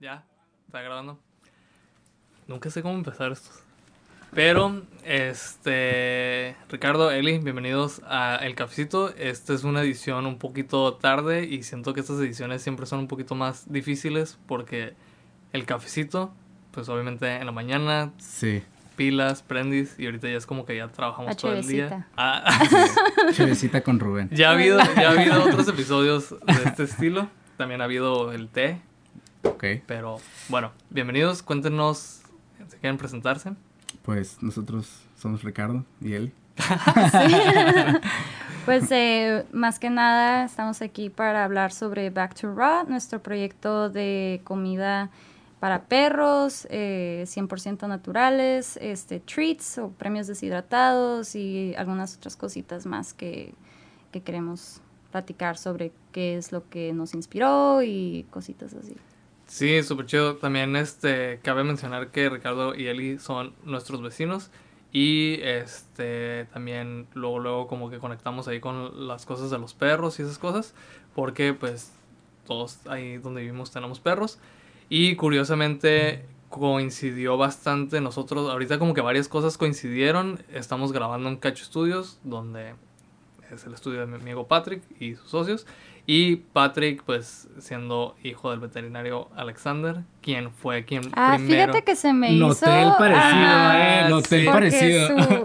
Ya, está grabando. Nunca sé cómo empezar esto. Pero, este. Ricardo, Eli, bienvenidos a El Cafecito. Esta es una edición un poquito tarde y siento que estas ediciones siempre son un poquito más difíciles porque el cafecito, pues obviamente en la mañana, Sí. pilas, prendis y ahorita ya es como que ya trabajamos todo el día. Ah, Chevecita con Rubén. ya, ha habido, ya ha habido otros episodios de este estilo. También ha habido el té, Ok. Pero bueno, bienvenidos, cuéntenos si quieren presentarse. Pues nosotros somos Ricardo y él. Pues eh, más que nada estamos aquí para hablar sobre Back to Raw, nuestro proyecto de comida para perros, eh, 100% naturales, este, treats o premios deshidratados y algunas otras cositas más que, que queremos platicar sobre qué es lo que nos inspiró y cositas así. Sí, súper chido. También este, cabe mencionar que Ricardo y Eli son nuestros vecinos. Y este también luego luego como que conectamos ahí con las cosas de los perros y esas cosas. Porque pues todos ahí donde vivimos tenemos perros. Y curiosamente coincidió bastante nosotros. Ahorita como que varias cosas coincidieron. Estamos grabando en Cacho Studios, donde es el estudio de mi amigo Patrick y sus socios. Y Patrick, pues, siendo hijo del veterinario Alexander, quien fue quien Ah, primero... fíjate que se me hizo... Noté el parecido, Ah, eh. Noté el sí. parecido. Su,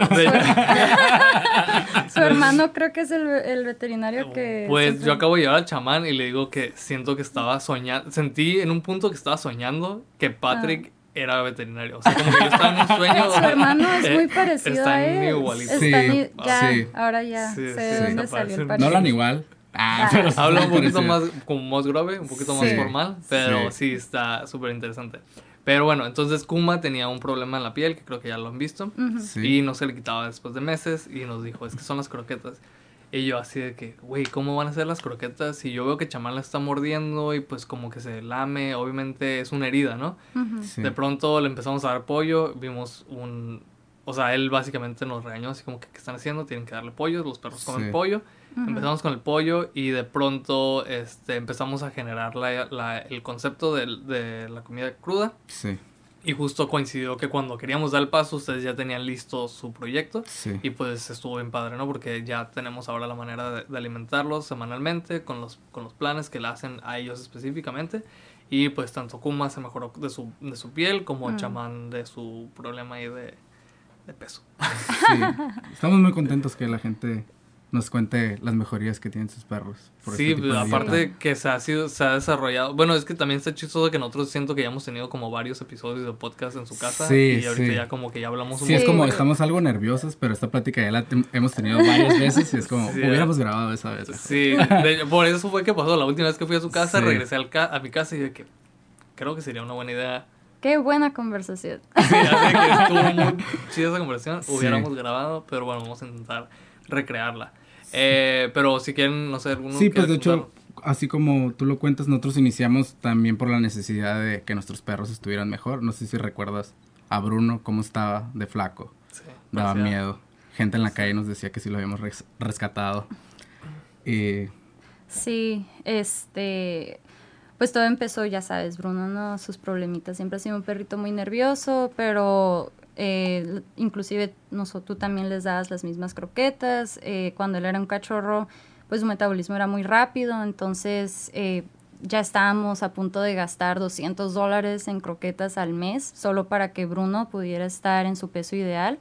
su hermano creo que es el, el veterinario que... Pues siempre- yo acabo de llevar al chamán y le digo que siento que estaba soñando, sentí en un punto que estaba soñando que Patrick era veterinario. O sea, como que yo estaba en un sueño. Su hermano es eh, muy parecido están a él. igualitos. Sí, Están ya, sí. ahora ya Sí, sé sí, de sí, dónde se salió el. No hablan igual. Ah, Ah. pero Habla un poquito parecido. más, como más grave, un poquito más formal, pero sí, Sí. está súper interesante. Pero bueno, entonces Kuma tenía un problema en la piel, que creo que ya lo han visto. Sí. y no se le quitaba después de meses, y nos dijo, es que son las croquetas. Y yo así de que, güey, ¿cómo van a ser las croquetas? Y yo veo que Chamán la está mordiendo y pues como que se lame, obviamente es una herida, ¿no? Sí. De pronto le empezamos a dar pollo, vimos un... O sea, él básicamente nos regañó así como que, ¿qué están haciendo? Tienen que darle pollo, los perros comen Sí. pollo. Ujú. Empezamos con el pollo y de pronto este, empezamos a generar la, la- el concepto del- de, la comida cruda. Sí. Y justo coincidió que cuando queríamos dar el paso, ustedes ya tenían listo su proyecto. Sí. Y pues estuvo bien padre, ¿no? Porque ya tenemos ahora la manera de, de alimentarlos semanalmente con los, con los planes que le hacen a ellos específicamente. Y pues tanto Kuma se mejoró de su, de su piel como Mm. Chamán de su problema ahí de, de peso. Sí. Estamos muy contentos que la gente nos cuente las mejorías que tienen sus perros. por Sí, este de pues, aparte que se ha, sido, se ha desarrollado. Bueno, es que también está chistoso que nosotros siento que ya hemos tenido como varios episodios de podcast en su casa. Sí, y ahorita sí. ya como que ya hablamos un Sí, es Sí. como estamos algo nerviosos, pero esta plática ya la hemos tenido varias veces y es como, Sí, hubiéramos grabado esa vez. Sí, de- por eso fue que pasó. La última vez que fui a su casa, Sí. regresé al ca- a mi casa y dije que creo que sería una buena idea. Qué buena conversación. Sí, así que estuvo muy chida esa conversación. Sí. Hubiéramos grabado, pero bueno, vamos a intentar recrearla. Eh, pero si quieren, no sé, alguno Sí, pues de hecho, contar. así como tú lo cuentas, nosotros iniciamos también por la necesidad de que nuestros perros estuvieran mejor. No sé si recuerdas a Bruno, cómo estaba de flaco. Sí, Daba parecía- miedo. Gente en la calle nos decía que sí lo habíamos res- rescatado. Y Sí, este, pues todo empezó, ya sabes, Bruno, ¿no? Sus problemitas. Siempre ha sido un perrito muy nervioso, pero eh, inclusive nosotros tú también les dabas las mismas croquetas. Eh, cuando él era un cachorro, pues su metabolismo era muy rápido, entonces eh, ya estábamos a punto de gastar 200 dólares en croquetas al mes, solo para que Bruno pudiera estar en su peso ideal.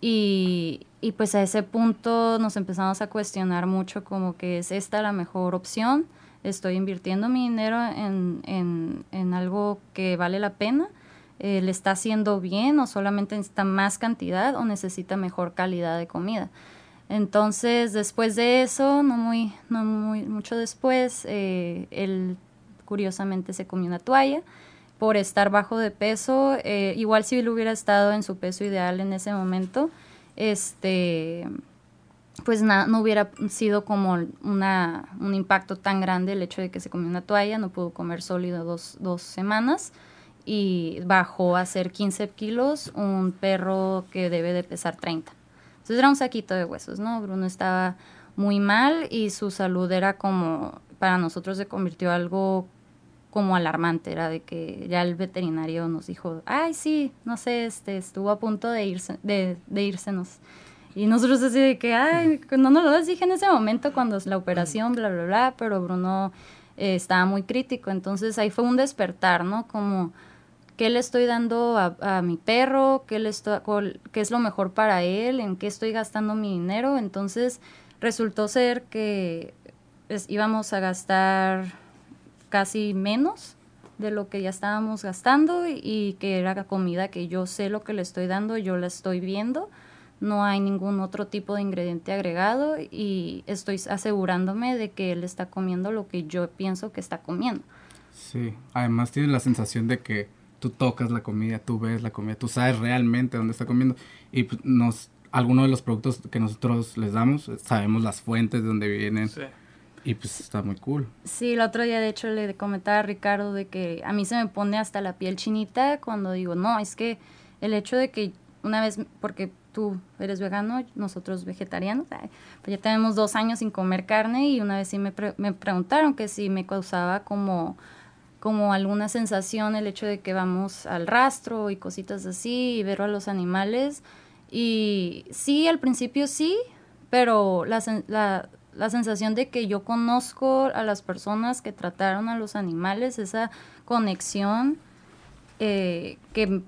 Y, y pues a ese punto nos empezamos a cuestionar mucho como que es esta la mejor opción, estoy invirtiendo mi dinero en, en, en algo que vale la pena, Eh, le está haciendo bien o solamente necesita más cantidad o necesita mejor calidad de comida. Entonces, después de eso, no muy, no muy mucho después, eh, él curiosamente se comió una toalla por estar bajo de peso. eh, igual si él hubiera estado en su peso ideal en ese momento, este, pues na- no hubiera sido como una, un impacto tan grande el hecho de que se comió una toalla, no pudo comer sólido dos, dos semanas y bajó a ser 15 kilos un perro que debe de pesar 30. Entonces era un saquito de huesos, ¿no? Bruno estaba muy mal y su salud era como, para nosotros se convirtió algo como alarmante, era de que ya el veterinario nos dijo, ay, sí, no sé, este, estuvo a punto de irse, de, de írsenos. Y nosotros así de que, ay, no nos lo dije en ese momento cuando es la operación, bla, bla, bla, pero Bruno eh, estaba muy crítico. Entonces ahí fue un despertar, ¿no? Como, ¿qué le estoy dando a, mi perro? ¿Qué, le estoy, ¿Qué es lo mejor para él? ¿En qué estoy gastando mi dinero? Entonces resultó ser que íbamos a gastar casi menos de lo que ya estábamos gastando y, y, que era comida que yo sé lo que le estoy dando, yo la estoy viendo no hay ningún otro tipo de ingrediente agregado y estoy asegurándome de que él está comiendo lo que yo pienso que está comiendo. Sí, además tienes la sensación de que tú tocas la comida, tú ves la comida, tú sabes realmente dónde está comiendo y pues, nos algunos de los productos que nosotros les damos, sabemos las fuentes de donde vienen. Sí. Y pues está muy cool. Sí, el otro día de hecho le comentaba a Ricardo de que a mí se me pone hasta la piel chinita cuando digo, no, es que el hecho de que una vez, porque tú eres vegano, nosotros vegetarianos, pues ya tenemos dos años sin comer carne y una vez sí me, me preguntaron que si me causaba como, como alguna sensación el hecho de que vamos al rastro y cositas así y ver a los animales. Y sí, al principio sí, pero la, la, la sensación de que yo conozco a las personas que trataron a los animales, esa conexión eh, que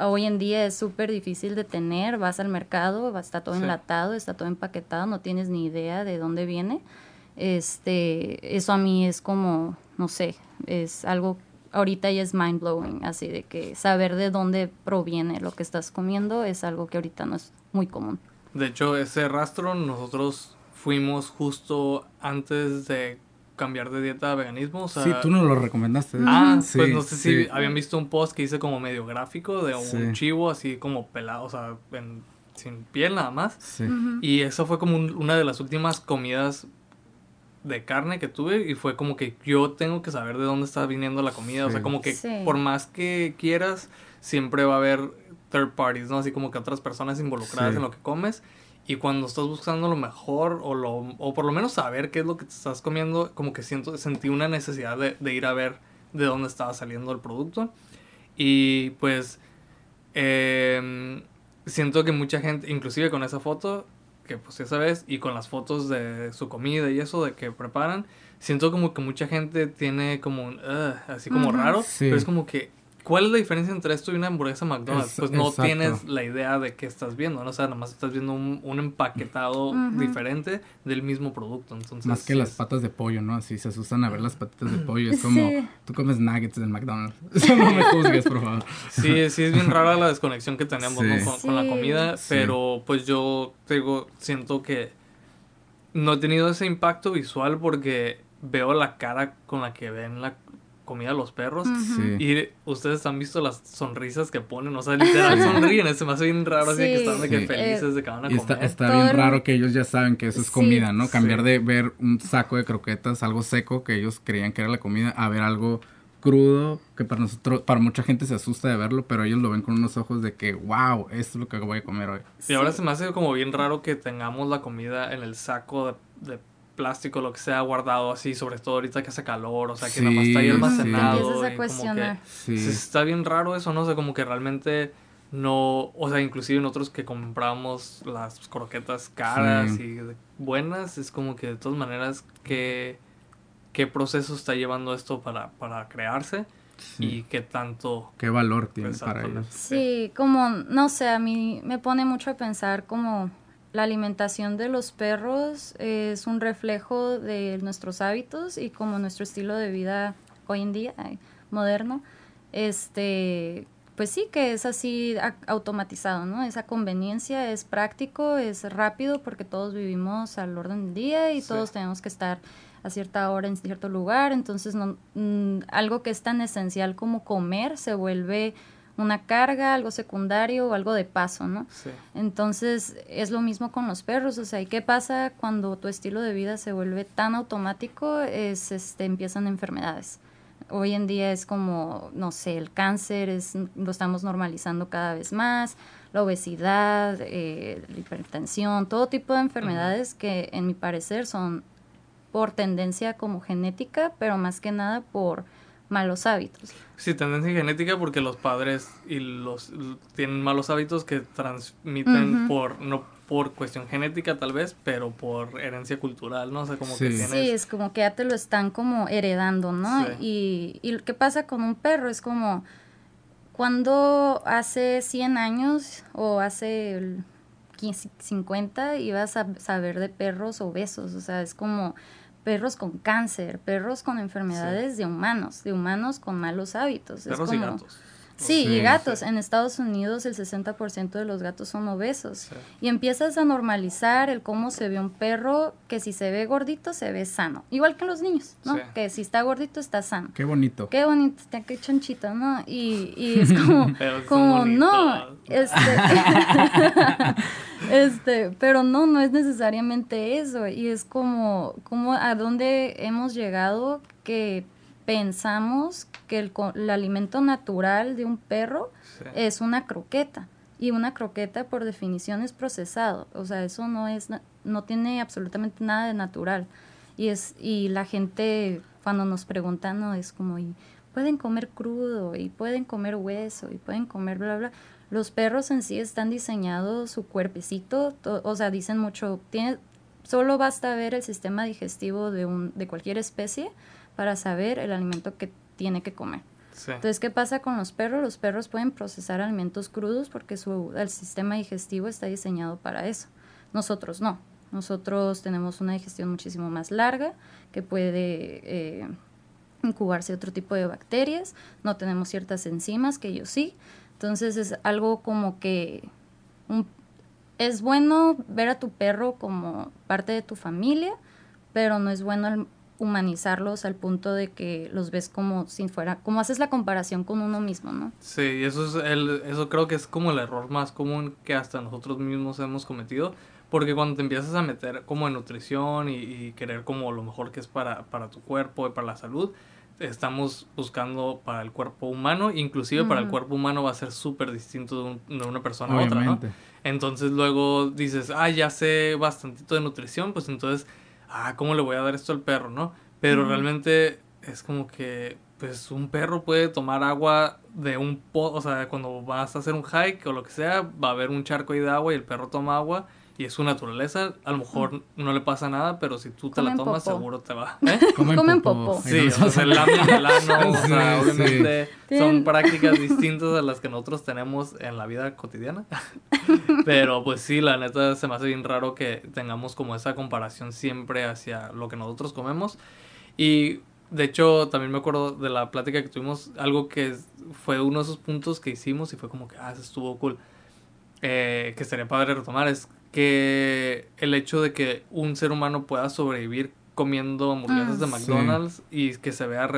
hoy en día es súper difícil de tener, vas al mercado, está todo enlatado, está todo empaquetado, no tienes ni idea de dónde viene. Este, eso a mí es como, no sé, es algo ahorita ya es mind blowing, así de que saber de dónde proviene lo que estás comiendo es algo que ahorita no es muy común. De hecho, ese rastro nosotros fuimos justo antes de cambiar de dieta a veganismo. O sea, sí, tú nos lo recomendaste. Ah, pues no sé si habían visto un post que hice como medio gráfico de un chivo así como pelado, o sea, sin piel nada más. Y eso fue como una de las últimas comidas de carne que tuve y fue como que yo tengo que saber de dónde está viniendo la comida. O sea, como que por más que quieras, siempre va a haber third parties, ¿no? Así como que otras personas involucradas en lo que comes. Y cuando estás buscando lo mejor o, lo, o por lo menos saber qué es lo que te estás comiendo, como que siento, sentí una necesidad de, de ir a ver de dónde estaba saliendo el producto. Y pues eh, siento que mucha gente, inclusive con esa foto, que pues ya sabes, y con las fotos de su comida y eso, de que preparan, siento como que mucha gente tiene como un, así como raro, pero es como que ¿Cuál es la diferencia entre esto y una hamburguesa McDonald's? pues no tienes la idea de qué estás viendo, ¿no? O sea, nomás estás viendo un, un empaquetado diferente del mismo producto. Entonces, Más que las patas de pollo, ¿no? Así se asustan a ver las patitas de pollo. Es como, tú comes nuggets en McDonald's. Eso no me juzgues, por favor. Sí, sí, es bien rara la desconexión que tenemos con, la comida, pero pues yo digo, siento que no he tenido ese impacto visual porque veo la cara con la que ven la comida a los perros. Y ustedes han visto las sonrisas que ponen, o sea, literal sonríen, se me hace bien raro así que están de que felices de que van a comer. Está, bien raro que ellos ya saben que eso es comida, ¿no? Cambiar de ver un saco de croquetas, algo seco que ellos creían que era la comida, a ver algo crudo que para nosotros, para mucha gente se asusta de verlo, pero ellos lo ven con unos ojos de que, wow, esto es lo que voy a comer hoy. Y ahora se me hace como bien raro que tengamos la comida en el saco de plástico, lo que sea guardado así, sobre todo ahorita que hace calor, o sea, que nada más está ahí almacenado. Sí. como que, sí. está bien raro eso, ¿no? O sea, como que realmente no, o sea, inclusive nosotros que compramos las croquetas caras y buenas, es como que de todas maneras, ¿qué, qué proceso está llevando esto para, para crearse? y qué tanto qué valor tiene para ellos sí como no sé a mí me pone mucho a pensar como la alimentación de los perros es un reflejo de nuestros hábitos y como nuestro estilo de vida hoy en día, moderno, este, pues sí que es así automatizado, ¿no? Esa conveniencia es práctico, es rápido porque todos vivimos al orden del día y todos tenemos que estar a cierta hora en cierto lugar, entonces no, mm, algo que es tan esencial como comer se vuelve una carga, algo secundario o algo de paso, ¿no? Sí. Entonces es lo mismo con los perros, o sea, ¿y qué pasa cuando tu estilo de vida se vuelve tan automático? Es, este, empiezan enfermedades. Hoy en día es como, no sé, el cáncer, es, lo estamos normalizando cada vez más, la obesidad, eh, la hipertensión, todo tipo de enfermedades que en mi parecer son por tendencia como genética, pero más que nada por malos hábitos. Sí, tendencia genética porque los padres y los tienen malos hábitos que transmiten por no por cuestión genética tal vez, pero por herencia cultural, ¿no? O sea, como que tienes... Sí, es como que ya te lo están como heredando, ¿no? Y, y qué pasa con un perro es como cuando hace 100 años o hace 50 ibas a saber de perros obesos, o sea, es como perros con cáncer, perros con enfermedades de humanos, de humanos con malos hábitos. Perros y gatos. Sí, y gatos. En Estados Unidos el 60% de los gatos son obesos. Y empiezas a normalizar el cómo se ve un perro, que si se ve gordito, se ve sano. Igual que los niños, ¿no? Que si está gordito, está sano. Qué bonito. Qué bonito, qué chanchito, ¿no? Y, y es como, como no, este, este, pero no, no es necesariamente eso. Y es como, como a dónde hemos llegado que pensamos que el, el alimento natural de un perro es una croqueta. Y una croqueta por definición es procesado. O sea, eso no es no tiene absolutamente nada de natural. Y es y la gente cuando nos preguntan no es como y pueden comer crudo y pueden comer hueso y pueden comer bla bla. Los perros en sí están diseñados su cuerpecito, o sea, dicen mucho tiene solo basta ver el sistema digestivo de un de cualquier especie para saber el alimento que tiene que comer. Entonces, ¿qué pasa con los perros? Los perros pueden procesar alimentos crudos porque su, el sistema digestivo está diseñado para eso. Nosotros no. Nosotros tenemos una digestión muchísimo más larga que puede eh, incubarse otro tipo de bacterias. No tenemos ciertas enzimas que ellos sí. Entonces es algo como que es bueno ver a tu perro como parte de tu familia, pero no es bueno humanizarlos al punto de que los ves como si fuera, como haces la comparación con uno mismo, ¿no? Sí, eso es el, eso creo que es como el error más común que hasta nosotros mismos hemos cometido, porque cuando te empiezas a meter como en nutrición y, querer como lo mejor que es para, para tu cuerpo y para la salud, estamos buscando para el cuerpo humano, inclusive para el cuerpo humano va a ser súper distinto de, una persona a otra, ¿no? Entonces luego dices, ah, ya sé bastantito de nutrición, pues entonces ah, ¿cómo le voy a dar esto al perro, no? Pero realmente es como que, pues un perro puede tomar agua de un pozo, o sea, cuando vas a hacer un hike o lo que sea, va a haber un charco ahí de agua y el perro toma agua y es su naturaleza, a lo mejor no le pasa nada, pero si tú te la tomas seguro te va. ¿eh? Comen, popo. Sí, o sea, el el ano, o sea, obviamente son prácticas distintas a las que nosotros tenemos en la vida cotidiana. pero pues sí, la neta se me hace bien raro que tengamos como esa comparación siempre hacia lo que nosotros comemos. Y de hecho, también me acuerdo de la plática que tuvimos, algo que fue uno de esos puntos que hicimos y fue como que, ah, eso estuvo cool. Eh, que sería padre retomar es que el hecho de que un ser humano pueda sobrevivir comiendo hamburguesas de ah, McDonald's y que se vea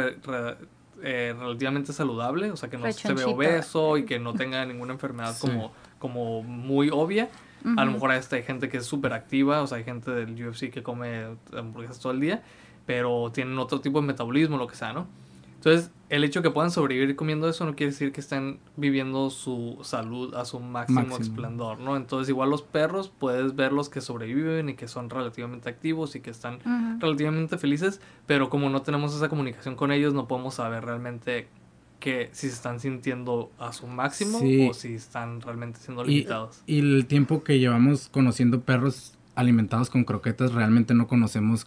eh, relativamente saludable, o sea, que no se vea obeso y que no tenga ninguna enfermedad como, como muy obvia. A lo mejor hasta hay gente que es súper activa, o sea, hay gente del UFC que come hamburguesas todo el día, pero tienen otro tipo de metabolismo, lo que sea, ¿no? Entonces, el hecho de que puedan sobrevivir comiendo eso no quiere decir que estén viviendo su salud a su máximo, esplendor, ¿no? Entonces, igual los perros puedes verlos que sobreviven y que son relativamente activos y que están relativamente felices, pero como no tenemos esa comunicación con ellos, no podemos saber realmente que si se están sintiendo a su máximo o si están realmente siendo limitados. Y, el tiempo que llevamos conociendo perros alimentados con croquetas, realmente no conocemos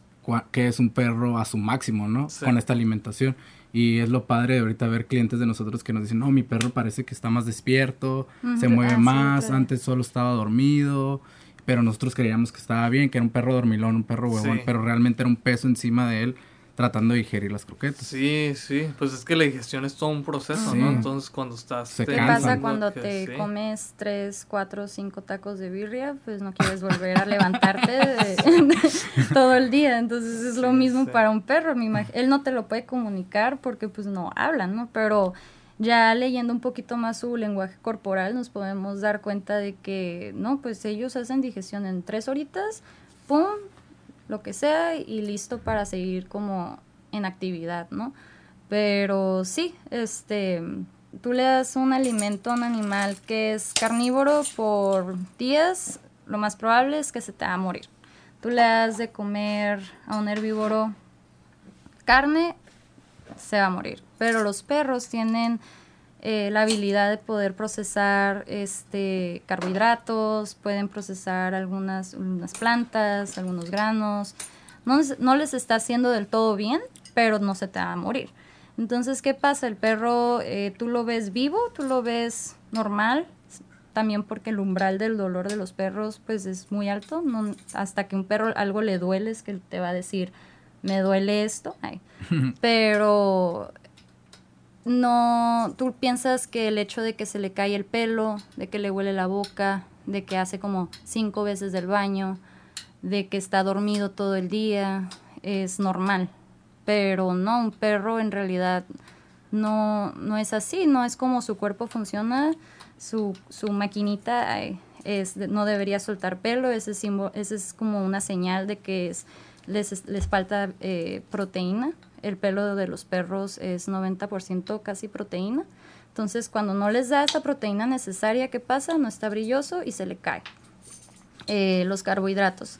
qué es un perro a su máximo, ¿no? Con esta alimentación. Y es lo padre de ahorita ver clientes de nosotros que nos dicen, no, mi perro parece que está más despierto, se mueve ah, más, antes solo estaba dormido, pero nosotros creíamos que estaba bien, que era un perro dormilón, un perro huevón, pero realmente era un peso encima de él tratando de digerir las croquetas. Sí, sí, pues es que la digestión es todo un proceso, ¿no? Entonces cuando estás... ¿Qué pasa cuando te comes tres, cuatro, cinco tacos de birria? Pues no quieres volver a levantarte todo el día, entonces es lo mismo para un perro, mi él no te lo puede comunicar porque pues no hablan, ¿no? Pero ya leyendo un poquito más su lenguaje corporal nos podemos dar cuenta de que, no, pues ellos hacen digestión en tres horitas, ¡pum! Lo que sea y listo para seguir como en actividad, ¿no? Pero sí, este, tú le das un alimento a un animal que es carnívoro por días, lo más probable es que se te va a morir. tú le das de comer a un herbívoro carne, se va a morir. Pero los perros tienen eh, la habilidad de poder procesar este, carbohidratos, pueden procesar algunas, plantas, algunos granos. No, no, les está haciendo del todo bien, pero no se te va a morir. Entonces, ¿qué pasa? El perro, eh, tú lo ves vivo, tú lo ves normal, también porque el umbral del dolor de los perros pues es muy alto. No, hasta que un perro algo le duele es que te va a decir, me duele esto. Pero no, tú piensas que el hecho de que se le cae el pelo, de que le huele la boca, de que hace como cinco veces del baño, de que está dormido todo el día, es normal. Pero no, un perro en realidad no, no es así, no es como su cuerpo funciona, su, su maquinita es, no debería soltar pelo, ese, ese es como una señal de que es, les, les falta eh, proteína el pelo de los perros es 90% casi proteína. Entonces, cuando no les da esa proteína necesaria, ¿qué pasa? No está brilloso y se le cae. Eh, los carbohidratos.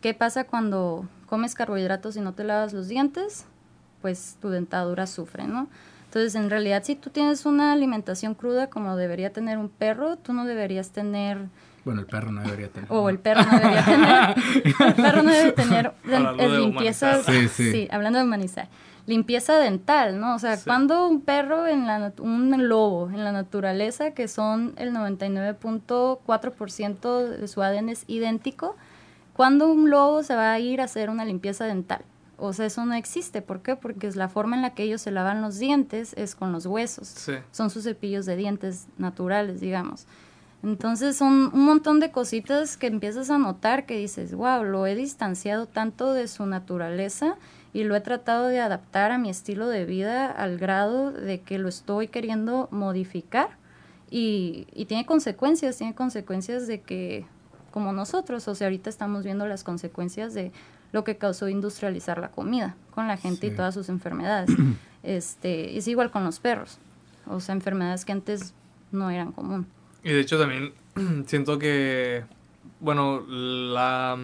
¿Qué pasa cuando comes carbohidratos y no te lavas los dientes? Pues tu dentadura sufre, ¿no? Entonces, en realidad, si tú tienes una alimentación cruda como debería tener un perro, tú no deberías tener bueno, el perro no debería tener. O el perro no debería tener. el perro no debe tener limpieza. Sí, sí. sí, hablando de humanizar. Limpieza dental, ¿no? O sea, cuando un perro, en la, un lobo en la naturaleza, que son el 99.4% de su ADN es idéntico, cuando un lobo se va a ir a hacer una limpieza dental? O sea, eso no existe. ¿Por qué? Porque es la forma en la que ellos se lavan los dientes es con los huesos. Sí. Son sus cepillos de dientes naturales, digamos. Entonces son un montón de cositas que empiezas a notar que dices, wow, lo he distanciado tanto de su naturaleza y lo he tratado de adaptar a mi estilo de vida al grado de que lo estoy queriendo modificar y, y tiene consecuencias, tiene consecuencias de que, como nosotros, o sea, ahorita estamos viendo las consecuencias de lo que causó industrializar la comida con la gente y todas sus enfermedades. este, es igual con los perros, o sea, enfermedades que antes no eran común. Y de hecho también siento que, bueno, la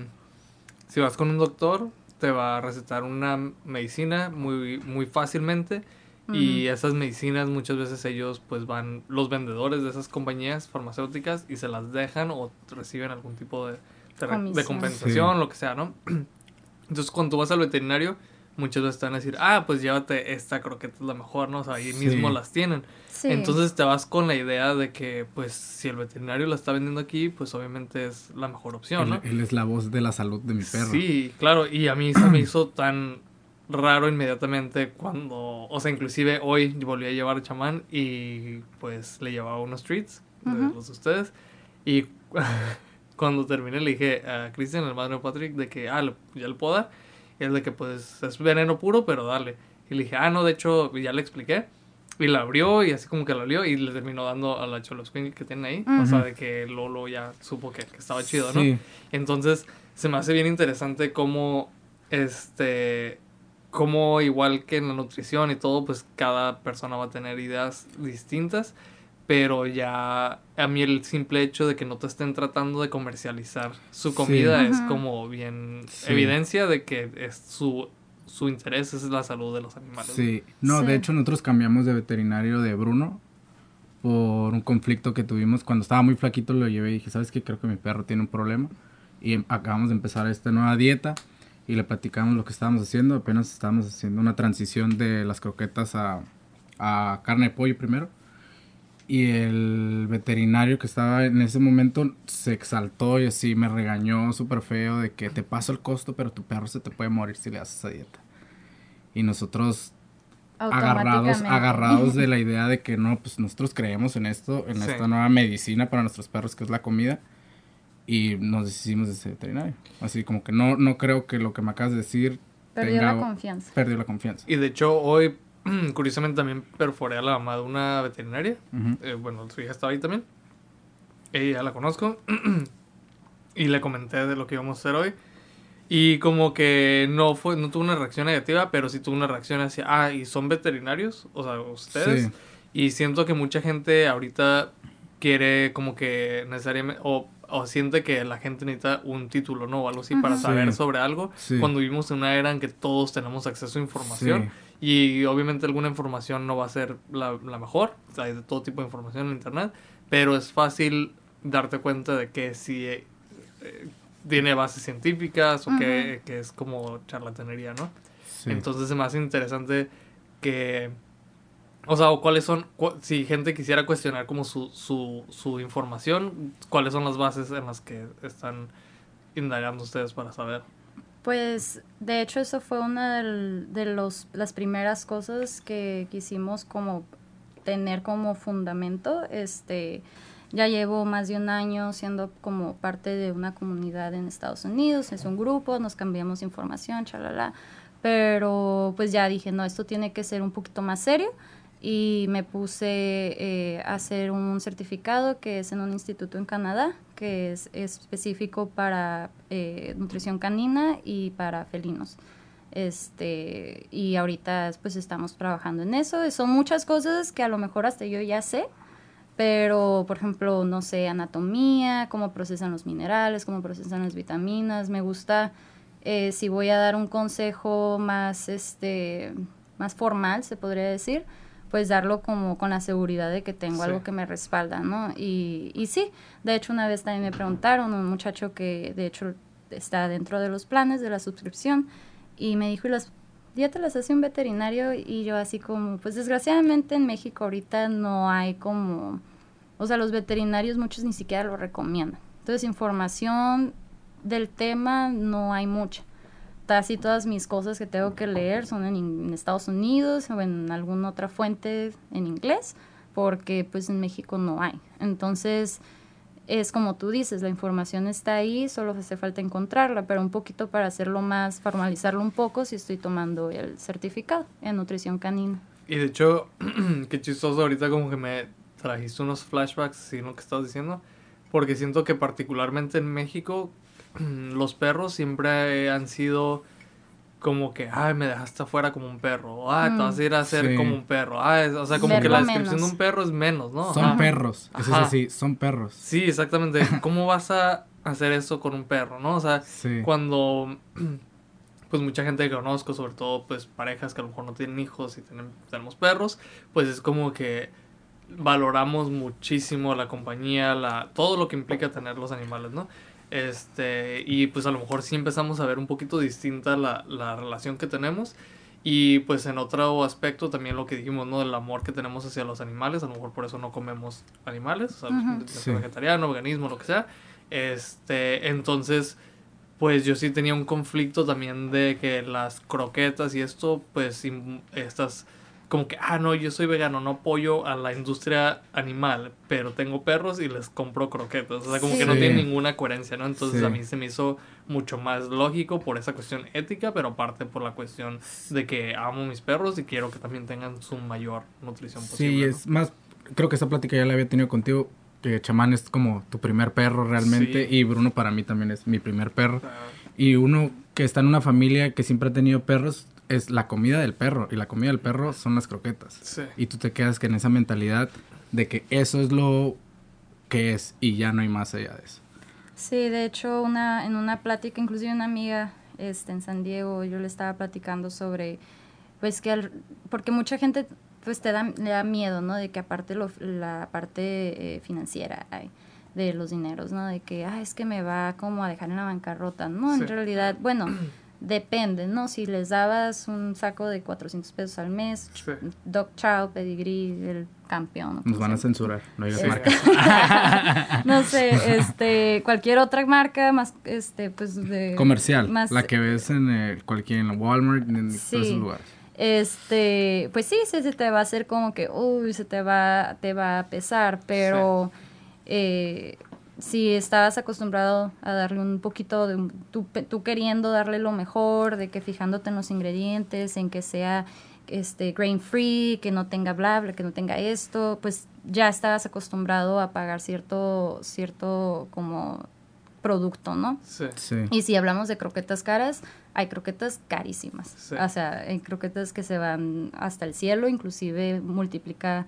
si vas con un doctor, te va a recetar una medicina muy, muy fácilmente. Y esas medicinas muchas veces ellos pues van, los vendedores de esas compañías farmacéuticas y se las dejan o reciben algún tipo de, de, compensación, lo que sea, ¿no? Entonces cuando tú vas al veterinario, muchas veces te van a decir, ah, pues llévate esta croqueta es la mejor, ¿no? O sea, ahí mismo las tienen. Entonces te vas con la idea de que, pues, si el veterinario la está vendiendo aquí, pues obviamente es la mejor opción, ¿no? Él, es la voz de la salud de mi perro. Sí, claro, y a mí se me hizo tan raro inmediatamente cuando, o sea, inclusive hoy volví a llevar chamán y pues le llevaba unos treats de los de ustedes y cuando terminé le dije a Cristian, el hermano de Patrick, de que, ah, ya le puedo dar, y es de que pues es veneno puro, pero dale. Y le dije, ah, no, de hecho ya le expliqué. Y la abrió y así como que la olió y le terminó dando a la Cholosquín que tiene ahí. O sea, de que Lolo ya supo que, estaba chido, ¿no? Entonces, se me hace bien interesante cómo, este, cómo igual que en la nutrición y todo, pues cada persona va a tener ideas distintas. Pero ya a mí el simple hecho de que no te estén tratando de comercializar su comida es como bien evidencia de que es su su interés es la salud de los animales. Sí, no, de hecho nosotros cambiamos de veterinario de Bruno por un conflicto que tuvimos cuando estaba muy flaquito lo llevé y dije, ¿sabes qué? Creo que mi perro tiene un problema y em, acabamos de empezar esta nueva dieta y le platicamos lo que estábamos haciendo, apenas estábamos haciendo una transición de las croquetas a, a carne de pollo primero y el veterinario que estaba en ese momento se exaltó y así me regañó súper feo de que te paso el costo, pero tu perro se te puede morir si le haces esa dieta. Y nosotros agarrados, agarrados de la idea de que no, pues nosotros creemos en esto, en esta nueva medicina para nuestros perros que es la comida. Y nos decidimos de ese veterinario. Así como que no, no creo que lo que me acabas de decir... Perdió la confianza. Perdió la confianza. Y de hecho hoy curiosamente también perforé a la mamá de una veterinaria. Eh, bueno, su hija estaba ahí también. Ella la conozco. y le comenté de lo que íbamos a hacer hoy. Y como que no fue, no tuvo una reacción negativa, pero sí tuvo una reacción hacia, ah, y son veterinarios, o sea, ustedes. Y siento que mucha gente ahorita quiere como que necesariamente, o o siente que la gente necesita un título, ¿no? O algo así para saber sobre algo. Cuando vivimos en una era en que todos tenemos acceso a información. Y obviamente alguna información no va a ser la, mejor. hay de todo tipo de información en Internet. Pero es fácil darte cuenta de que si eh, tiene bases científicas o que, que, es como charlatanería, ¿no? Entonces es más interesante que o sea, o cuáles son, si gente quisiera cuestionar como su, su, su información, ¿cuáles son las bases en las que están indagando ustedes para saber? Pues de hecho eso fue una de los, las primeras cosas que quisimos como tener como fundamento. Este, ya llevo más de un año siendo como parte de una comunidad en Estados Unidos, es un grupo, nos cambiamos información, chalala, pero pues ya dije, no, esto tiene que ser un poquito más serio y me puse eh, a hacer un certificado que es en un instituto en Canadá, que es, específico para eh, nutrición canina y para felinos. Este, y ahorita pues estamos trabajando en eso. Son muchas cosas que a lo mejor hasta yo ya sé, pero por ejemplo, no sé, anatomía, cómo procesan los minerales, cómo procesan las vitaminas. Me gusta, eh, si voy a dar un consejo más, este, más formal, se podría decir, pues darlo como con la seguridad de que tengo algo que me respalda, ¿no? Y, y sí, de hecho una vez también me preguntaron, un muchacho que de hecho está dentro de los planes de la suscripción, y me dijo, ¿y las ya te las hace un veterinario? Y yo así como, pues desgraciadamente en México ahorita no hay como, o sea, los veterinarios muchos ni siquiera lo recomiendan. Entonces información del tema no hay mucha casi todas mis cosas que tengo que leer son en, Estados Unidos o en alguna otra fuente en inglés, porque pues en México no hay. Entonces, es como tú dices, la información está ahí, solo hace falta encontrarla, pero un poquito para hacerlo más, formalizarlo un poco, si estoy tomando el certificado en nutrición canina. Y de hecho, qué chistoso ahorita como que me trajiste unos flashbacks, ¿sí lo que estás diciendo? Porque siento que particularmente en México los perros siempre han sido como que, ay, me dejaste afuera como un perro, ay, te vas a ir a hacer como un perro, ay, o sea, como que la descripción de un perro es menos, ¿no? Son perros, eso es así, son perros. Sí, exactamente, ¿cómo vas a hacer eso con un perro, no? O sea, cuando, pues mucha gente que conozco, sobre todo, pues parejas que a lo mejor no tienen hijos y tenemos perros, pues es como que valoramos muchísimo la compañía, la, todo lo que implica tener los animales, ¿no? Este, y pues a lo mejor sí empezamos a ver un poquito distinta la, la relación que tenemos. Y pues en otro aspecto también lo que dijimos, ¿no? Del amor que tenemos hacia los animales. A lo mejor por eso no comemos animales. O sea, vegetariano, veganismo, lo que sea. Este, entonces, pues yo sí tenía un conflicto también de que las croquetas y esto, pues estas como que, ah, no, yo soy vegano, no apoyo a la industria animal, pero tengo perros y les compro croquetas. O sea, como que no tiene ninguna coherencia, ¿no? Entonces a mí se me hizo mucho más lógico por esa cuestión ética, pero aparte por la cuestión de que amo mis perros y quiero que también tengan su mayor nutrición posible. Sí, es más, creo que esa plática ya la había tenido contigo, que Chamán es como tu primer perro realmente y Bruno para mí también es mi primer perro. Y uno que está en una familia que siempre ha tenido perros, es la comida del perro y la comida del perro son las croquetas. Y tú te quedas que en esa mentalidad de que eso es lo que es y ya no hay más allá de eso. Sí, de hecho, una, en una plática, inclusive una amiga este, en San Diego, yo le estaba platicando sobre, pues que, porque mucha gente pues te da, le da miedo, ¿no? De que aparte lo, la parte eh, financiera hay de los dineros, ¿no? De que, ah, es que me va como a dejar en la bancarrota, ¿no? En realidad, bueno Depende, ¿no? Si les dabas un saco de 400 pesos al mes, Dog Chow, Pedigree, el campeón. Nos van a censurar, no digas marca. no sé, este, cualquier otra marca más, este, pues de... Comercial, la que ves en el, cualquier, en Walmart, en todos esos lugares. Este, pues sí, se, se, te va a hacer como que, uy, se te va, te va a pesar, pero... Eh, si estabas acostumbrado a darle un poquito de tú, tú, queriendo darle lo mejor, de que fijándote en los ingredientes, en que sea este grain free, que no tenga bla bla, que no tenga esto, pues ya estabas acostumbrado a pagar cierto cierto como producto, ¿no? Sí. Y si hablamos de croquetas caras, hay croquetas carísimas. O sea, hay croquetas que se van hasta el cielo, inclusive multiplica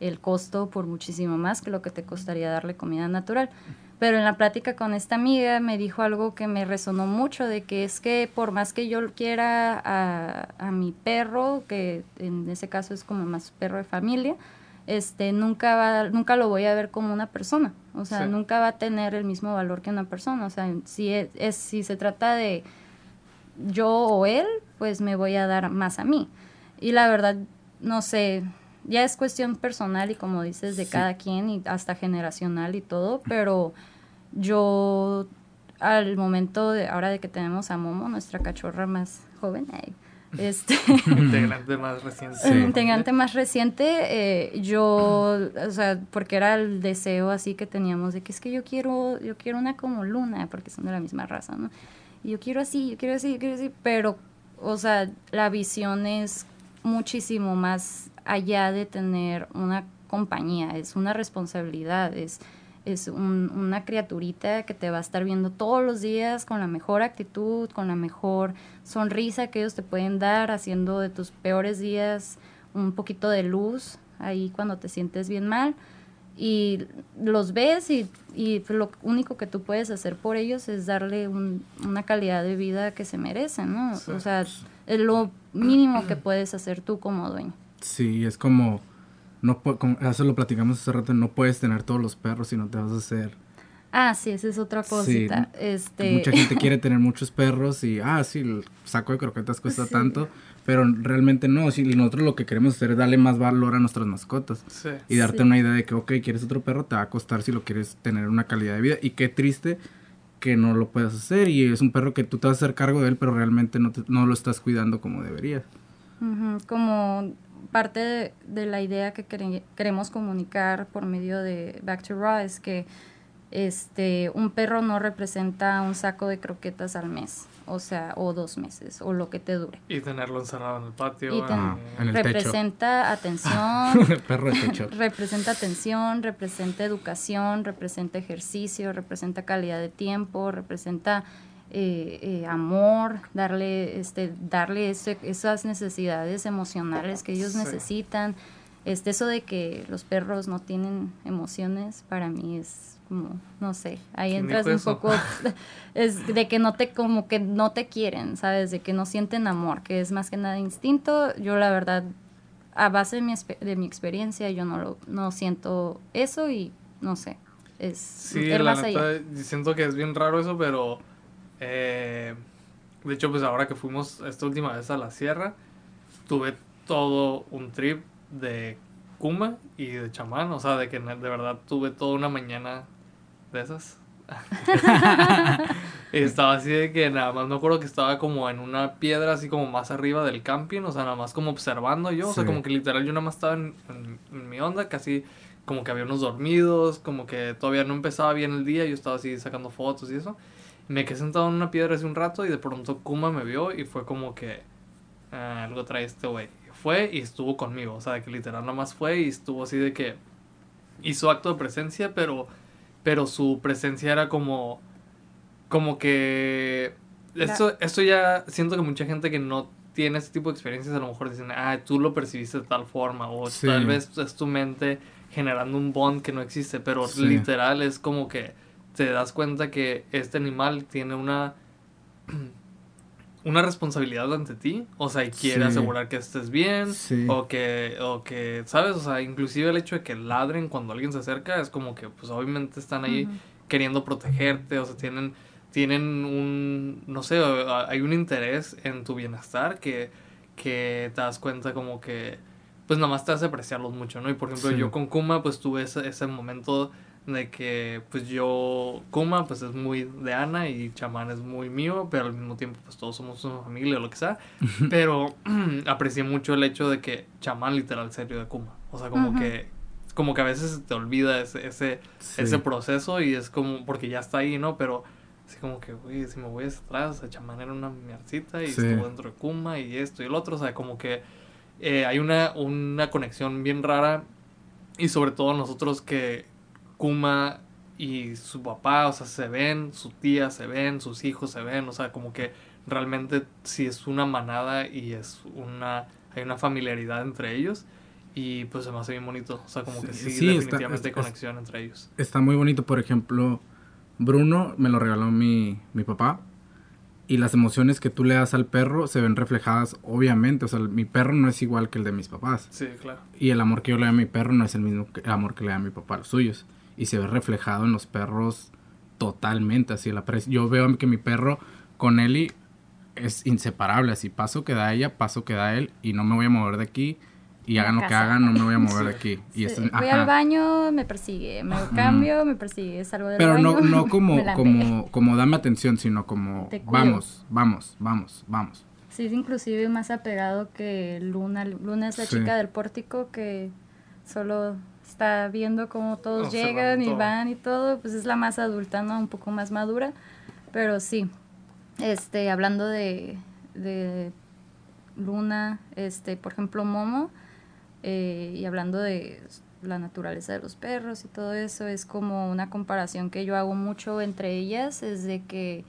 el costo por muchísimo más que lo que te costaría darle comida natural. Pero en la plática con esta amiga me dijo algo que me resonó mucho, de que es que por más que yo quiera a, a mi perro, que en ese caso es como más perro de familia, este, nunca, va, nunca lo voy a ver como una persona. O sea, nunca va a tener el mismo valor que una persona. O sea, si, es, si se trata de yo o él, pues me voy a dar más a mí. Y la verdad, no sé, ya es cuestión personal y como dices, de cada quien y hasta generacional y todo, pero yo al momento de ahora de que tenemos a Momo, nuestra cachorra más joven, este, integrante más reciente. Integrante más reciente, eh, yo, o sea, porque era el deseo así que teníamos de que es que yo quiero, yo quiero una como Luna, porque son de la misma raza, ¿no? Y yo quiero así, yo quiero así, yo quiero así, pero, o sea, la visión es muchísimo más allá de tener una compañía, es una responsabilidad, es es una criaturita que te va a estar viendo todos los días con la mejor actitud, con la mejor sonrisa que ellos te pueden dar, haciendo de tus peores días un poquito de luz ahí cuando te sientes bien mal. Y los ves y, y lo único que tú puedes hacer por ellos es darle una calidad de vida que se merecen, ¿no? O sea, es lo mínimo que puedes hacer tú como dueño. Sí, es como no eso lo platicamos hace rato, no puedes tener todos los perros si no te vas a hacer. Ah, sí, esa es otra cosita. este... Mucha gente quiere tener muchos perros y, ah, sí, el saco de croquetas cuesta tanto, pero realmente no. Si nosotros lo que queremos hacer es darle más valor a nuestras mascotas y darte una idea de que, ok, quieres otro perro, te va a costar si lo quieres tener una calidad de vida. Y qué triste que no lo puedas hacer y es un perro que tú te vas a hacer cargo de él, pero realmente no, no lo estás cuidando como deberías. Como parte de, la idea que queremos comunicar por medio de Back to Raw es que este, un perro no representa un saco de croquetas al mes, o sea, o dos meses, o lo que te dure. Y tenerlo encerrado en el patio. Y en el representa atención. el perro de techo. Representa atención, representa educación, representa ejercicio, representa calidad de tiempo, representa eh, eh, amor, darle, este, darle esas necesidades emocionales que ellos necesitan. Este, eso de que los perros no tienen emociones, para mí es como, no sé, ahí entras un poco, es de que no te, como que no te quieren, ¿sabes? De que no sienten amor, que es más que nada instinto. Yo la verdad, a base de mi, de mi experiencia, yo no, lo, no siento eso y no sé, es sí, la neta, siento que es bien raro eso, pero eh, de hecho, pues ahora que fuimos esta última vez a la sierra, tuve todo un trip de Kuma y de chamán. O sea, de que de verdad tuve toda una mañana de esas. y estaba así de que nada más me acuerdo que estaba como en una piedra así como más arriba del camping, o sea, nada más como observando yo, o sea, como que literal yo nada más estaba en, en, mi onda, casi como que había unos dormidos, como que todavía no empezaba bien el día, yo estaba así sacando fotos y eso. Me quedé sentado en una piedra hace un rato y de pronto Kuma me vio y fue como que ah, algo trae este güey. Fue y estuvo conmigo, o sea, que literal nada más fue y estuvo así de que hizo acto de presencia, pero pero su presencia era como como que esto esto ya siento que mucha gente que no tiene este tipo de experiencias a lo mejor dicen, "Ah, tú lo percibiste de tal forma" o tal vez es tu mente generando un bond que no existe, pero literal es como que te das cuenta que este animal tiene una una responsabilidad ante ti, o sea, y quiere asegurar que estés bien, o que, o que, ¿sabes? O sea, inclusive el hecho de que ladren cuando alguien se acerca es como que, pues obviamente están ahí queriendo protegerte, o sea, tienen, tienen un, no sé, hay un interés en tu bienestar que, que te das cuenta como que, pues nada más te hace apreciarlos mucho, ¿no? Y por ejemplo, yo con Kuma, pues tuve ese, ese momento de que pues yo Kuma pues es muy de Ana y Chamán es muy mío, pero al mismo tiempo pues todos somos una familia o lo que sea, pero aprecié mucho el hecho de que Chamán literal serio de Kuma, o sea, como que como que a veces te olvida ese ese, ese proceso y es como porque ya está ahí, ¿no? Pero así como que, güey, si me voy hacia atrás, sea, Chamán era una miarcita y estuvo dentro de Kuma y esto y el otro, o sea, como que eh, hay una, una conexión bien rara y sobre todo nosotros que Kuma y su papá, o sea, se ven, su tía se ven, sus hijos se ven, o sea, como que realmente si es una manada y es una, hay una familiaridad entre ellos y pues se me hace bien bonito, o sea, como que sí, definitivamente hay conexión entre ellos. Está muy bonito, por ejemplo, Bruno me lo regaló mi, mi papá. Y las emociones que tú le das al perro se ven reflejadas, obviamente. O sea, mi perro no es igual que el de mis papás. Sí, claro. Y el amor que yo le doy a mi perro no es el mismo que el amor que le da a mi papá a los suyos. Y se ve reflejado en los perros totalmente. Así, la yo veo que mi perro con Eli es inseparable. Así, paso que da ella, paso que da él. Y no me voy a mover de aquí y hagan lo que hagan, no me voy a mover de aquí. Y voy al baño, me persigue, me cambio, me persigue, salgo del Pero baño. Pero no, no como, como, como dame atención, sino como vamos, vamos, vamos, vamos. Sí, es inclusive más apegado que Luna. Luna es la chica del pórtico que solo está viendo cómo todos llegan y van y todo. Pues es la más adulta, ¿no? Un poco más madura. Pero sí, este, hablando de, de Luna, este, por ejemplo, Momo eh, y hablando de la naturaleza de los perros y todo eso, es como una comparación que yo hago mucho entre ellas, es de que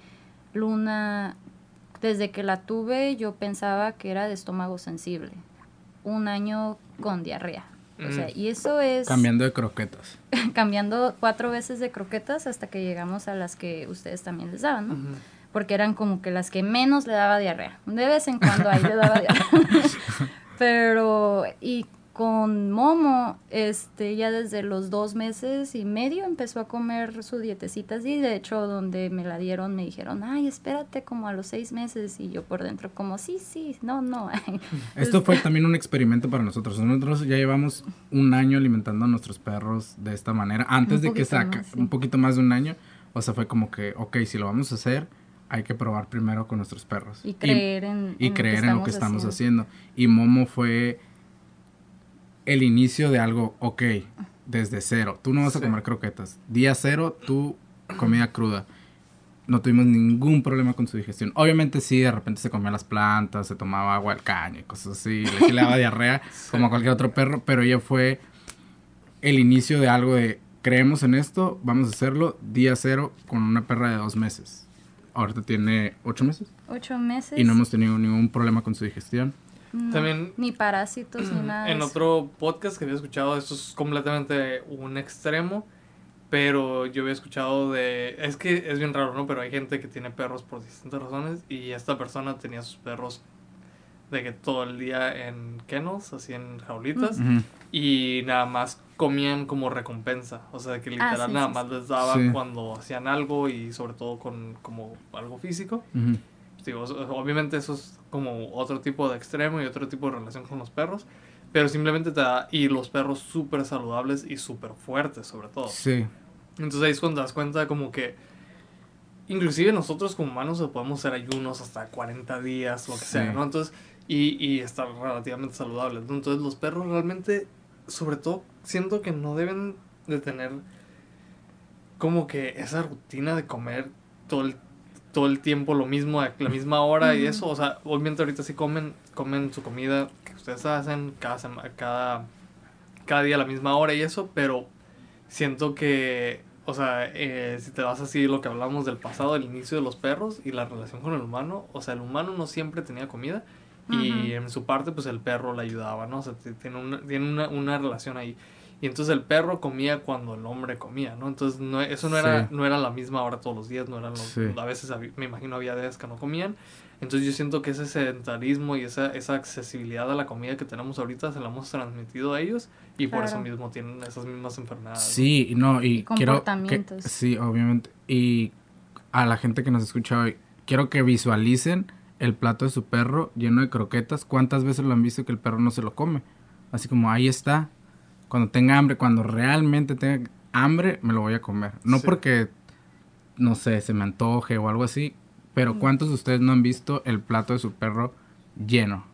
Luna, desde que la tuve, yo pensaba que era de estómago sensible. Un año con diarrea. O sea, y eso es... Cambiando de croquetas. cambiando cuatro veces de croquetas hasta que llegamos a las que ustedes también les daban, ¿no? Porque eran como que las que menos le daba diarrea. De vez en cuando ahí le daba diarrea. Pero, y con Momo, este, ya desde los dos meses y medio empezó a comer su dietecita así. De hecho, donde me la dieron, me dijeron, ay, espérate como a los seis meses. Y yo por dentro, como, sí, sí, no, no. Esto fue también un experimento para nosotros. Nosotros ya llevamos un año alimentando a nuestros perros de esta manera. Antes de que saca, un poquito más de un año. O sea, fue como que, ok, si lo vamos a hacer, hay que probar primero con nuestros perros. Y creer en, y creer en lo que estamos haciendo. Y Momo fue el inicio de algo, ok, desde cero. Tú no vas a comer croquetas. Día cero, tú comida cruda. No tuvimos ningún problema con su digestión. Obviamente sí, de repente se comía las plantas, se tomaba agua del caño y cosas así. Le, daba diarrea como cualquier otro perro, pero ella fue el inicio de algo de creemos en esto, vamos a hacerlo día cero con una perra de dos meses. Ahorita tiene ocho meses. Ocho meses. Y no hemos tenido ningún problema con su digestión. También, ni parásitos ni nada. En otro podcast que había escuchado, esto es completamente un extremo, pero yo había escuchado de... Es que es bien raro, ¿no? Pero hay gente que tiene perros por distintas razones y esta persona tenía sus perros de que todo el día en kennels, así en jaulitas, y nada más comían como recompensa, o sea, que ah, literal nada más les daba cuando hacían algo y sobre todo con como algo físico obviamente eso es como otro tipo de extremo y otro tipo de relación con los perros, pero simplemente te da, y los perros súper saludables y súper fuertes sobre todo. Sí. Entonces ahí es cuando te das cuenta como que, inclusive nosotros como humanos podemos hacer ayunos hasta 40 días, lo que sea, ¿no? Entonces, y, y estar relativamente saludables, Entonces los perros realmente, sobre todo, siento que no deben de tener como que esa rutina de comer todo el todo el tiempo lo mismo, a la misma hora y eso. O sea, obviamente ahorita sí comen, comen su comida que ustedes hacen cada, cada, cada día a la misma hora y eso, pero siento que, o sea, eh, si te vas así lo que hablamos del pasado, del inicio de los perros y la relación con el humano, o sea, el humano no siempre tenía comida y en su parte pues el perro le ayudaba, ¿no? O sea, tiene una, tiene una, una relación ahí. Y entonces el perro comía cuando el hombre comía, ¿no? Entonces no, eso no era, no era la misma hora todos los días, no eran los, a veces me imagino había días que no comían. Entonces yo siento que ese sedentarismo y esa, esa accesibilidad a la comida que tenemos ahorita se la hemos transmitido a ellos y por eso mismo tienen esas mismas enfermedades. Sí, no, y quiero que, sí, obviamente. Y a la gente que nos escucha hoy, quiero que visualicen el plato de su perro lleno de croquetas. ¿Cuántas veces lo han visto que el perro no se lo come? Así como ahí está, cuando tenga hambre, cuando realmente tenga hambre, me lo voy a comer. No porque, no sé, se me antoje o algo así, pero ¿cuántos de ustedes no han visto el plato de su perro lleno?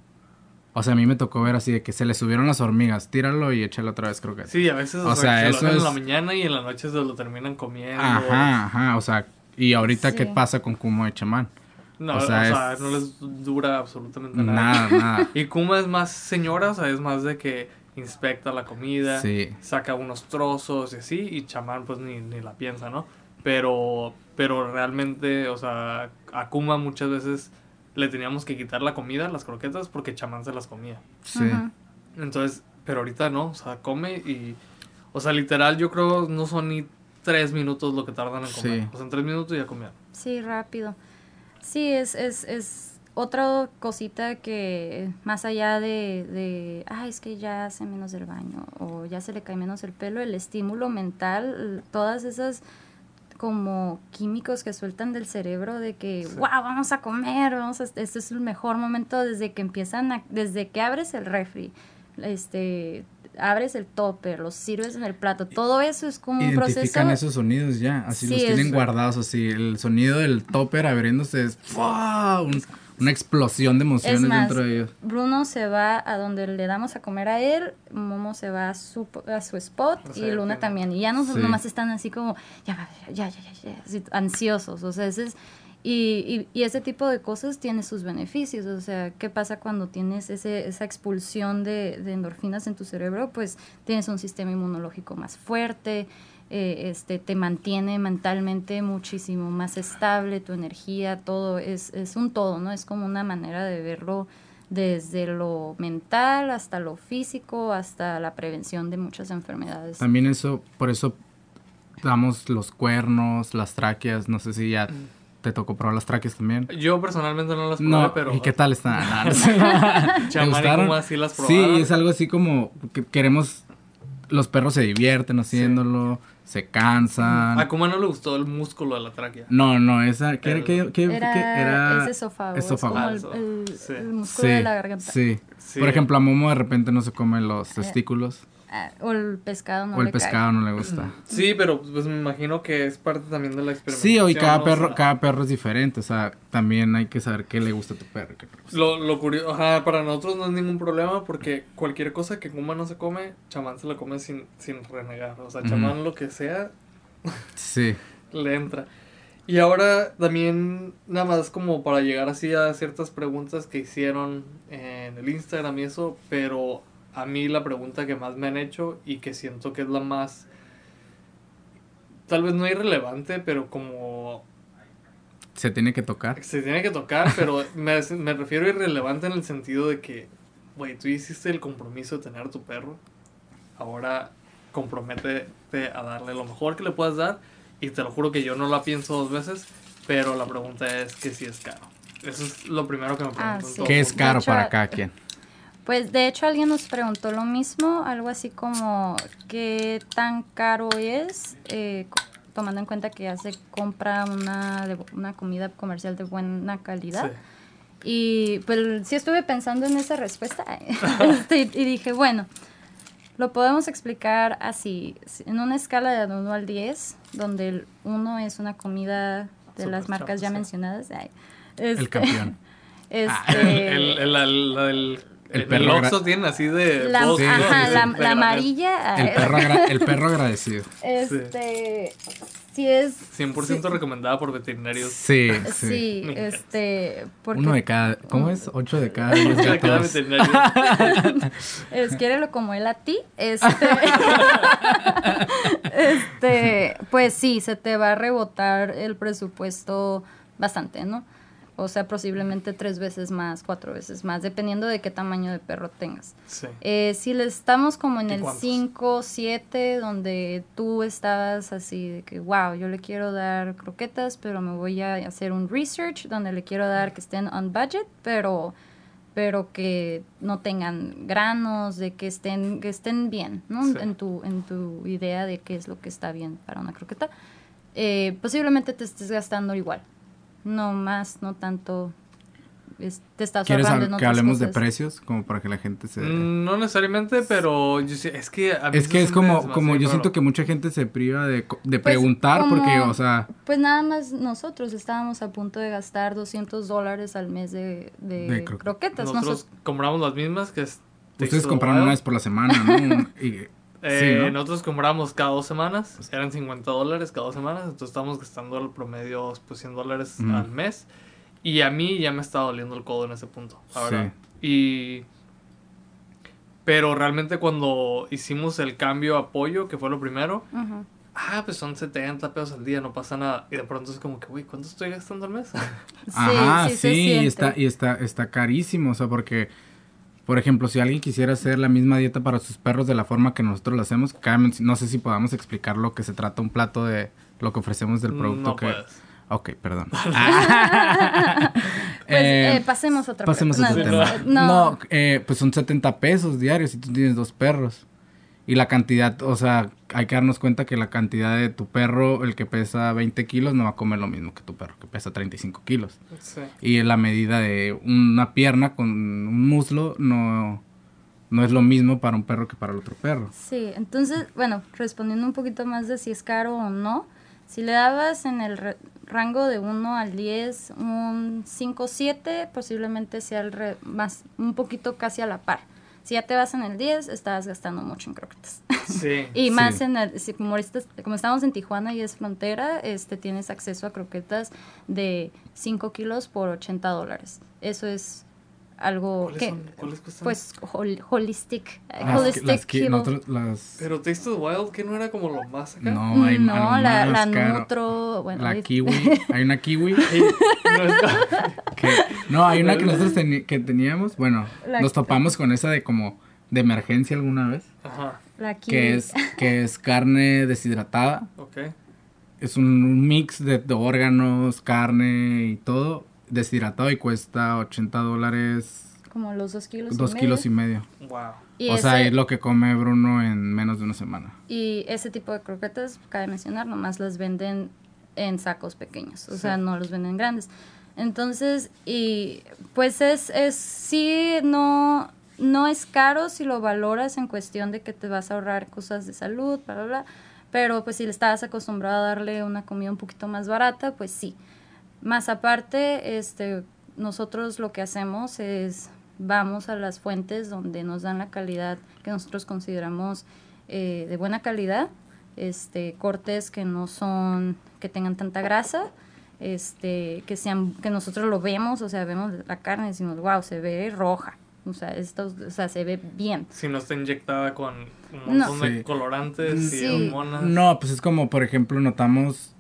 O sea, a mí me tocó ver así de que se le subieron las hormigas, tíralo y échalo otra vez, creo que. Sí, a veces o sea, eso es... en la mañana y en la noche se lo terminan comiendo. Ajá, ajá, o sea, y ahorita qué pasa con Kumo de chamán? No, o sea, no les dura absolutamente nada. Nada, nada. y Kuma es más señora, o sea, es más de que inspecta la comida, saca unos trozos y así, y chamán pues ni, ni, la piensa, ¿no? Pero, pero realmente, o sea, a Kuma muchas veces le teníamos que quitar la comida, las croquetas, porque chamán se las comía. Sí. Entonces, pero ahorita no, o sea, come y, o sea, literal yo creo no son ni tres minutos lo que tardan en comer. Sí. O sea, en tres minutos ya comieron. Sí, rápido. Sí, es, es, es otra cosita que más allá de, de, ah, es que ya hace menos del baño o ya se le cae menos el pelo, el estímulo mental, todas esas como químicos que sueltan del cerebro de que, Sí. wow, vamos a comer, vamos a, este es el mejor momento desde que empiezan, a- desde que abres el refri, este, abres el topper, los sirves en el plato, todo eso es como un proceso. Identifican esos sonidos ya, así Sí, los tienen guardados, así el sonido del topper abriéndose es ¡fua! Un- una explosión de emociones Es más, dentro de ellos. Bruno se va a donde le damos a comer a él, Momo se va a su, a su spot O sea, y Luna que- también. Y ya nos, Sí. nomás están así como, ya, ya, ya, ya, ya, ya, así, ansiosos. O sea, ese es, y, y, y ese tipo de cosas tiene sus beneficios. O sea, ¿qué pasa cuando tienes ese, esa expulsión de, de endorfinas en tu cerebro? Pues tienes un sistema inmunológico más fuerte, eh, este, te mantiene mentalmente muchísimo más estable, tu energía, todo, es, es un todo, ¿no? Es como una manera de verlo desde lo mental hasta lo físico, hasta la prevención de muchas enfermedades. También eso, por eso damos los cuernos, las tráqueas, no sé si ya te tocó probar las tráqueas también. Yo personalmente no las probé, No, pero... ¿y qué tal están? Ah, no sé. ¿Te Chamán, cómo así las Sí, probaron? es algo así como que queremos, los perros se divierten haciéndolo, se cansan. A Kuma no le gustó el músculo de la tráquea. No, no, esa, ¿qué, El- qué, qué- Era, qué era? es esófago, esófago. es como el, el- Sí. el músculo Sí, de la garganta. sí. Sí. Por ejemplo, a Momo de repente no se come los testículos Ah, o el pescado no o el le cae. pescado no le gusta. Sí, pero pues me imagino que es parte también de la experimentación. Sí, hoy cada ¿no? O perro, sea, cada perro es diferente, o sea, también hay que saber qué le gusta a tu perro. qué gusta. Lo, lo curioso, ajá, para nosotros no es ningún problema porque cualquier cosa que Kuma no se come, Chamán se la come sin, sin renegar. O sea. Chamán lo que sea, Sí, le entra. Y ahora también, nada más como para llegar así a ciertas preguntas que hicieron en el Instagram y eso, pero a mí la pregunta que más me han hecho y que siento que es la más, tal vez no irrelevante, pero como se tiene que tocar. se tiene que tocar, pero me, me refiero a irrelevante en el sentido de que, güey, tú hiciste el compromiso de tener a tu perro, ahora comprométete a darle lo mejor que le puedas dar y te lo juro que yo no la pienso dos veces, pero la pregunta es que si es caro. Eso es lo primero que me pregunto. Ah, sí. ¿Qué es caro hecho, para cada quien? Pues de hecho alguien nos preguntó lo mismo, algo así como qué tan caro es, eh, tomando en cuenta que ya se compra una, de- una comida comercial de buena calidad. Sí. Y pues sí estuve pensando en esa respuesta este, y dije, bueno, lo podemos explicar así, en una escala de 1 al 10, donde el 1 es una comida de las marcas ya sí. mencionadas. ay, El este, campeón. este, El, el, el, el, el, El perro tiene así de... la, ajá, la, amarilla. El ay, perro, agra- el perro agradecido. Este, sí es... 100% sí, recomendada por veterinarios. Sí, Sí, este, porque Uno de cada, ¿cómo es? Ocho de cada diez De cada veterinario. es quiérelo como él a ti, este, este, pues sí, se te va a rebotar el presupuesto bastante, ¿no? O sea, posiblemente tres veces más, cuatro veces más, dependiendo de qué tamaño de perro tengas. Sí. Eh, si le estamos como en ¿Y el cuántos? 5, 7, donde tú estabas así de que, wow, yo le quiero dar croquetas, pero me voy a hacer un research donde le quiero dar que estén on budget, pero, pero que no tengan granos, de que estén, que estén bien, ¿no? Sí. En, tu, en tu idea de qué es lo que está bien para una croqueta. Eh, posiblemente te estés gastando igual. No más, no tanto. es- te estás ¿Quieres ahorrando hab- en que otras hablemos de precios? Como para que la gente se... Mm, No necesariamente, pero yo es que a Es que es como, como yo siento que mucha gente se priva de, co- de Pues, preguntar como- porque, o sea, Pues nada más nosotros estábamos a punto de gastar 200 dólares al mes de, de De cro- croquetas. Nosotros Nosos- compramos las mismas que es ustedes compraron una vez por la semana, ¿no? Y- Eh, sí, ¿no? Nosotros compramos cada dos semanas, eran 50 dólares cada dos semanas, entonces estamos gastando al promedio pues 100 dólares al mes. Y a mí ya me está doliendo el codo en ese punto, la Sí. verdad. Y... Pero realmente cuando hicimos el cambio a pollo, que fue lo primero, ah, pues son 70 pesos al día, no pasa nada. Y de pronto es como que, güey, ¿cuánto estoy gastando al mes? Sí, Ajá, sí, sí, se y está, y está, está carísimo, o sea, porque Por ejemplo, si alguien quisiera hacer la misma dieta para sus perros de la forma que nosotros lo hacemos, no sé si podamos explicar lo que se trata un plato de lo que ofrecemos del producto no que... Puedes. Ok, perdón. pues eh, Eh, pasemos a otra Pasemos a no, otro no, tema. No, No, eh, pues son 70 pesos diarios y tú tienes dos perros. Y la cantidad, o sea, hay que darnos cuenta que la cantidad de tu perro, el que pesa 20 kilos, no va a comer lo mismo que tu perro, que pesa 35 kilos. Sí. Y la medida de una pierna con un muslo no, no es lo mismo para un perro que para el otro perro. Sí, entonces, bueno, respondiendo un poquito más de si es caro o no, si le dabas en el re- rango de 1 al 10 un 5 7, posiblemente sea el re- más un poquito casi a la par. Si ya te vas en el 10, estás gastando mucho en croquetas. Sí. y Sí. más en el, si como, ahorita- como estamos en Tijuana y es frontera, este tienes acceso a croquetas de 5 kilos por 80 dólares. Eso es algo ¿Cuáles, que, son? ¿Cuáles cuestan? pues, hol- holistic. Las que- holistic las que kilo. nosotros- las- Pero Taste of the Wild, que no era como lo más acá. no, hay no, la, la. Nutro, bueno, La ahí- kiwi, hay una kiwi no es que no, hay una que nosotros teni- que teníamos, bueno, La nos que- topamos con esa de como de emergencia alguna vez, Ajá, la kiwi. que es que es carne deshidratada, ok. es un mix de, de órganos, carne y todo deshidratado y cuesta 80 dólares, como los dos kilos. dos y kilos y medio. medio. Wow. Y o sea, es lo que come Bruno en menos de una semana. Y ese tipo de croquetas, cabe mencionar, nomás las venden en sacos pequeños, o sea, no los venden grandes. Entonces, y pues es, es sí, no, no es caro si lo valoras en cuestión de que te vas a ahorrar cosas de salud, bla, bla, bla. Pero pues si le estabas acostumbrado a darle una comida un poquito más barata, pues sí. Más aparte, este, nosotros lo que hacemos es vamos a las fuentes donde nos dan la calidad que nosotros consideramos eh, de buena calidad, este, cortes que no son, que tengan tanta grasa, este, que sean, que nosotros lo vemos, o sea, vemos la carne y decimos, wow, se ve roja, o sea, esto, o sea, se ve bien. Si no está inyectada con un No. montón Sí. de colorantes y Sí. hormonas. No, pues es como, por ejemplo, notamos.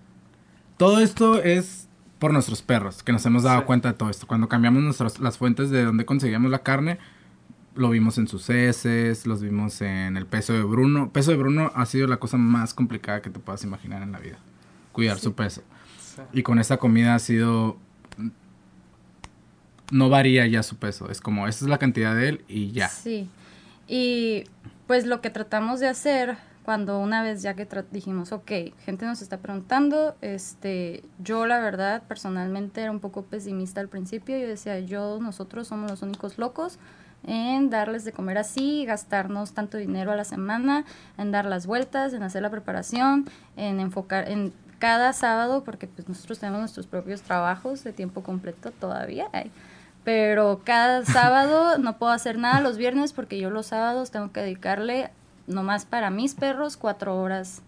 Todo esto es por nuestros perros, que nos hemos dado Sí. cuenta de todo esto. Cuando cambiamos nuestras, las fuentes de donde conseguíamos la carne, lo vimos en sus heces, los vimos en el peso de Bruno. Peso de Bruno ha sido la cosa más complicada que te puedas imaginar en la vida. Cuidar su peso. Sí. Y con esta comida ha sido. No varía ya su peso. Es como, esta es la cantidad de él y ya. Sí. Y pues lo que tratamos de hacer cuando una vez ya que dijimos, ok, gente nos está preguntando, este, yo la verdad personalmente era un poco pesimista al principio, yo decía, yo, nosotros somos los únicos locos en darles de comer así, gastarnos tanto dinero a la semana, en dar las vueltas, en hacer la preparación, en enfocar, en cada sábado, porque pues nosotros tenemos nuestros propios trabajos de tiempo completo todavía, pero cada sábado no puedo hacer nada los viernes porque yo los sábados tengo que dedicarle nomás para mis perros cuatro horas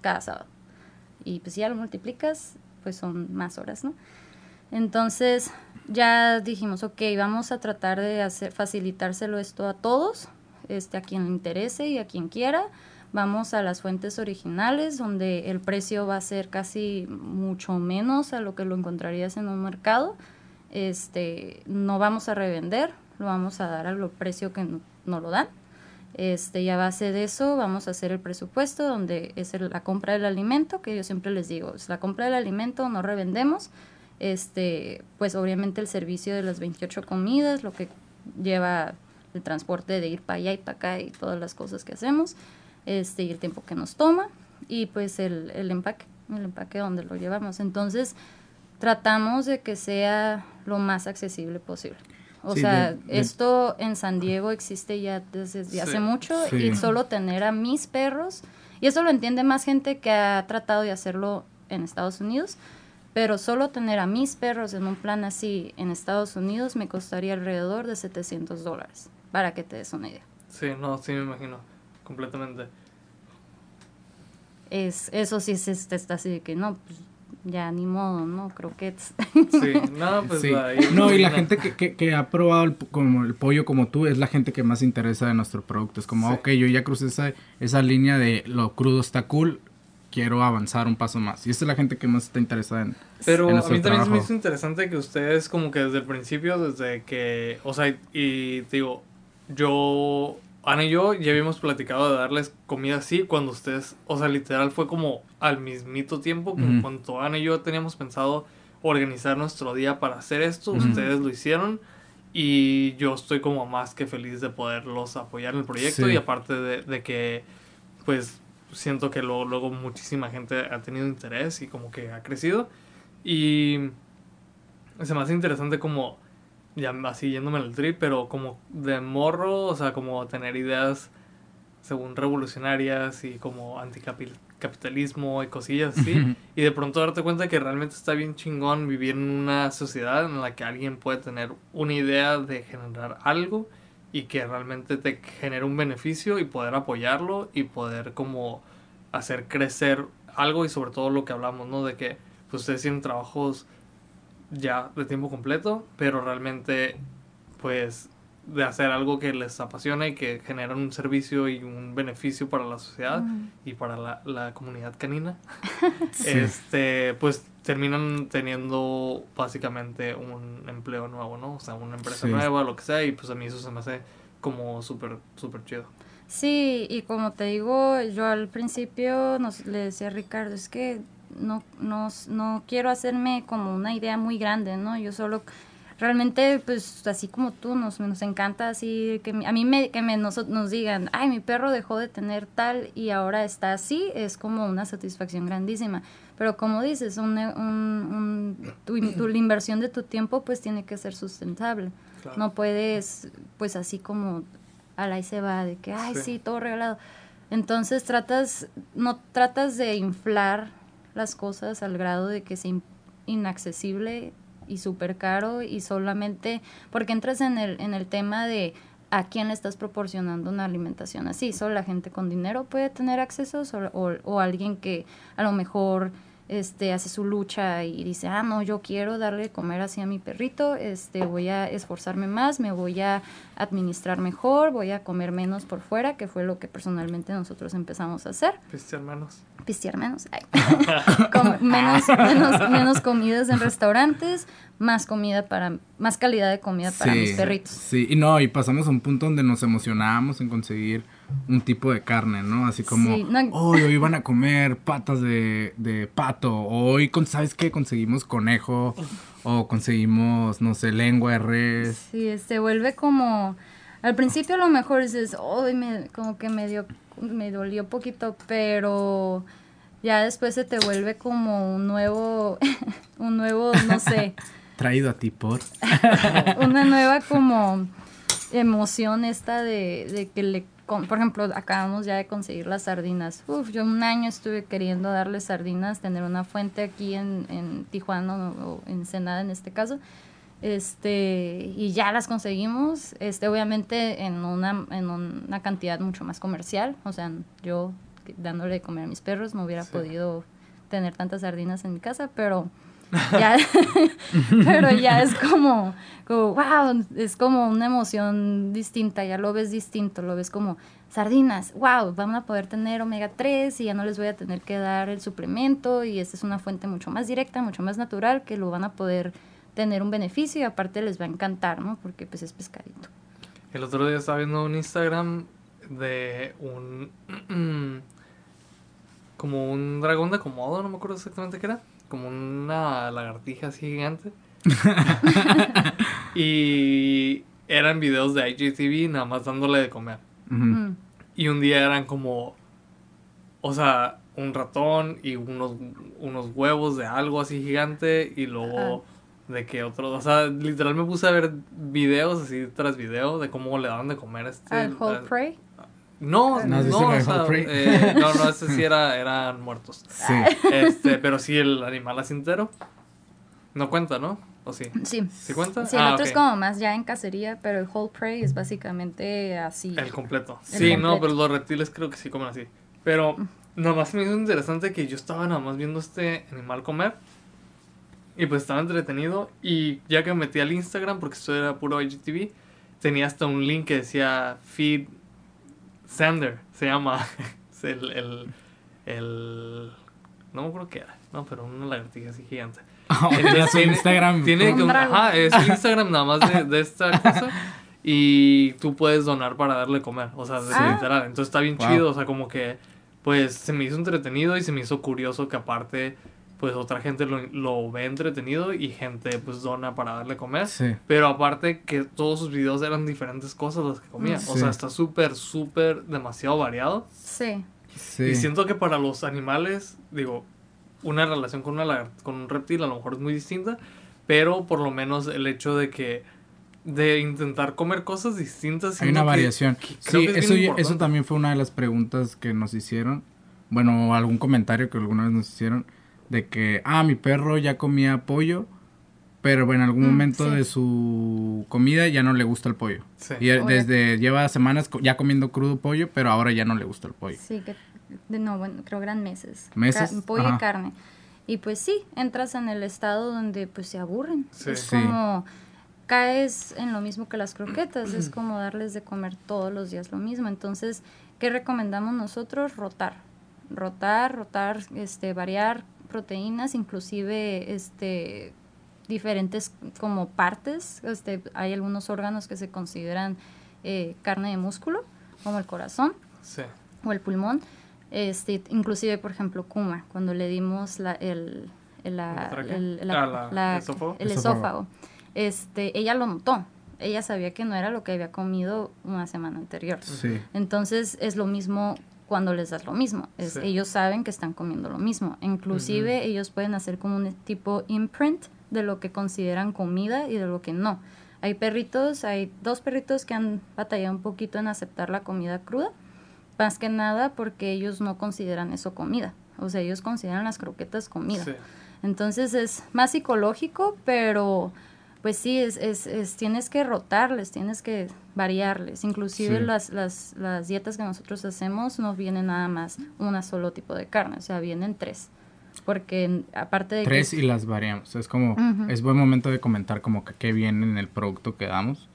cada sábado. Y pues ya lo multiplicas, pues son más horas, ¿no? Entonces ya dijimos, ok, vamos a tratar de hacer, facilitárselo esto a todos, este, a quien le interese y a quien quiera. Vamos a las fuentes originales, donde el precio va a ser casi mucho menos a lo que lo encontrarías en un mercado. Este, no vamos a revender, lo vamos a dar al precio que no lo dan. Este, y a base de eso vamos a hacer el presupuesto donde es la compra del alimento, que yo siempre les digo, es la compra del alimento, no revendemos, este, pues obviamente el servicio de las 28 comidas, lo que lleva el transporte de ir para allá y para acá y todas las cosas que hacemos, este, y el tiempo que nos toma, y pues el, el empaque, el empaque donde lo llevamos. Entonces, tratamos de que sea lo más accesible posible. O Sí, sea, de- de- esto en San Diego existe ya desde Sí. hace mucho Sí. y solo tener a mis perros, y eso lo entiende más gente que ha tratado de hacerlo en Estados Unidos, pero solo tener a mis perros en un plan así en Estados Unidos me costaría alrededor de 700 dólares, para que te des una idea. Sí, no, sí me imagino. Completamente. Es, eso sí es, es- está así de que no, pues ya ni modo, ¿no? Croquetas. Sí, no, pues Sí. ahí- No, y la gente que, que, que ha probado el, como el pollo como tú es la gente que más interesa de nuestro producto. Es como, Sí. ok, yo ya crucé esa, esa línea de lo crudo está cool, quiero avanzar un paso más. Y esa es la gente que más está interesada en... Pero en a mí también se me trabajo. hizo interesante que ustedes como que desde el principio, desde que, o sea, y te digo, yo, Ana y yo ya habíamos platicado de darles comida así cuando ustedes, o sea, literal fue como al mismito tiempo que cuando Ana y yo teníamos pensado organizar nuestro día para hacer esto, ustedes lo hicieron y yo estoy como más que feliz de poderlos apoyar en el proyecto Sí. y aparte de, de que pues siento que luego, luego muchísima gente ha tenido interés y como que ha crecido y se me hace interesante como ya así yéndome en el trip, pero como de morro, o sea, como tener ideas según revolucionarias y como anticapitalismo y cosillas así. Y de pronto darte cuenta que realmente está bien chingón vivir en una sociedad en la que alguien puede tener una idea de generar algo y que realmente te genere un beneficio y poder apoyarlo y poder como hacer crecer algo y sobre todo lo que hablamos, ¿no? De que pues, ustedes tienen trabajos ya de tiempo completo, pero realmente pues de hacer algo que les apasiona y que generan un servicio y un beneficio para la sociedad Mm. y para la, la comunidad canina, Sí. este, pues terminan teniendo básicamente un empleo nuevo, ¿no? O sea, una empresa Sí. nueva, lo que sea, y pues a mí eso se me hace como súper, súper chido. Sí, y como te digo, yo al principio nos, le decía a Ricardo, es que no, no, no quiero hacerme como una idea muy grande, ¿no? Yo solo, realmente, pues así como tú, nos, nos encanta así, que a mí me, que me, nos, nos digan, ay, mi perro dejó de tener tal y ahora está así, es como una satisfacción grandísima. Pero como dices, un, un, un- tu, tu- la inversión de tu tiempo pues tiene que ser sustentable. Claro. No puedes, pues así como a la y se va, de que, ay, Sí. sí. todo regalado. Entonces tratas, no tratas de inflar las cosas al grado de que sea in- inaccesible y súper caro y solamente porque entras en el, en el tema de a quién le estás proporcionando una alimentación así. Solo la gente con dinero puede tener acceso o- o alguien que a lo mejor este hace su lucha y dice, ah, no, yo quiero darle de comer así a mi perrito, este, voy a esforzarme más, me voy a administrar mejor, voy a comer menos por fuera, que fue lo que personalmente nosotros empezamos a hacer pistear menos, ay. Com- menos, menos, menos comidas en restaurantes, más comida para, más calidad de comida para mis perritos. Sí, y no, y pasamos a un punto donde nos emocionábamos en conseguir un tipo de carne, ¿no? Así como, Sí, no- "Oh, hoy iban a comer patas de, de pato, hoy, con, ¿sabes qué? Conseguimos conejo, o conseguimos, no sé, lengua de res. Sí, se vuelve como, al principio a lo mejor dices, "Ay, me, como que me dio, me dolió poquito, pero ya después se te vuelve como un nuevo, un nuevo, no sé, Traído a ti por... una nueva como emoción esta de, de que le con- por ejemplo acabamos ya de conseguir las sardinas. Uf, yo un año estuve queriendo darle sardinas tener una fuente aquí en, en Tijuana o, en Ensenada en este caso. Este y ya las conseguimos. Este obviamente en una en una cantidad mucho más comercial. O sea yo dándole de comer a mis perros no hubiera Sí. podido tener tantas sardinas en mi casa pero pero ya es como, como, wow, es como una emoción distinta, ya lo ves distinto, lo ves como sardinas, wow, van a poder tener omega 3 y ya no les voy a tener que dar el suplemento y esta es una fuente mucho más directa, mucho más natural, que lo van a poder tener un beneficio y aparte les va a encantar, ¿no? Porque pues es pescadito. El otro día estaba viendo un Instagram de un. como un dragón de Komodo, no me acuerdo exactamente qué era. Como una lagartija así gigante. y eran videos de IGTV nada más dándole de comer. Mm. Y un día eran como. O sea, un ratón y unos, unos huevos de algo así gigante. Y luego de que otro. O sea, literal me puse a ver videos así tras video de cómo le daban de comer a este. Al whole prey. No, ¿No no, o sea, eh, no, no, ese sí era, eran muertos. Sí. Este, pero sí el animal así entero. No cuenta, ¿no? ¿O sí? Sí. ¿Sí cuenta? Sí, el Ah, otro es como más ya en cacería, pero el whole prey es básicamente así. El completo. El sí, no, pero los reptiles creo que sí comen así. Pero nomás me hizo interesante que yo estaba nada más viendo este animal comer. Y pues estaba entretenido. Y ya que me metí al Instagram, porque esto era puro IGTV, tenía hasta un link que decía Feed Sander. Se llama. Es el, el, el- No me acuerdo qué era. No, pero una lagartija así gigante. Su tiene- Instagram. Tiene como- ajá, es Instagram nada más de, de esta cosa. y tú puedes donar para darle comer, o sea, Ah. literal. Entonces está bien Wow. chido, o sea, como que pues se me hizo entretenido y se me hizo curioso que aparte pues otra gente lo, lo ve entretenido y gente pues dona para darle comer. Sí. Pero aparte que todos sus videos eran diferentes cosas las que comía. O sea, está súper, súper demasiado variado. Sí. Sí. Y siento que para los animales, digo, una relación con, una lagar- con un reptil a lo mejor es muy distinta. Pero por lo menos el hecho de que... De intentar comer cosas distintas. Hay una que- variación. que Sí, es eso, eso también fue una de las preguntas que nos hicieron. Bueno, algún comentario que alguna vez nos hicieron. De que, ah, mi perro ya comía pollo. Pero en algún Mm, momento sí. de su comida ya no le gusta el pollo. Sí. Y Oye. desde lleva semanas ya comiendo crudo pollo, pero ahora ya no le gusta el pollo. Sí, que de- no, bueno, creo que eran meses. ¿Meses? Ca- pollo Ajá. y carne. Y pues sí, entras en el estado donde pues se aburren. Sí. Es Sí. como caes en lo mismo que las croquetas, es como darles de comer todos los días lo mismo. Entonces, ¿qué recomendamos nosotros? Rotar. Rotar, rotar, este, variar proteínas, inclusive este diferentes como partes. Este, hay algunos órganos que se consideran eh, carne de músculo, como el corazón Sí. o el pulmón. Este, inclusive, por ejemplo, Kuma, cuando le dimos la, el, el, la- ¿La tráquea? el- la- Ah, la- la- ¿el esófago? el Esófago. esófago, este, ella lo notó. Ella sabía que no era lo que había comido una semana anterior. Sí. Entonces es lo mismo cuando les das lo mismo. Es- Sí. Ellos saben que están comiendo lo mismo. Inclusive ellos pueden hacer como un tipo imprint de lo que consideran comida y de lo que no. Hay perritos, hay dos perritos que han batallado un poquito en aceptar la comida cruda, más que nada porque ellos no consideran eso comida. O sea, ellos consideran las croquetas comida. Sí. Entonces es más psicológico, pero pues sí, es, es, es- tienes que rotarles, tienes que variarles. Inclusive Sí. las, las, las dietas que nosotros hacemos no vienen nada más un solo tipo de carne, o sea, vienen tres. Porque aparte de Tres que... y las variamos. Es como, es buen momento de comentar como que qué viene en el producto que damos.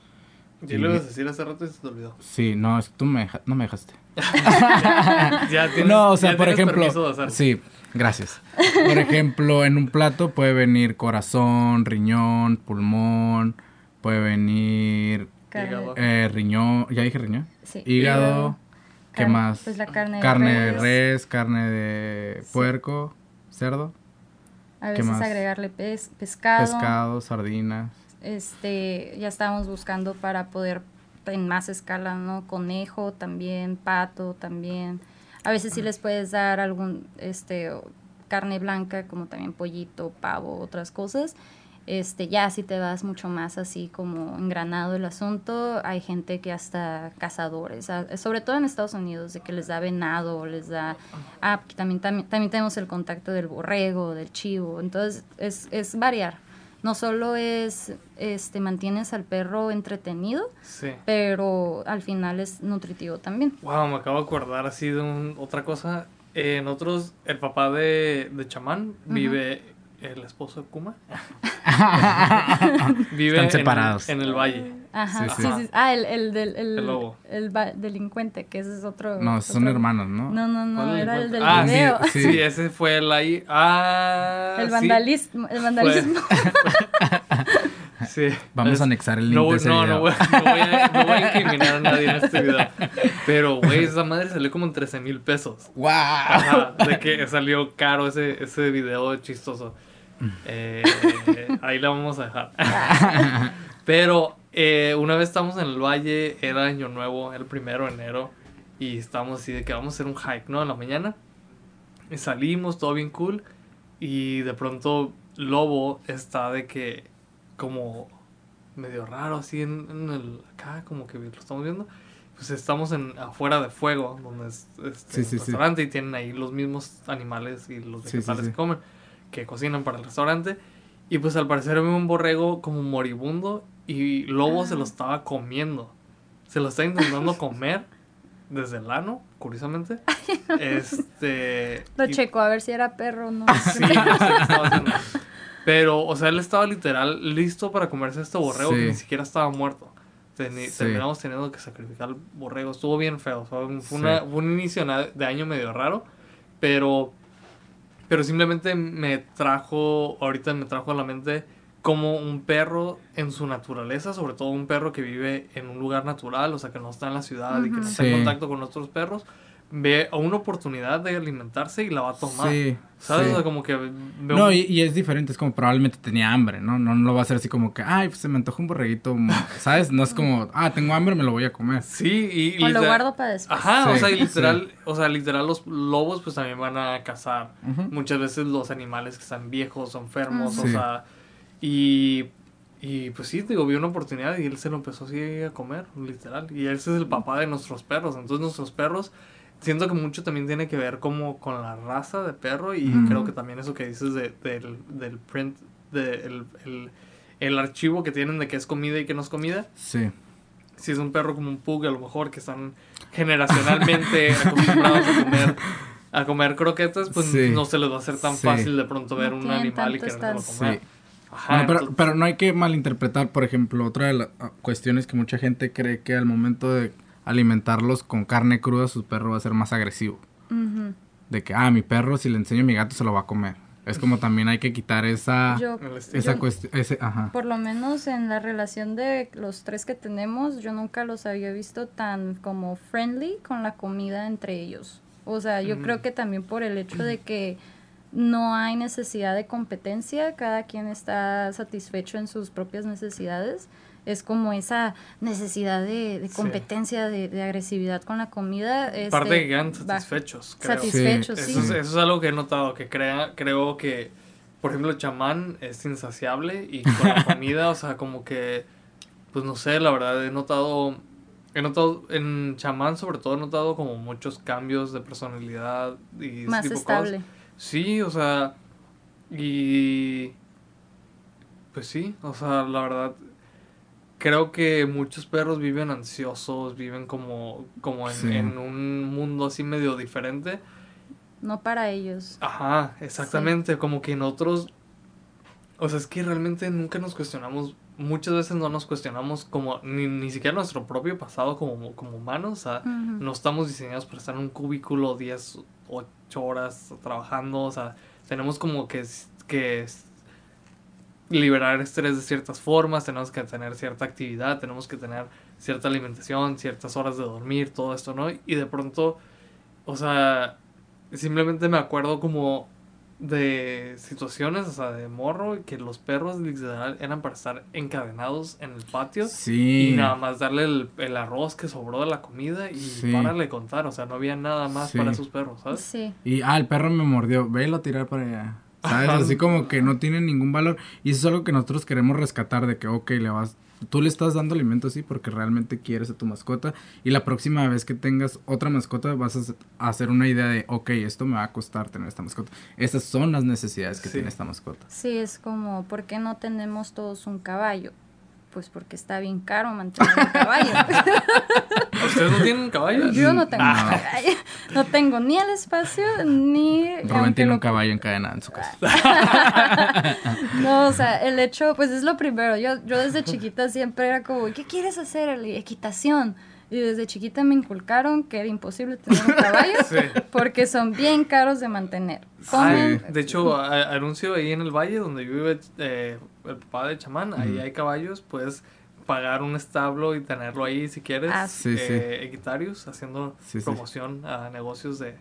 Ya lo ibas a decir hace rato y se te olvidó. Sí, no, es que tú me deja- no me dejaste. Ya tienes, no, o sea, ya por ejemplo, permiso de hacerlo. sí, gracias. Por ejemplo, en un plato puede venir corazón, riñón, pulmón, puede venir eh, riñón, ya dije riñón, sí, hígado, ¿qué carne- más? Pues la carne, carne de res, res, carne de Sí. puerco, cerdo, A ¿qué veces más? agregarle pez, pescado. pescado, sardinas. Este, ya estábamos buscando para poder en más escala, ¿no? Conejo también, pato también. A veces sí les puedes dar algún, este, carne blanca, como también pollito, pavo, otras cosas. Este, ya si te vas mucho más así como engranado el asunto, hay gente que hasta cazadores, sobre todo en Estados Unidos, de que les da venado, les da, ah, también, también, también tenemos el contacto del borrego, del chivo, entonces es, es variar. No solo es, este, mantienes al perro entretenido, Sí. pero al final es nutritivo también. Wow, me acabo de acordar así de un- otra cosa. En otros, el papá de, de Chamán vive, el esposo de Kuma. vive Están en- separados. En, el valle. Ajá, Sí, sí, sí. sí. Ah, el, el del el, El lobo. el va- delincuente, que ese es otro. No, son hermanos, ¿no? No, no, no, ¿Cuál era el del ah, sí, video. Sí, Sí. ese fue el ahí. Ah, el sí, vandalismo. El vandalismo. Sí. Vamos Es- a anexar el link no, de ese no, video. no, voy, no voy a, no voy a incriminar a nadie en este video. Pero, güey, esa madre salió como en 13 mil pesos. ¡Wow! Ajá, de que salió caro ese, ese video chistoso. Eh, ahí la vamos a dejar. Pero eh, una vez estamos en el valle, era año nuevo, el primero de enero, y estábamos así de que vamos a hacer un hike, ¿no? En la mañana. Y salimos, todo bien cool, y de pronto Lobo está de que como medio raro así en, en el acá como que lo estamos viendo pues estamos en afuera de fuego donde es este, Sí, sí, un sí. restaurante y tienen ahí los mismos animales y los vegetales que comen que cocinan para el restaurante y pues al parecer había un borrego como moribundo y Lobo se lo estaba comiendo se lo está intentando comer desde el ano curiosamente este Lo y- checo a ver si era perro o no. Sí. Pero, o sea, él estaba literal listo para comerse este borrego que Sí. ni siquiera estaba muerto. Teni- Sí. Terminamos teniendo que sacrificar el borrego. Estuvo bien feo. Fue un, fue Sí. una- fue un inicio de año medio raro. Pero, pero simplemente me trajo, ahorita me trajo a la mente como un perro en su naturaleza, sobre todo un perro que vive en un lugar natural, o sea, que no está en la ciudad y que no está en contacto con otros perros, ve una oportunidad de alimentarse y la va a tomar. Sí. ¿Sabes? O sea, como que... No, y, es diferente, es como probablemente tenía hambre, ¿no? No, lo va a hacer así como que, ay, pues se me antoja un borreguito, ¿sabes? No es como, ah, tengo hambre, me lo voy a comer. Sí, y... O lo guardo para después. Ajá, o sea, literal, o sea, literal los lobos pues también van a cazar. Muchas veces los animales que están viejos, son enfermos, o sea... Y y pues sí, digo, vio una oportunidad y él se lo empezó así a comer, literal. Y ese es el papá de nuestros perros. Entonces nuestros perros siento que mucho también tiene que ver como con la raza de perro y creo que también eso que dices de, del, del print, de el, archivo que tienen de qué es comida y qué no es comida. Sí. Si es un perro como un pug, a lo mejor que están generacionalmente acostumbrados a comer a comer croquetas, pues no se les va a hacer tan fácil de pronto ver un animal y quererlo comer. Ajá, pero, pero no hay que malinterpretar, por ejemplo, otra de las cuestiones que mucha gente cree que al momento de alimentarlos con carne cruda, su perro va a ser más agresivo. De que, ah, mi perro, si le enseño a mi gato, se lo va a comer. Es como también hay que quitar esa, esa cuestión. Por lo menos en la relación de los tres que tenemos, yo nunca los había visto tan como friendly con la comida entre ellos. O sea, yo creo que también por el hecho de que no hay necesidad de competencia, cada quien está satisfecho en sus propias necesidades es como esa necesidad de, competencia, de, agresividad con la comida. Este, Parte de que quedan satisfechos. Satisfechos, sí. Eso, es, algo que he notado, que crea, creo que, por ejemplo, el chamán es insaciable y con la comida, o sea, como que, pues no sé, la verdad, he notado, he notado, en chamán sobre todo he notado como muchos cambios de personalidad y Más estable. Sí, o sea, y... Pues sí, o sea, la verdad, creo que muchos perros viven ansiosos, viven como, como en, un mundo así medio diferente. No para ellos. Ajá, exactamente, como que en otros... O sea, es que realmente nunca nos cuestionamos, muchas veces no nos cuestionamos como ni, ni siquiera nuestro propio pasado como, como humanos, o sea, no estamos diseñados para estar en un cubículo 10, 8 horas trabajando, o sea, tenemos como que, que liberar estrés de ciertas formas, tenemos que tener cierta actividad, tenemos que tener cierta alimentación, ciertas horas de dormir, todo esto, ¿no? Y de pronto, o sea, simplemente me acuerdo como de situaciones, o sea, de morro, que los perros literal eran para estar encadenados en el patio sí. y nada más darle el, arroz que sobró de la comida y para le contar, o sea, no había nada más para esos perros, ¿sabes? Sí. Y, ah, el perro me mordió, velo a tirar para allá. ¿Sabes? Así como que no tiene ningún valor. Y eso es algo que nosotros queremos rescatar de que, ok, le vas, tú le estás dando alimento así porque realmente quieres a tu mascota. Y la próxima vez que tengas otra mascota vas a hacer una idea de, ok, esto me va a costar tener esta mascota. Estas son las necesidades que tiene esta mascota. Sí, es como, ¿por qué no tenemos todos un caballo? Pues porque está bien caro mantener un caballo. ¿Ustedes no tienen caballos? Yo no tengo ah. caballo. No tengo ni el espacio ni. Rubén tiene un caballo encadenado en su casa. no, o sea, el hecho, pues es lo primero. Yo, yo desde chiquita siempre era como, ¿qué quieres hacer? Equitación. Y desde chiquita me inculcaron que era imposible tener un caballo porque son bien caros de mantener. de hecho, anuncio ahí en el valle donde vive eh, el papá de chamán, ahí hay caballos, puedes pagar un establo y tenerlo ahí si quieres. Ah, eh, Equitarius, haciendo promoción a negocios de,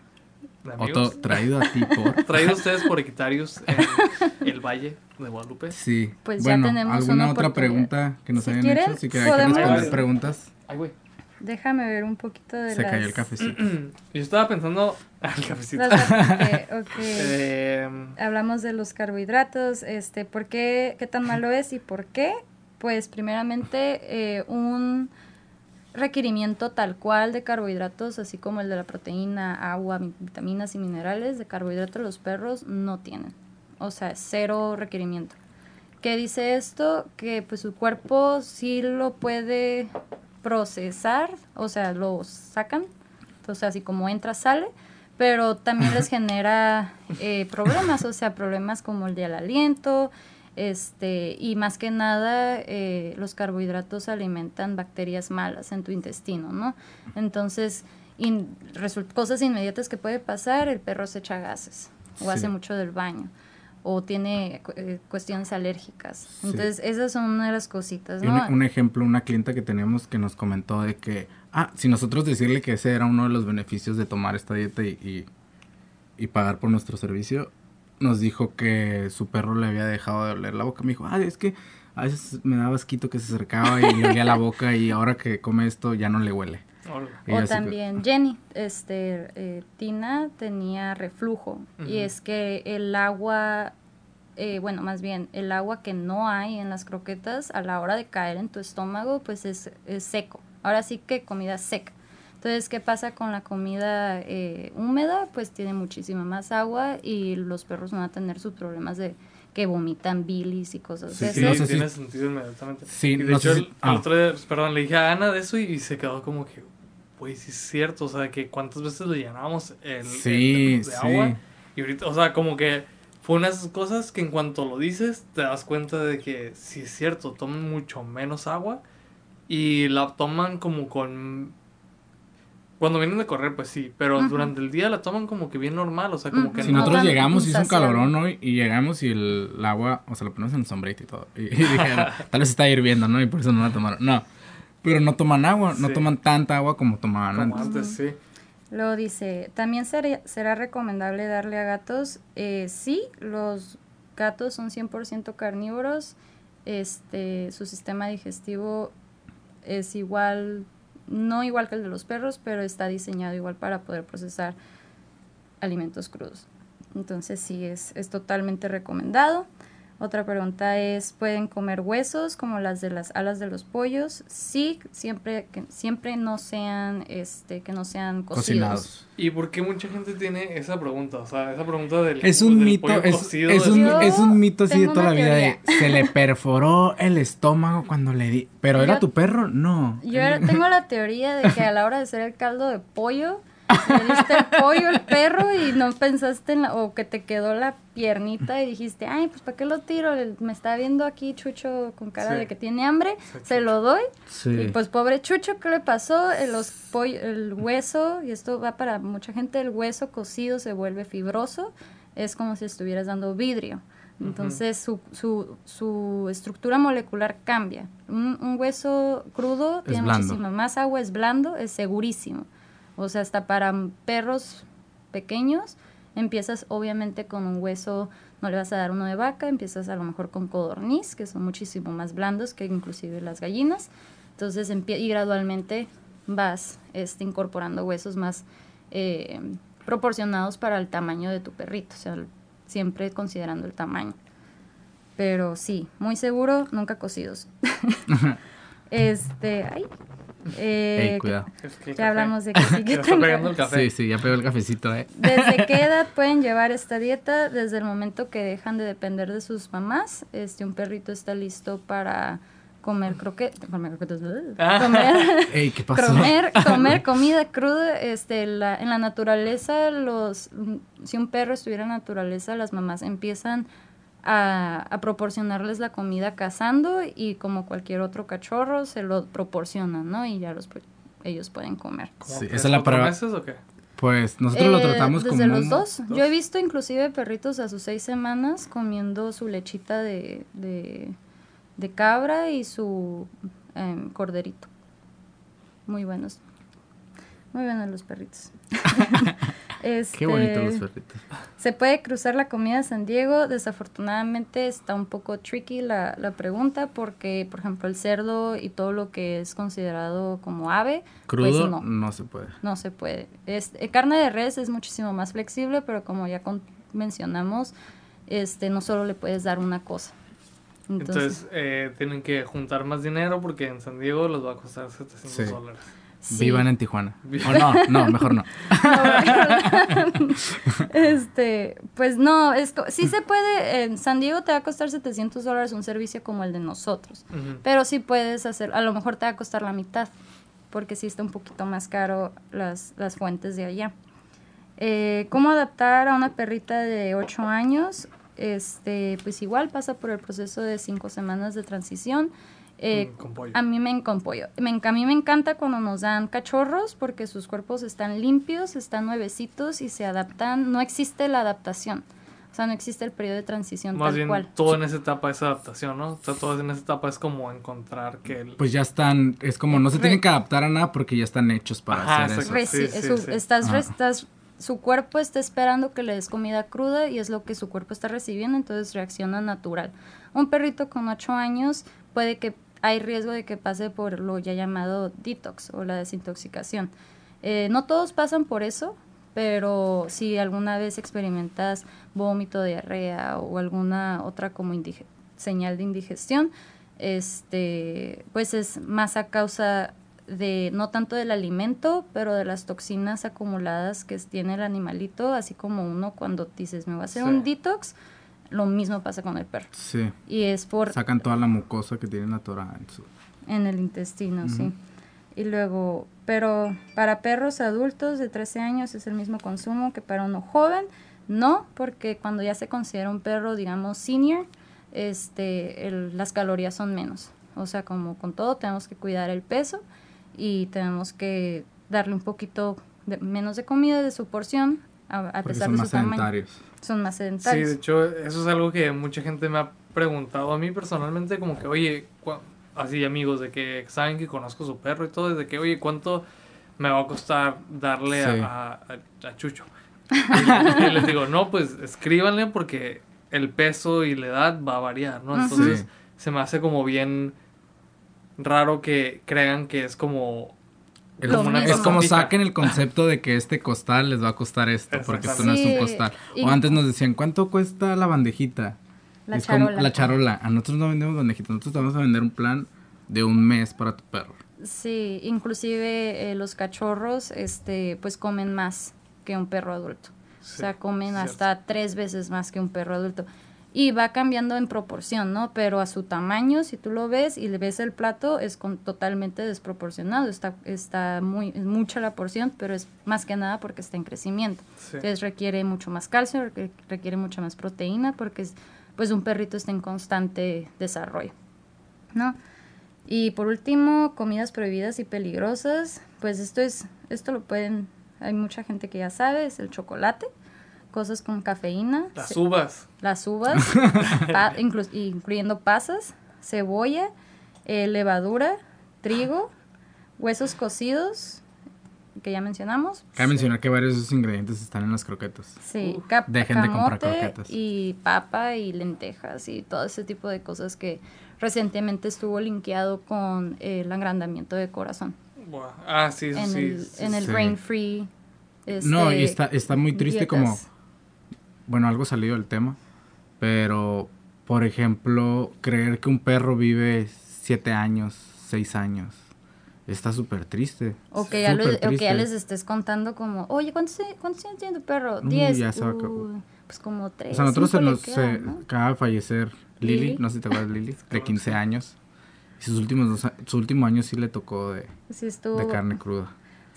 amigos. traído a ti por. traído ustedes por Equitarius en el Valle de Guadalupe. Sí. Pues bueno, ya tenemos ¿alguna otra pregunta que nos hayan hecho? Si quieren responder preguntas. Ay, güey. Déjame ver un poquito de Se cayó el cafecito. Yo estaba pensando... Ah, el cafecito. Eh, Hablamos de los carbohidratos, este, ¿por qué, qué tan malo es y por qué? Pues primeramente eh, un requerimiento tal cual de carbohidratos, así como el de la proteína, agua, vitaminas y minerales, de carbohidratos los perros no tienen. O sea, cero requerimiento. ¿Qué dice esto? Que pues su cuerpo sí lo puede procesar, o sea, lo sacan, entonces así como entra, sale, pero también les genera eh, problemas, o sea, problemas como el del aliento, este, y más que nada eh, los carbohidratos alimentan bacterias malas en tu intestino, ¿no? Entonces, cosas inmediatas que puede pasar, el perro se echa gases o hace mucho del baño o tiene eh, cuestiones alérgicas. Entonces, esas son una de las cositas, ¿no? Un, un, ejemplo, una clienta que teníamos que nos comentó de que, ah, si nosotros decirle que ese era uno de los beneficios de tomar esta dieta y, y, pagar por nuestro servicio, nos dijo que su perro le había dejado de oler la boca. Me dijo, ah, es que a veces me daba asquito que se acercaba y le olía la boca y ahora que come esto ya no le huele. O también Jenny, este, eh, Tina tenía reflujo y es que el agua, eh, bueno, más bien el agua que no hay en las croquetas a la hora de caer en tu estómago, pues es, seco. Ahora sí que comida seca. Entonces, ¿qué pasa con la comida eh, húmeda? Pues tiene muchísima más agua y los perros van a tener sus problemas de que vomitan bilis y cosas sí, Sí, no tiene sentido inmediatamente. Sí, de hecho, el, ah. otro día, perdón, le dije a Ana de eso y, se quedó como que, güey, sí es cierto, o sea, que cuántas veces le llenábamos el, de agua. Y ahorita, o sea, como que fue una de esas cosas que en cuanto lo dices, te das cuenta de que sí es cierto, toman mucho menos agua y la toman como con cuando vienen de correr, pues sí, pero durante el día la toman como que bien normal, o sea, como que... Si nosotros llegamos, hizo un calorón hoy, y llegamos y el, agua, o sea, lo ponemos en el sombrito y todo, y, dijeron, tal vez está hirviendo, ¿no? Y por eso no la tomaron. No, pero no toman agua, no toman tanta agua como tomaban antes. sí. Luego dice, también será recomendable darle a gatos, eh, sí, los gatos son 100% carnívoros, este, su sistema digestivo es igual no igual que el de los perros, pero está diseñado igual para poder procesar alimentos crudos. Entonces sí, es, es totalmente recomendado. Otra pregunta es, ¿pueden comer huesos como las de las alas de los pollos? Sí, siempre que siempre no sean este que no sean cocidos. ¿Y por qué mucha gente tiene esa pregunta? O sea, esa pregunta del Es un mito, es, es, un, es, un, mito así de toda la vida de se le perforó el estómago cuando le di, pero era tu perro? No. Yo tengo la teoría de que a la hora de hacer el caldo de pollo le diste el pollo, el perro, y no pensaste en la, o que te quedó la piernita y dijiste, ay, pues ¿para qué lo tiro? Me está viendo aquí Chucho con cara de que tiene hambre, se lo doy. Y pues pobre Chucho, ¿qué le pasó? El, los el hueso, y esto va para mucha gente, el hueso cocido se vuelve fibroso, es como si estuvieras dando vidrio. Entonces su, su, su, estructura molecular cambia. Un, un hueso crudo tiene muchísima más agua, es blando, es segurísimo. O sea, hasta para perros pequeños, empiezas obviamente con un hueso, no le vas a dar uno de vaca, empiezas a lo mejor con codorniz, que son muchísimo más blandos que inclusive las gallinas. Entonces, y gradualmente vas este, incorporando huesos más eh, proporcionados para el tamaño de tu perrito, o sea, siempre considerando el tamaño. Pero sí, muy seguro, nunca cocidos. este, ay, eh, cuidado. Ya hablamos de que Sí, sí, ya pegó el cafecito, eh. ¿Desde qué edad pueden llevar esta dieta? Desde el momento que dejan de depender de sus mamás. Este, un perrito está listo para comer croquetas, comer ah. comer, comer, comer comida cruda, este, la, en la naturaleza, los, si un perro estuviera en la naturaleza, las mamás empiezan a, proporcionarles la comida cazando y como cualquier otro cachorro se lo proporcionan, ¿no? Y ya los ellos pueden comer. Sí, esa es la prueba. meses o qué? Pues nosotros lo eh, tratamos desde como... los dos. Yo he visto inclusive perritos a sus seis semanas comiendo su lechita de, de, cabra y su em, corderito. Muy buenos. Muy buenos los perritos. Este, Qué bonitos los perritos. Se puede cruzar la comida San Diego. Desafortunadamente está un poco tricky la, la, pregunta porque, por ejemplo, el cerdo y todo lo que es considerado como ave, pues crudo no, no, se puede. No se puede. Es, eh, carne de res es muchísimo más flexible, pero como ya mencionamos, este, no solo le puedes dar una cosa. Entonces, eh, tienen que juntar más dinero porque en San Diego les va a costar 700 dólares. Vivan en Tijuana. O no, no, mejor no. este, pues no, esto sí se puede, en San Diego te va a costar 700 dólares un servicio como el de nosotros, pero sí puedes hacer, a lo mejor te va a costar la mitad, porque sí está un poquito más caro las, las fuentes de allá. Eh, ¿Cómo adaptar a una perrita de 8 años? Este, pues igual pasa por el proceso de 5 semanas de transición eh, a mí me, con pollo. Me, a mí me encanta cuando nos dan cachorros porque sus cuerpos están limpios, están nuevecitos y se adaptan. No existe la adaptación. O sea, no existe el periodo de transición Más tal bien, cual. todo en esa etapa es adaptación, ¿no? O sea, todo en esa etapa es como encontrar que... El... Pues ya están, es como no se tienen que adaptar a nada porque ya están hechos para Ajá, hacer eso. exacto. Reci- Sí, sí, su, sí. Estás, Ajá. estás- su cuerpo está esperando que le des comida cruda y es lo que su cuerpo está recibiendo, entonces reacciona natural. Un perrito con 8 años puede que hay riesgo de que pase por lo ya llamado detox o la desintoxicación. Eh, no todos pasan por eso, pero si alguna vez experimentas vómito, diarrea o alguna otra como señal de indigestión, este, pues es más a causa de no tanto del alimento, pero de las toxinas acumuladas que tiene el animalito, así como uno cuando dices me voy a hacer Sí. un detox, lo mismo pasa con el perro. Sí. Y es por Sacan toda la mucosa que tienen atorada en su... en el intestino, sí. Y luego, pero para perros adultos de 13 años es el mismo consumo que para uno joven, no, porque cuando ya se considera un perro, digamos, senior, este, el- las calorías son menos. O sea, como con todo, tenemos que cuidar el peso y tenemos que darle un poquito de- menos de comida de su porción, a, pesar son de más su tamaño. sedentarios. Son más Sí, sedentarios. de hecho, eso es algo que mucha gente me ha preguntado a mí personalmente, como que, oye, así amigos, de que saben que conozco su perro y todo, de que, oye, ¿cuánto me va a costar darle a- Sí. a, a- a Chucho? Y, y les digo, no, pues escríbanle porque el peso y la edad va a variar, ¿no? Entonces, Sí. se me hace como bien raro que crean que es como... Es, como- es como saquen el concepto de que este costal les va a costar esto, porque esto no es un costal. O antes nos decían, ¿cuánto cuesta la bandejita? La Es como- charola. la charola. A nosotros no vendemos bandejitas, nosotros te vamos a vender un plan de un mes para tu perro. Sí, inclusive eh, los cachorros, este, pues comen más que un perro adulto. Sí, o sea, comen cierto. hasta tres veces más que un perro adulto. Y va cambiando en proporción, ¿no? Pero a su tamaño, si tú lo ves y le ves el plato, es con, totalmente desproporcionado. Está, está muy, es mucha la porción, pero es más que nada porque está en crecimiento. Sí. Entonces requiere mucho más calcio, requiere, requiere mucha más proteína, porque es, pues un perrito está en constante desarrollo, ¿no? Y por último, comidas prohibidas y peligrosas, pues esto es, esto lo pueden, hay mucha gente que ya sabe, es el chocolate, cosas con cafeína, Las uvas. las uvas, pa- inclu- incluyendo pasas, cebolla, eh, levadura, trigo, huesos cocidos, que ya mencionamos, Cabe mencionar que varios de esos ingredientes están en las croquetas. Sí, Uf. cap- Dejen de comprar croquetas. Y papa y lentejas y todo ese tipo de cosas que recientemente estuvo linkeado con el agrandamiento de corazón. Buah. Ah, sí, eso en sí. el, sí, en el sí. grain free. no, y este, está, está muy triste dietas. como, bueno, algo salido del tema, pero, por ejemplo, creer que un perro vive siete años, seis años, está súper triste. O que, ya lo- súper o que ya les estés contando como, oye, ¿cuántos, cuántos años tiene tu perro? Diez. ya se va. Uy, pues como tres. O sea, nosotros se nos quedan, se ¿no? acaba de fallecer Lili, Lili. no sé si te acuerdas de Lili, de Claro, 15 sí. años. Y sus últimos dos, su último año sí le tocó de, Sí, estuvo, de carne cruda.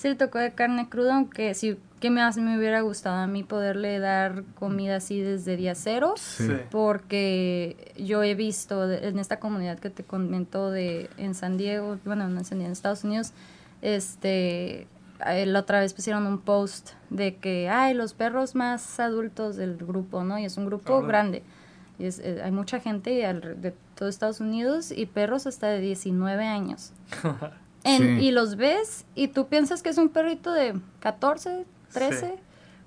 Sí, le tocó de carne cruda, aunque sí, que más me hubiera gustado a mí poderle dar comida así desde día cero. Sí. Porque yo he visto de- en esta comunidad que te comento de en San Diego, bueno, no en San Diego, en Estados Unidos, este, eh, la otra vez pusieron un post de que, ay, los perros más adultos del grupo, ¿no? Y es un grupo grande. Y es, eh, hay mucha gente al- de todo Estados Unidos y perros hasta de 19 años. En- Sí. Y los ves y tú piensas que es un perrito de 14, 13, Sí.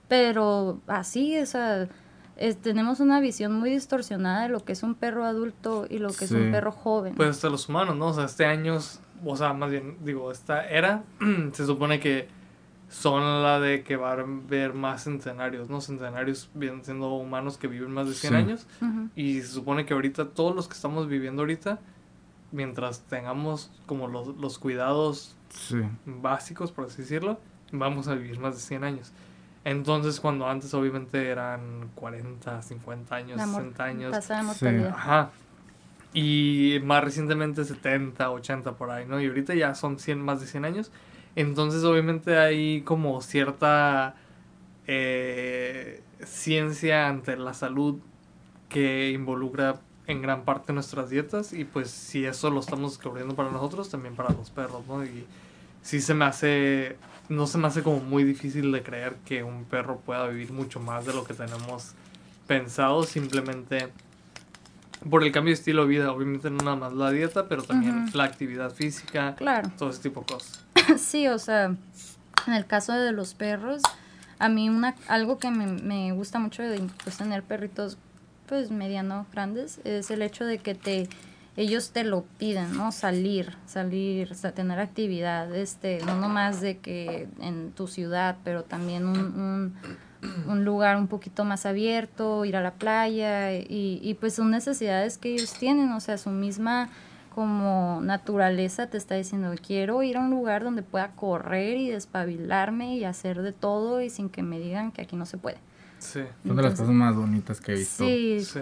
pero así, o sea, es- tenemos una visión muy distorsionada de lo que es un perro adulto y lo que es un perro joven. Pues hasta los humanos, ¿no? O sea, este año, o sea, más bien, digo, esta era, se supone que son la de que va a haber más centenarios, ¿no? Centenarios vienen siendo humanos que viven más de 100 Sí. años. Y se supone que ahorita, todos los que estamos viviendo ahorita, mientras tengamos como los, los cuidados Sí. básicos, por así decirlo, vamos a vivir más de 100 años. Entonces, cuando antes obviamente eran 40, 50 años, La mor- 60 años, Sí. Ajá. Y más recientemente 70, 80 por ahí, ¿no? Y ahorita ya son 100, más de 100 años. Entonces obviamente hay como cierta eh, ciencia ante la salud que involucra en gran parte nuestras dietas y pues si eso lo estamos descubriendo para nosotros, también para los perros, ¿no? Y sí se me hace, no se me hace como muy difícil de creer que un perro pueda vivir mucho más de lo que tenemos pensado simplemente por el cambio de estilo de vida. Obviamente no nada más la dieta, pero también Ujú. la actividad física, Claro. todo ese tipo de cosas. Sí, o sea, en el caso de los perros, a mí una, algo que me, me gusta mucho de pues, tener perritos pues mediano grandes es el hecho de que te ellos te lo piden, ¿no? Salir, salir, tener actividad, este, no nomás de que en tu ciudad, pero también un, un, un lugar un poquito más abierto, ir a la playa y, y pues son necesidades que ellos tienen, o sea, su misma como naturaleza te está diciendo, quiero ir a un lugar donde pueda correr y despabilarme y hacer de todo y sin que me digan que aquí no se puede. Sí, Son de las cosas más bonitas que he visto. Sí, sí.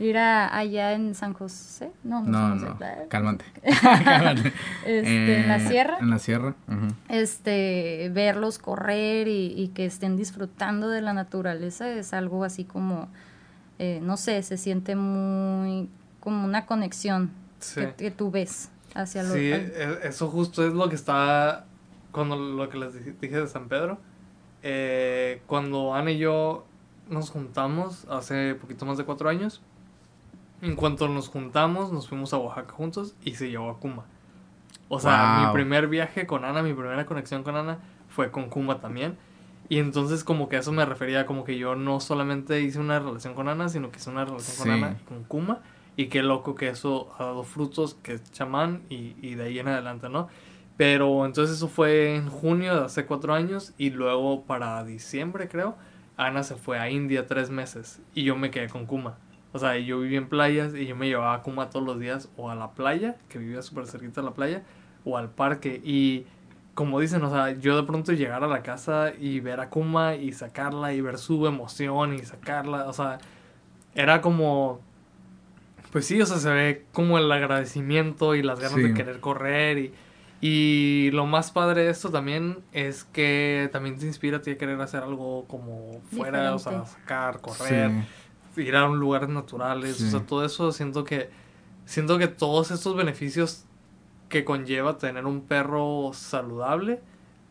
ir a, allá en San José, no, no, No, San no, cálmate. Cálmate. Este, en la Eh, sierra. En la sierra. ujú. este, verlos correr y, y que estén disfrutando de la naturaleza es algo así como, eh, no sé, se siente muy como una conexión Sí. que, que tú ves hacia lo Sí, al- e- eso justo es lo que está cuando lo que les dije dije de San Pedro. Eh, cuando Ana y yo nos juntamos hace poquito más de cuatro años, en cuanto nos juntamos, nos fuimos a Oaxaca juntos y se llevó a Kuma. O sea, mi Wow. primer viaje con Ana, mi primera conexión con Ana fue con Kuma también. Y entonces como que a eso me refería, como que yo no solamente hice una relación con Ana, sino que hice una relación con Sí. Ana y con Kuma. Y qué loco que eso ha dado frutos, que es chamán y, y de ahí en adelante, ¿no? Pero entonces eso fue en junio de hace cuatro años y luego para diciembre creo, Ana se fue a India tres meses y yo me quedé con Kuma. O sea, yo vivía en playas y yo me llevaba a Kuma todos los días o a la playa, que vivía súper cerquita de la playa, o al parque. Y como dicen, o sea, yo de pronto llegar a la casa y ver a Kuma y sacarla y ver su emoción y sacarla, o sea, era como... Pues sí, o sea, se ve como el agradecimiento y las ganas Sí. de querer correr y... Y lo más padre de esto también es que también te inspira a ti a querer hacer algo como fuera, o sea, Diferente. sacar, correr, ir a un lugares naturales, Sí. o sea, todo eso siento que siento que todos estos beneficios que conlleva tener un perro saludable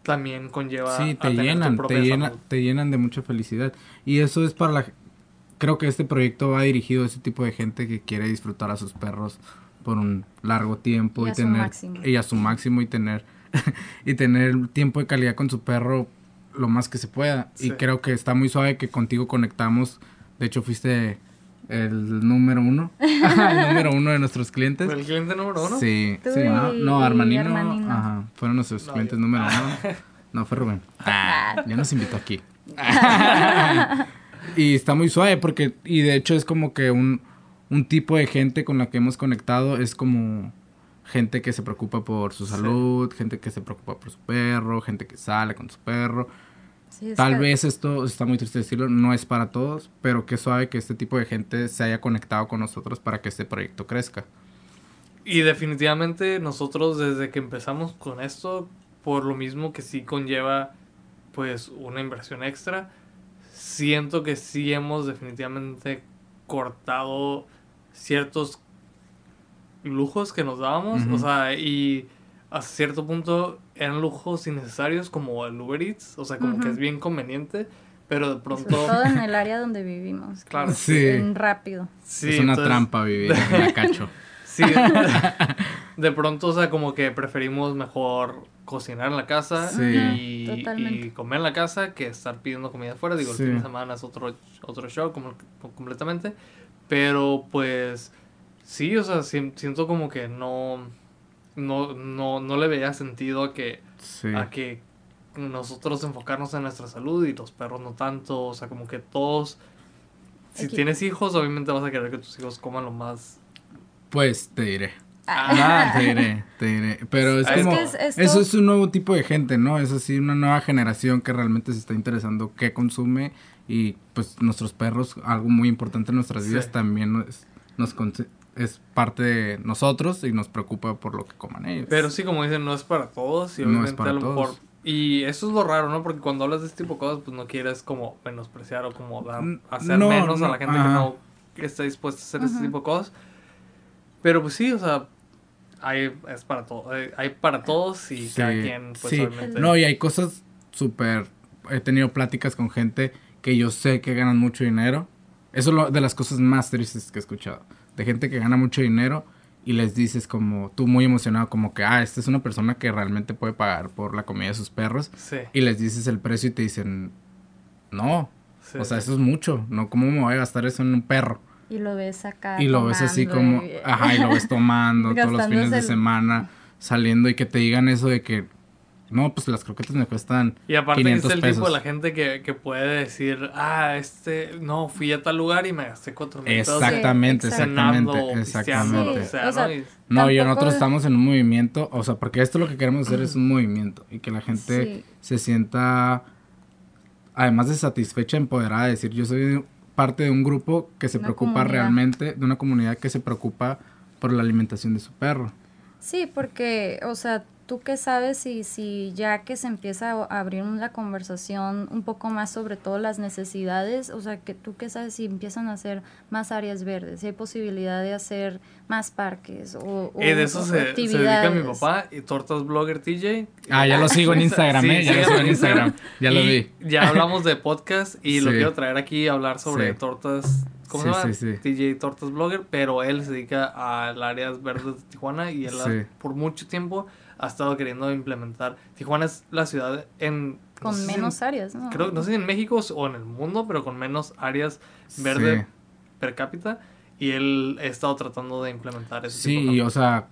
también conlleva Sí, a te tener tu llenan, te, llena, salud. te llenan de mucha felicidad. Y eso es para la... Creo que este proyecto va dirigido a ese tipo de gente que quiere disfrutar a sus perros por un largo tiempo Y y, a su tener y a su máximo y tener y tener tiempo de calidad con su perro lo más que se pueda. Sí. Y creo que está muy suave que contigo conectamos. De hecho, fuiste el número uno, el número uno de nuestros clientes. ¿El cliente número uno? Sí, sí, ¿no? No, Armanino, Armanino. ajá, fueron nuestros No, clientes yo- número uno. No, fue Rubén. Ah, ya nos invitó aquí. y está muy suave porque, y de hecho es como que un, un tipo de gente con la que hemos conectado es como gente que se preocupa por su Sí. salud, gente que se preocupa por su perro, gente que sale con su perro. Sí, Tal que- vez esto, está muy triste decirlo, no es para todos, pero qué suave que este tipo de gente se haya conectado con nosotros para que este proyecto crezca. Y definitivamente nosotros desde que empezamos con esto, por lo mismo que sí conlleva pues una inversión extra, siento que sí hemos definitivamente cortado ciertos lujos que nos dábamos, o sea, y a cierto punto eran lujos innecesarios como el Uber Eats, o sea, como que es bien conveniente, pero de Sobre pronto... todo en el área donde vivimos. Claro. es Sí. bien rápido. Sí, es una entonces- trampa vivir en la cacho. Sí, de pronto, o sea, como que preferimos mejor cocinar en la casa Sí. y, comer en la casa que estar pidiendo comida afuera. Digo, Sí. el fin de semana es otro, otro show como, completamente. Pero pues sí, o sea, si- siento como que no, no, no, no le veía sentido a que, Sí. a que nosotros enfocarnos en nuestra salud y los perros no tanto. O sea, como que todos... Si Aquí. tienes hijos, obviamente vas a querer que tus hijos coman lo más Pues te diré. Ah. Ah, te diré, te diré. Pero es Es como. que es- esto- Eso es un nuevo tipo de gente, ¿no? Es así, una nueva generación que realmente se está interesando qué consume. Y pues nuestros perros, algo muy importante en nuestras Sí. vidas, también es, nos conse- es parte de nosotros y nos preocupa por lo que coman ellos. Pero sí, como dicen, no es para todos. Y No obviamente es para a lo todos. mejor. Y eso es lo raro, ¿no? Porque cuando hablas de este tipo de cosas, pues no quieres como menospreciar o como dar, hacer no, menos a la gente que ajá. no está dispuesta a hacer este Ujú. tipo de cosas. Pero pues sí, o sea, hay, es para todo, hay, hay para todos y Sí, cada quien, pues sí. obviamente. No, y hay cosas súper... He tenido pláticas con gente que yo sé que ganan mucho dinero Eso es lo, de las cosas más tristes que he escuchado. De gente que gana mucho dinero y les dices como tú muy emocionado como que, ah, esta es una persona que realmente puede pagar por la comida de sus perros. Sí. Y les dices el precio y te dicen, no, sí, o sea, sí. eso es mucho, ¿no? ¿Cómo me voy a gastar eso en un perro? Y lo ves acá. Y lo ves así como, y- ajá, y lo ves tomando todos los fines de semana, saliendo y que te digan eso de que, no, pues las croquetas me cuestan Y aparte 500 es el pesos. tipo de la gente que, que puede decir, ah, este, no, fui a tal lugar y me gasté cuatro mil pesos Exactamente, Sí, exactamente, exactamente. Sí, sea, o sea, ¿no? Y- nosotros estamos en un movimiento, o sea, porque esto lo que queremos hacer es un movimiento y que la gente Sí. se sienta, además de satisfecha, empoderada, de decir, yo soy parte de un grupo que se Una preocupa comunidad. realmente, de una comunidad que se preocupa por la alimentación de su perro. Sí, porque, o sea, tú qué sabes si, si ya que se empieza a abrir la conversación un poco más sobre todo las necesidades, o sea, que tú qué sabes si empiezan a hacer más áreas verdes, si hay posibilidad de hacer más parques o, o- Eh, de eso o se, se dedica mi actividades. papá y Tortas Blogger TJ. Ah, ya lo sigo en Instagram, Sí, ¿eh? Ya lo sigo en Instagram, ya lo vi. Ya hablamos de podcast y lo quiero traer aquí a hablar sobre Sí. tortas. ¿Cómo Sí, se llama? sí, sí. TJ Tortas Blogger, pero él se dedica a las áreas verdes de Tijuana y él por mucho tiempo ha estado queriendo implementar. Tijuana es la ciudad en... no Con sé si en- menos áreas, ¿no? Creo, no sé si en México o en el mundo, pero con menos áreas verde Sí. per cápita. Y él ha estado tratando de implementar ese Sí, tipo de y, o sea,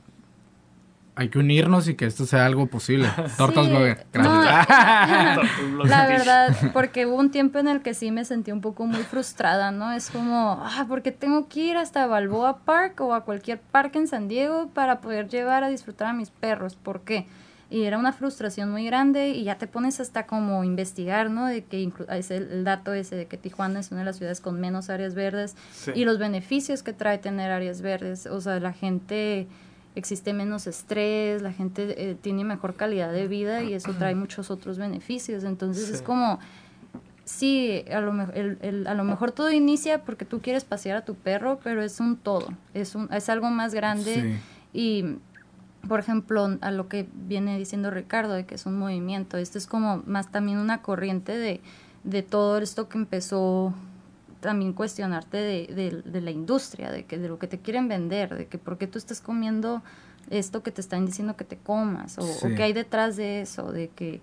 hay que unirnos y que esto sea algo posible. Tortas Sí, Blogger, gracias. La verdad, porque hubo un tiempo en el que sí me sentí un poco muy frustrada, ¿no? Es como, ah, porque tengo que ir hasta Balboa Park o a cualquier parque en San Diego para poder llevar a disfrutar a mis perros. ¿Por qué? Y era una frustración muy grande y ya te pones hasta como investigar, ¿no? De que inclu- es el, el dato ese de que Tijuana es una de las ciudades con menos áreas verdes Sí. y los beneficios que trae tener áreas verdes. O sea, la gente existe menos estrés, la gente eh, tiene mejor calidad de vida y eso trae muchos otros beneficios. Entonces es como, sí, a lo, mejor el, el- a lo mejor todo inicia porque tú quieres pasear a tu perro, pero es un todo, es, un, es algo más grande Sí. y... Por ejemplo, a lo que viene diciendo Ricardo, de que es un movimiento, esto es como más también una corriente de, de todo esto que empezó también cuestionarte de, de- de la industria, de que de lo que te quieren vender, de que por qué tú estás comiendo esto que te están diciendo que te comas, o, qué hay detrás de eso, de que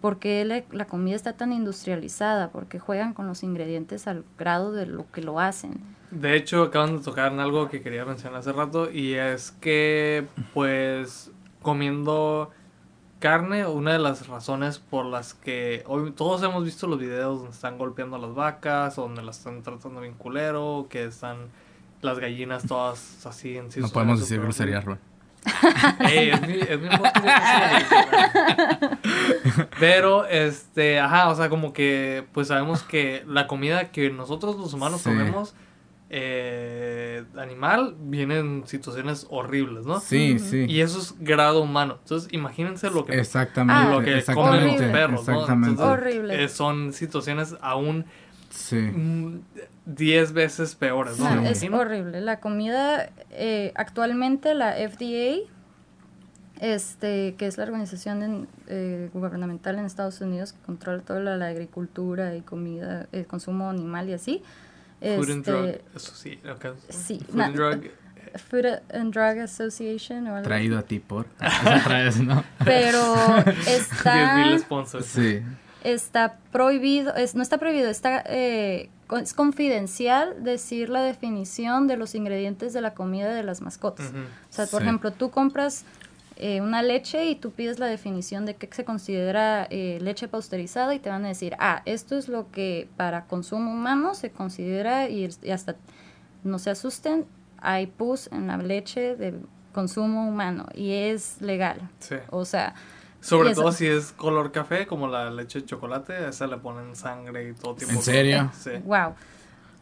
por qué la, la comida está tan industrializada, porque juegan con los ingredientes al grado de lo que lo hacen. De hecho, acaban de tocar en algo que quería mencionar hace rato y es que, pues, comiendo carne, una de las razones por las que hoy todos hemos visto los videos donde están golpeando a las vacas, o donde las están tratando bien culero, que están las gallinas todas así en sí. No podemos decir groserías, Ron. Ey, es mi, es mi. Pero, este, ajá, o sea, como que, pues sabemos que la comida que nosotros los humanos Sí. comemos, eh, animal, viene en situaciones horribles, ¿no? Sí, sí. Y eso es grado humano. Entonces, imagínense lo que, Exactamente. Ah, lo que comen los exactamente. Perros, ¿no? Exactamente. Entonces, Horrible. eh, son situaciones aún Sí. mm, 10 veces peores, ¿no? No, Me es horrible. La comida, eh, actualmente la FDA, este, que es la organización en- eh, gubernamental en Estados Unidos que controla toda la, la agricultura y comida, el consumo animal y así. Food and Drug, eso sí, Food na- and Drug, Food and Drug Association o algo Traído a ti por. Pero 10,000 está, sponsors. Sí. está prohibido, es, no está prohibido, está, eh, es confidencial decir la definición de los ingredientes de la comida de las mascotas. O sea, por Sí. ejemplo, tú compras eh, una leche y tú pides la definición de qué se considera eh, leche pasteurizada y te van a decir, ah, esto es lo que para consumo humano se considera y, y hasta no se asusten, hay pus en la leche de consumo humano y es legal. Sí. O sea, Sobre todo si es color café, como la leche de chocolate, a esa le ponen sangre y todo tipo. ¿En de- serio? Sí. wow,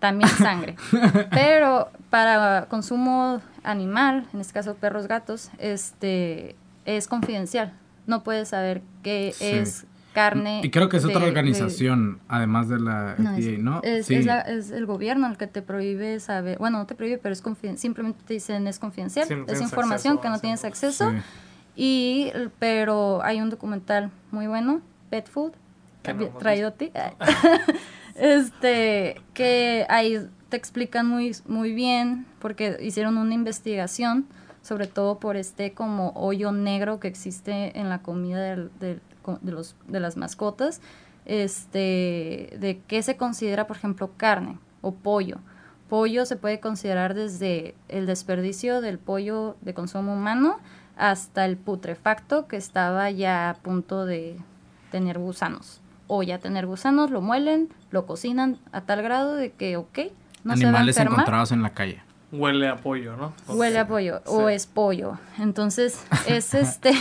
también sangre. Pero para consumo animal, en este caso perros, gatos, este es confidencial. No puedes saber qué Sí. es carne. Y creo que es de- otra de- organización, además de la No, es, FDA, ¿no? es, sí. es la- es el gobierno el que te prohíbe saber, bueno, no te prohíbe, pero es confiden- simplemente te dicen es confidencial, Sí, no es información acceso que no tienes acceso. Sí. Y, pero hay un documental muy bueno, Pet Food, traído a ti. Este, que ahí te explican muy, muy bien, porque hicieron una investigación, sobre todo por este como hoyo negro que existe en la comida del- de, los, de las mascotas, este, de qué se considera, por ejemplo, carne o pollo. Pollo se puede considerar desde el desperdicio del pollo de consumo humano hasta el putrefacto que estaba ya a punto de tener gusanos. O ya tener gusanos, lo muelen, lo cocinan a tal grado de que, ok, no se va a Animales enfermar. encontrados en la calle. Huele a pollo, ¿no? Huele a pollo o es pollo. Entonces, es este.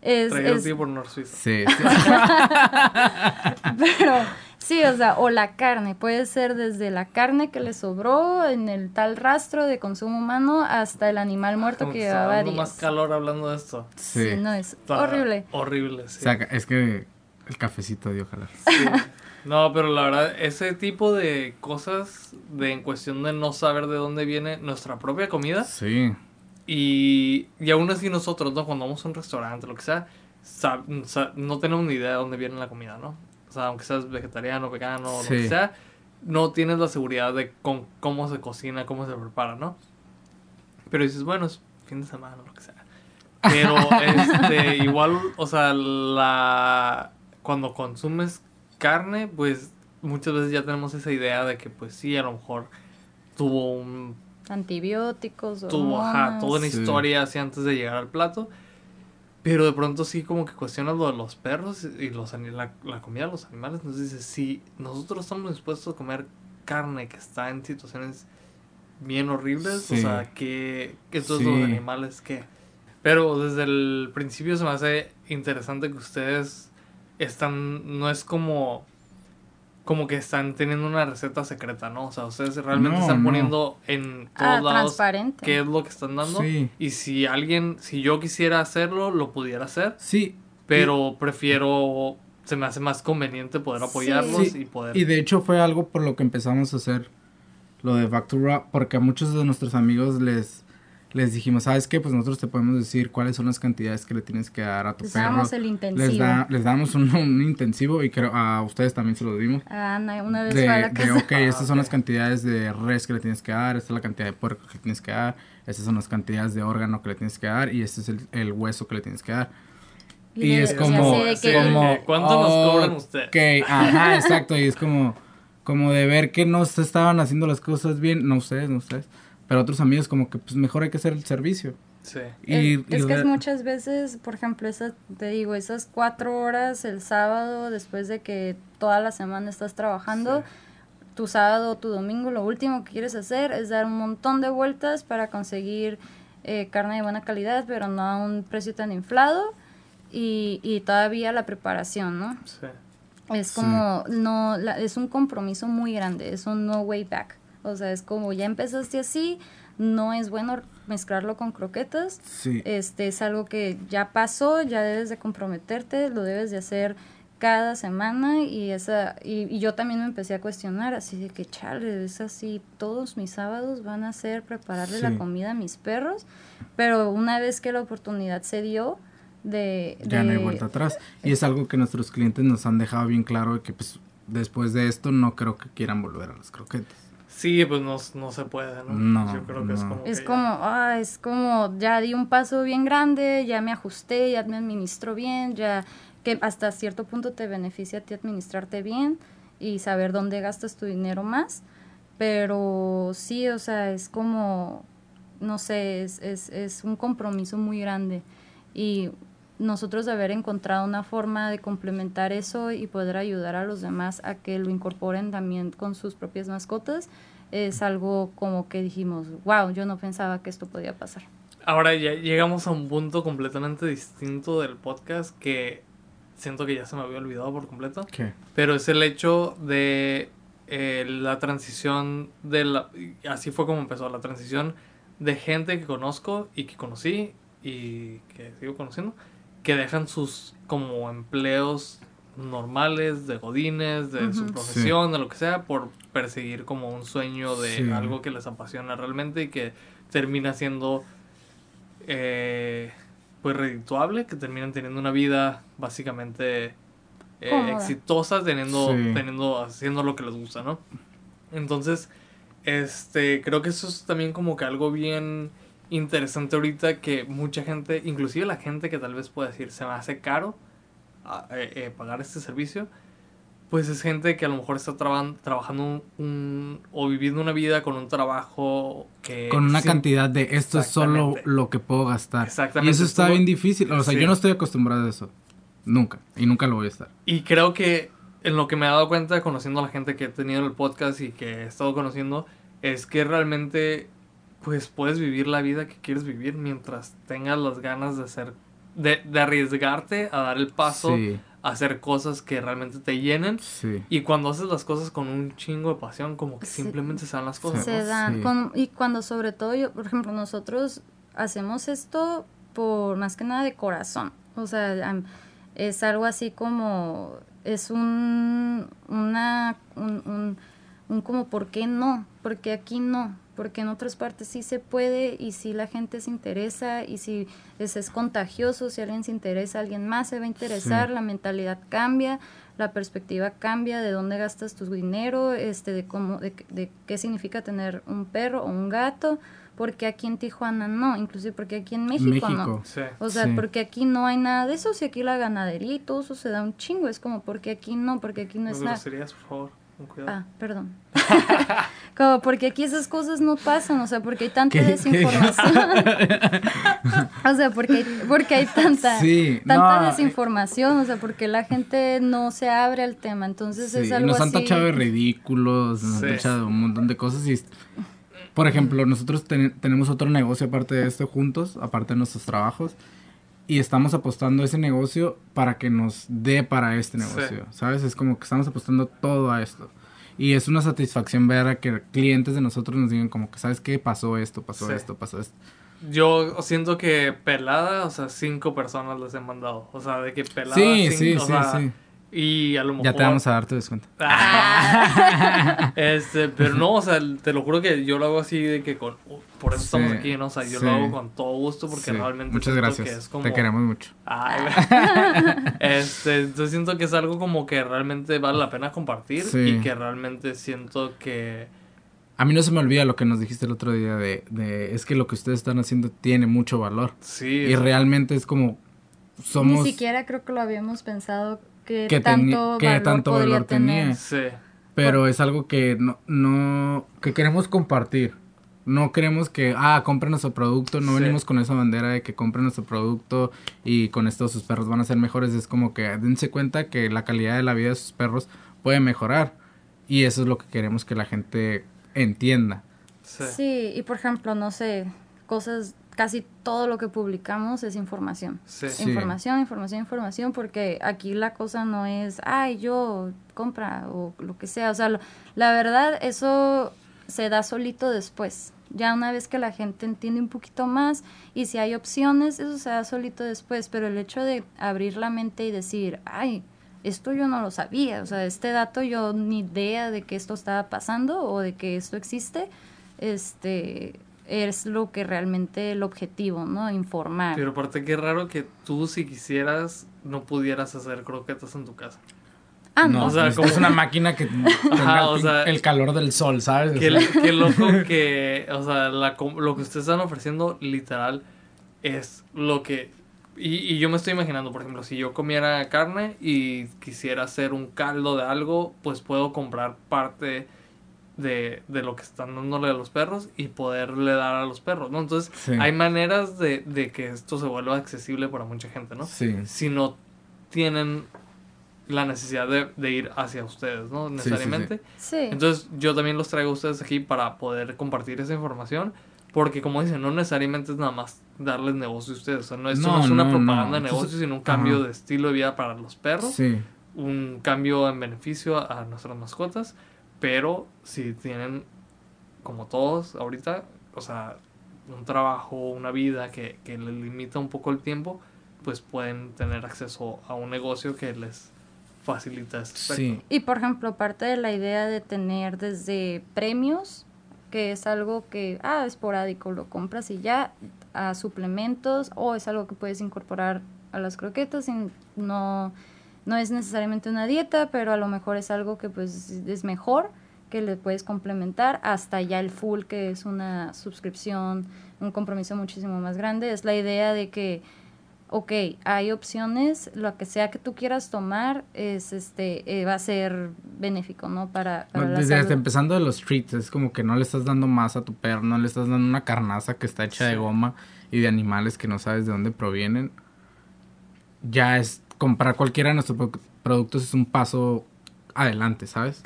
Es, Traído es- por Suiza. Sí, sí. pero sí, o sea, o la carne. Puede ser desde la carne que le sobró en el tal rastro de consumo humano hasta el animal muerto que llevaba días. más calor hablando de esto. Sí, Sí. no, es Está horrible. Horrible, sí. O sea, es que el cafecito dio jalar. Sí. No, pero la verdad, ese tipo de cosas de en cuestión de no saber de dónde viene nuestra propia comida Sí. y, y aún así nosotros, ¿no? Cuando vamos a un restaurante, lo que sea, sab- sa- no tenemos ni idea de dónde viene la comida, ¿no? O sea, aunque seas vegetariano, vegano, lo que sea, no tienes la seguridad de con, cómo se cocina, cómo se prepara, ¿no? Pero dices, bueno, es fin de semana, lo que sea. Pero, este, igual, o sea, la... Cuando consumes carne, pues muchas veces ya tenemos esa idea de que, pues sí, a lo mejor tuvo un... Antibióticos, Tuvo, ajá, toda una Sí. historia así antes de llegar al plato. Pero de pronto sí como que cuestionas lo de los perros y los, ani- la, la comida de los animales. Entonces dices, si nosotros estamos dispuestos a comer carne que está en situaciones bien horribles, o sea, que, que entonces Sí. los animales qué. Pero desde el principio se me hace interesante que ustedes están, no es como como que están teniendo una receta secreta, ¿no? O sea, ustedes realmente No, están no. poniendo en todos Ah, lados transparente. qué es lo que están dando. Sí. Y si alguien, si yo quisiera hacerlo, lo pudiera hacer. Sí. Pero prefiero, se me hace más conveniente poder apoyarlos Sí, y poder... Y de hecho fue algo por lo que empezamos a hacer lo de Back to Raw, porque a muchos de nuestros amigos les, les dijimos, ¿sabes qué? Pues nosotros te podemos decir cuáles son las cantidades que le tienes que dar a tu Les perro. damos el intensivo. Les, da- les damos un, un intensivo y creo a ustedes también se lo dimos. Ah, Ana, una vez De, fue a la de, casa. ok, estas son las cantidades de res que le tienes que dar, esta es la cantidad de puerco que le tienes que dar, estas son las cantidades de órgano que le tienes que dar y este es el, el hueso que le tienes que dar. Y, le- es y como, de Sí, que- como ¿cuánto nos cobran ustedes? Ok, ajá, exacto, y es como, como de ver que no se estaban haciendo las cosas bien, no ustedes, no ustedes, pero otros amigos como que pues mejor hay que hacer el servicio. Sí. Y, es, y es que es muchas veces, por ejemplo, esas, te digo, esas cuatro horas el sábado, después de que toda la semana estás trabajando, Sí. tu sábado o tu domingo, lo último que quieres hacer es dar un montón de vueltas para conseguir eh, carne de buena calidad, pero no a un precio tan inflado. Y, y todavía la preparación, ¿no? Sí. Es Sí. como, no, la- es un compromiso muy grande, es un no way back. O sea, es como ya empezaste así, no es bueno mezclarlo con croquetas. Sí, Este es algo que ya pasó, ya debes de comprometerte, lo debes de hacer cada semana y esa y, y yo también me empecé a cuestionar así de que chale, es así, todos mis sábados van a ser prepararle la comida a mis perros, pero una vez que la oportunidad se dio de, ya no hay de- vuelta atrás. Y es algo que nuestros clientes nos han dejado bien claro que pues después de esto no creo que quieran volver a las croquetas. Sí, pues no, no se puede, ¿no? No, Yo creo que es como... Es que como, ya- ah, es como, ya di un paso bien grande, ya me ajusté, ya me administro bien, ya que hasta cierto punto te beneficia a ti administrarte bien y saber dónde gastas tu dinero más. Pero sí, o sea, es como, no sé, es, es, es un compromiso muy grande. Y nosotros de haber encontrado una forma de complementar eso y poder ayudar a los demás a que lo incorporen también con sus propias mascotas, es algo como que dijimos, wow, yo no pensaba que esto podía pasar. Ahora ya llegamos a un punto completamente distinto del podcast que siento que ya se me había olvidado por completo. ¿Qué? Pero es el hecho de eh, la transición de la... Así fue como empezó, la transición de gente que conozco y que conocí y que sigo conociendo, que dejan sus como empleos normales, de godines, de su profesión, de lo que sea, por perseguir como un sueño de Sí. algo que les apasiona realmente y que termina siendo eh, pues redituable, que terminan teniendo una vida básicamente eh, exitosa teniendo, teniendo, haciendo lo que les gusta, ¿no? Entonces, este, creo que eso es también como que algo bien interesante ahorita que mucha gente, inclusive la gente que tal vez pueda decir, se me hace caro ah, eh, eh, pagar este servicio, pues es gente que a lo mejor está trabajando un, o viviendo una vida con un trabajo que... Con una cantidad de esto es solo lo que puedo gastar. Exactamente. Y eso está bien difícil. O sea, yo no estoy acostumbrado a eso. Nunca. Y nunca lo voy a estar. Y creo que en lo que me he dado cuenta conociendo a la gente que he tenido en el podcast y que he estado conociendo es que realmente pues puedes vivir la vida que quieres vivir mientras tengas las ganas de hacer de, de arriesgarte a dar el paso a hacer cosas que realmente te llenen. Y cuando haces las cosas con un chingo de pasión como que simplemente se dan las cosas. se dan y cuando sobre todo yo por ejemplo nosotros hacemos esto por más que nada de corazón. O sea es algo así como es un una un, un, como por qué no porque aquí no porque en otras partes sí se puede y si la gente se interesa y si es, es contagioso, si alguien se interesa, alguien más se va a interesar, la mentalidad cambia, la perspectiva cambia de dónde gastas tu dinero, este, de cómo, de, de qué significa tener un perro o un gato, porque aquí en Tijuana no, inclusive porque aquí en México, no. O sea, porque aquí no hay nada de eso, si aquí la ganadería y todo eso se da un chingo, es como porque aquí no, porque aquí no es nada. por favor, cuidado. Ah, perdón. como porque aquí esas cosas no pasan, o sea, porque hay tanta desinformación. o sea, porque, porque hay tanta, tanta desinformación, o sea, porque la gente no se abre al tema, entonces es algo nos han tachado de ridículos, nos han tachado un montón de cosas y por ejemplo, nosotros tenemos otro negocio aparte de este juntos, aparte de nuestros trabajos, y estamos apostando ese negocio para que nos dé para este negocio, ¿sabes? Es como que estamos apostando todo a esto. Y es una satisfacción ver a que clientes de nosotros nos digan como que, ¿sabes qué? Pasó esto, pasó esto, pasó esto. Yo siento que pelada, o sea, cinco personas les he mandado. O sea, de que pelada. Sí, sí, sí, sí. Y a lo mejor... Ya te vamos a dar tu descuento. este, pero no, o sea, te lo juro que yo lo hago así de que con... Por eso estamos aquí, ¿no? O sea, yo lo hago con todo gusto porque realmente... Muchas gracias. Te queremos mucho. Ay, este, entonces siento que es algo como que realmente vale la pena compartir y que realmente siento que... A mí no se me olvida lo que nos dijiste el otro día de, de es que lo que ustedes están haciendo tiene mucho valor. Sí. Y realmente es como somos... Ni siquiera creo que lo habíamos pensado que, tanto, valor, tenía. Pero es algo que no, no, que queremos compartir. No queremos que, ah, compren nuestro producto, no venimos con esa bandera de que compren nuestro producto y con esto sus perros van a ser mejores. Es como que dense cuenta que la calidad de la vida de sus perros puede mejorar. Y eso es lo que queremos que la gente entienda. sí y por ejemplo, no sé, cosas casi todo lo que publicamos es información. Información, información, información, porque aquí la cosa no es, ay, yo compra o lo que sea. O sea, la verdad, eso se da solito después. Ya una vez que la gente entiende un poquito más y si hay opciones, eso se da solito después. Pero el hecho de abrir la mente y decir, ay, esto yo no lo sabía, o sea, este dato yo ni idea de que esto estaba pasando o de que esto existe, este, es lo que realmente el objetivo, ¿no? Informar. Pero aparte qué raro que tú si quisieras no pudieras hacer croquetas en tu casa. Ah, no. O sea, como es una máquina que tenga el, calor del sol, ¿sabes? Qué, loco que, o sea, lo que ustedes están ofreciendo literal es lo que... Y, y yo me estoy imaginando, por ejemplo, si yo comiera carne y quisiera hacer un caldo de algo, pues puedo comprar parte de, de, lo que están dándole a los perros y poderle dar a los perros, ¿no? Entonces, hay maneras de, de, que esto se vuelva accesible para mucha gente, ¿no? Sí. Si no tienen la necesidad de, de ir hacia ustedes, ¿no? Necesariamente. Sí, Entonces, yo también los traigo a ustedes aquí para poder compartir esa información. Porque, como dicen, no necesariamente es nada más darles negocio a ustedes. O sea, no, esto no, es una propaganda de negocio, sino un cambio de estilo de vida para los perros. Sí. Un cambio en beneficio a nuestras mascotas. Pero si tienen, como todos ahorita, o sea, un trabajo, una vida que, que les limita un poco el tiempo, pues pueden tener acceso a un negocio que les facilita este sí. Y por ejemplo, parte de la idea de tener desde premios, que es algo que, ah, esporádico, lo compras y ya, a suplementos, o es algo que puedes incorporar a las croquetas y no no es necesariamente una dieta, pero a lo mejor es algo que pues es mejor, que le puedes complementar, hasta ya el full, que es una suscripción, un compromiso muchísimo más grande. Es la idea de que, ok, hay opciones, lo que sea que tú quieras tomar, es este, eh, va a ser benéfico, ¿no? Para, para la Desde, salud. empezando de los treats, es como que no le estás dando más a tu perro, no le estás dando una carnaza que está hecha de goma y de animales que no sabes de dónde provienen. Ya es comprar cualquiera de nuestros pro- productos es un paso adelante, ¿sabes?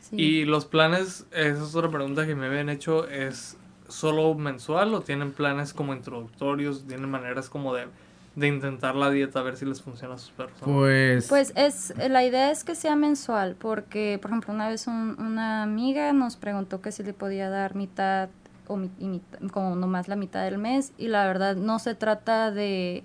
Sí. Y los planes, esa es otra pregunta que me habían hecho, ¿es solo mensual o tienen planes como introductorios? ¿Tienen maneras como de, de intentar la dieta a ver si les funciona a sus perros? Pues, Pues es, la idea es que sea mensual, porque, por ejemplo, una vez un- una amiga nos preguntó que si le podía dar mitad o mi- y mitad- como nomás la mitad del mes, y la verdad no se trata de...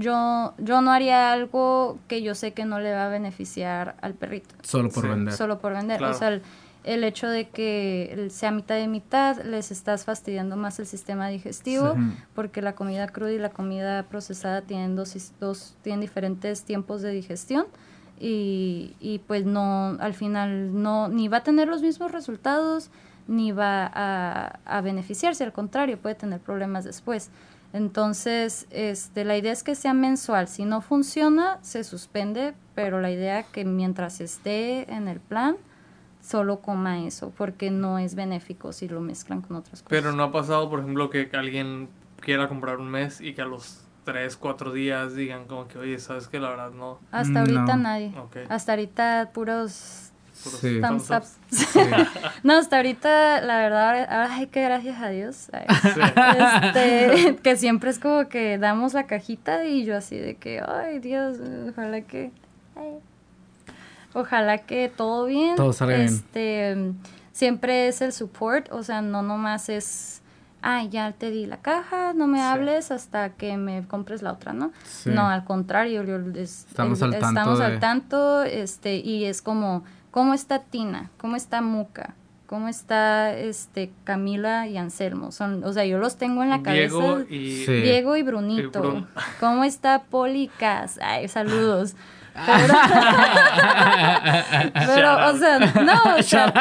Yo, yo no haría algo que yo sé que no le va a beneficiar al perrito. solo por sí, vender. Solo por vender. Claro. O sea, el, el hecho de que sea mitad de mitad, les estás fastidiando más el sistema digestivo, Sí. porque la comida cruda y la comida procesada tienen dos, dos tienen diferentes tiempos de digestión y, y pues no, al final no, ni va a tener los mismos resultados, ni va a, a beneficiarse, al contrario, puede tener problemas después. Entonces, este, la idea es que sea mensual. Si no funciona, se suspende, pero la idea que mientras esté en el plan, solo coma eso, porque no es benéfico si lo mezclan con otras cosas. Pero no ha pasado, por ejemplo, que alguien quiera comprar un mes y que a los 3, 4 días digan como que, oye, ¿sabes que La verdad no. Hasta ahorita No. nadie. Ok. Hasta ahorita Puros Sí. thumbs thumbs ups. no, hasta ahorita, la verdad, ay, que gracias a Dios. ay, Sí. este, que siempre es como que damos la cajita y yo así de que, ay, Dios, ojalá que... ay, ojalá que todo bien. Todo salga bien. este, Siempre es el support, o sea, no nomás es, ay, ya te di la caja, no me Sí. hables hasta que me compres la otra, ¿no? Sí. No, al contrario, yo es- Estamos al tanto estamos de- al tanto, este, y es como, ¿cómo está Tina? ¿Cómo está Muca? ¿Cómo está este Camila y Anselmo? Son, o sea, yo los tengo en la cabeza. Diego y... Sí. Diego y Brunito. Y Brun- ¿Cómo está Poli Cas? Ay, saludos. Pero, pero, o sea, no, o sea,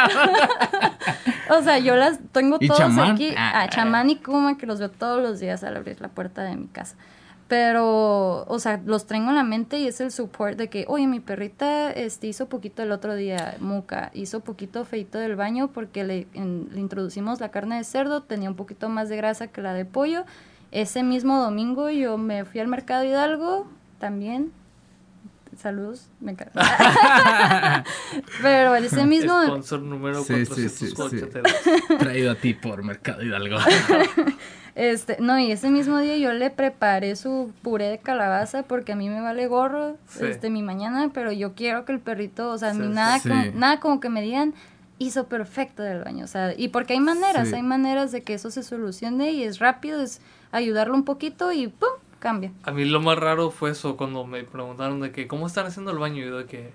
o sea, yo las tengo ¿Y todos Chamán? aquí. Ah. A Chamán y Kuma, que los veo todos los días al abrir la puerta de mi casa. Pero, o sea, los tengo en la mente y es el support de que, oye, mi perrita este, hizo poquito el otro día, Muca, hizo poquito feito del baño porque le, le introducimos la carne de cerdo, tenía un poquito más de grasa que la de pollo. Ese mismo domingo yo me fui al mercado Hidalgo también. Saludos, me encanta. Pero ese mismo... Sponsor número Sí, sí, 400 sí. Traído a ti por Mercado Hidalgo. Este, no, y ese mismo día yo le preparé su puré de calabaza porque a mí me vale gorro Sí. este mi mañana, pero yo quiero que el perrito, o sea, nada sí. como, nada como que me digan hizo perfecto del baño, o sea, y porque hay maneras, Sí. hay maneras de que eso se solucione y es rápido, es ayudarlo un poquito y pum, cambia. A mí lo más raro fue eso, cuando me preguntaron de que, ¿cómo están haciendo el baño? Y yo de que,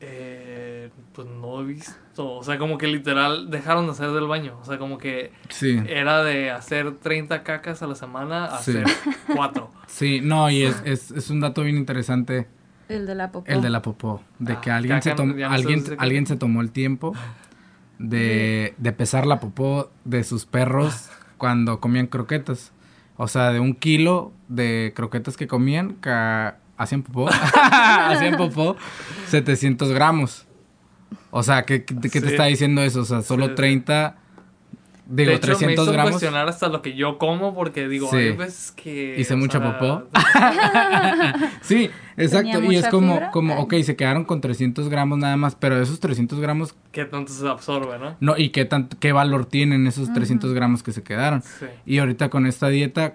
eh, pues no he visto. O sea, como que literal dejaron de hacer del baño. O sea, como que Sí. era de hacer 30 cacas a la semana a Sí. hacer 4. Sí, no, y es, es, es un dato bien interesante El de la popó. el de la popó. De que Ah, alguien se, no alguien, de qué. alguien se tomó el tiempo de, de pesar la popó de sus perros cuando comían croquetas. O sea, de un kilo de croquetas que comían, ca- hacían popó, hacían popó, 700 gramos. O sea, ¿qué, qué- qué te está diciendo eso? O sea, solo Sí. 30, digo, de hecho, me 300 hizo gramos. cuestionar hasta lo que yo como porque digo, Sí. hay veces que... Hice mucha sea, popó. Sí, exacto. Y es como, fibra? como, ok, se quedaron con 300 gramos nada más, pero de esos 300 gramos, que tanto se absorbe, ¿no? no, y qué, tanto, qué valor tienen esos 300 gramos que se quedaron. Sí. Y ahorita con esta dieta,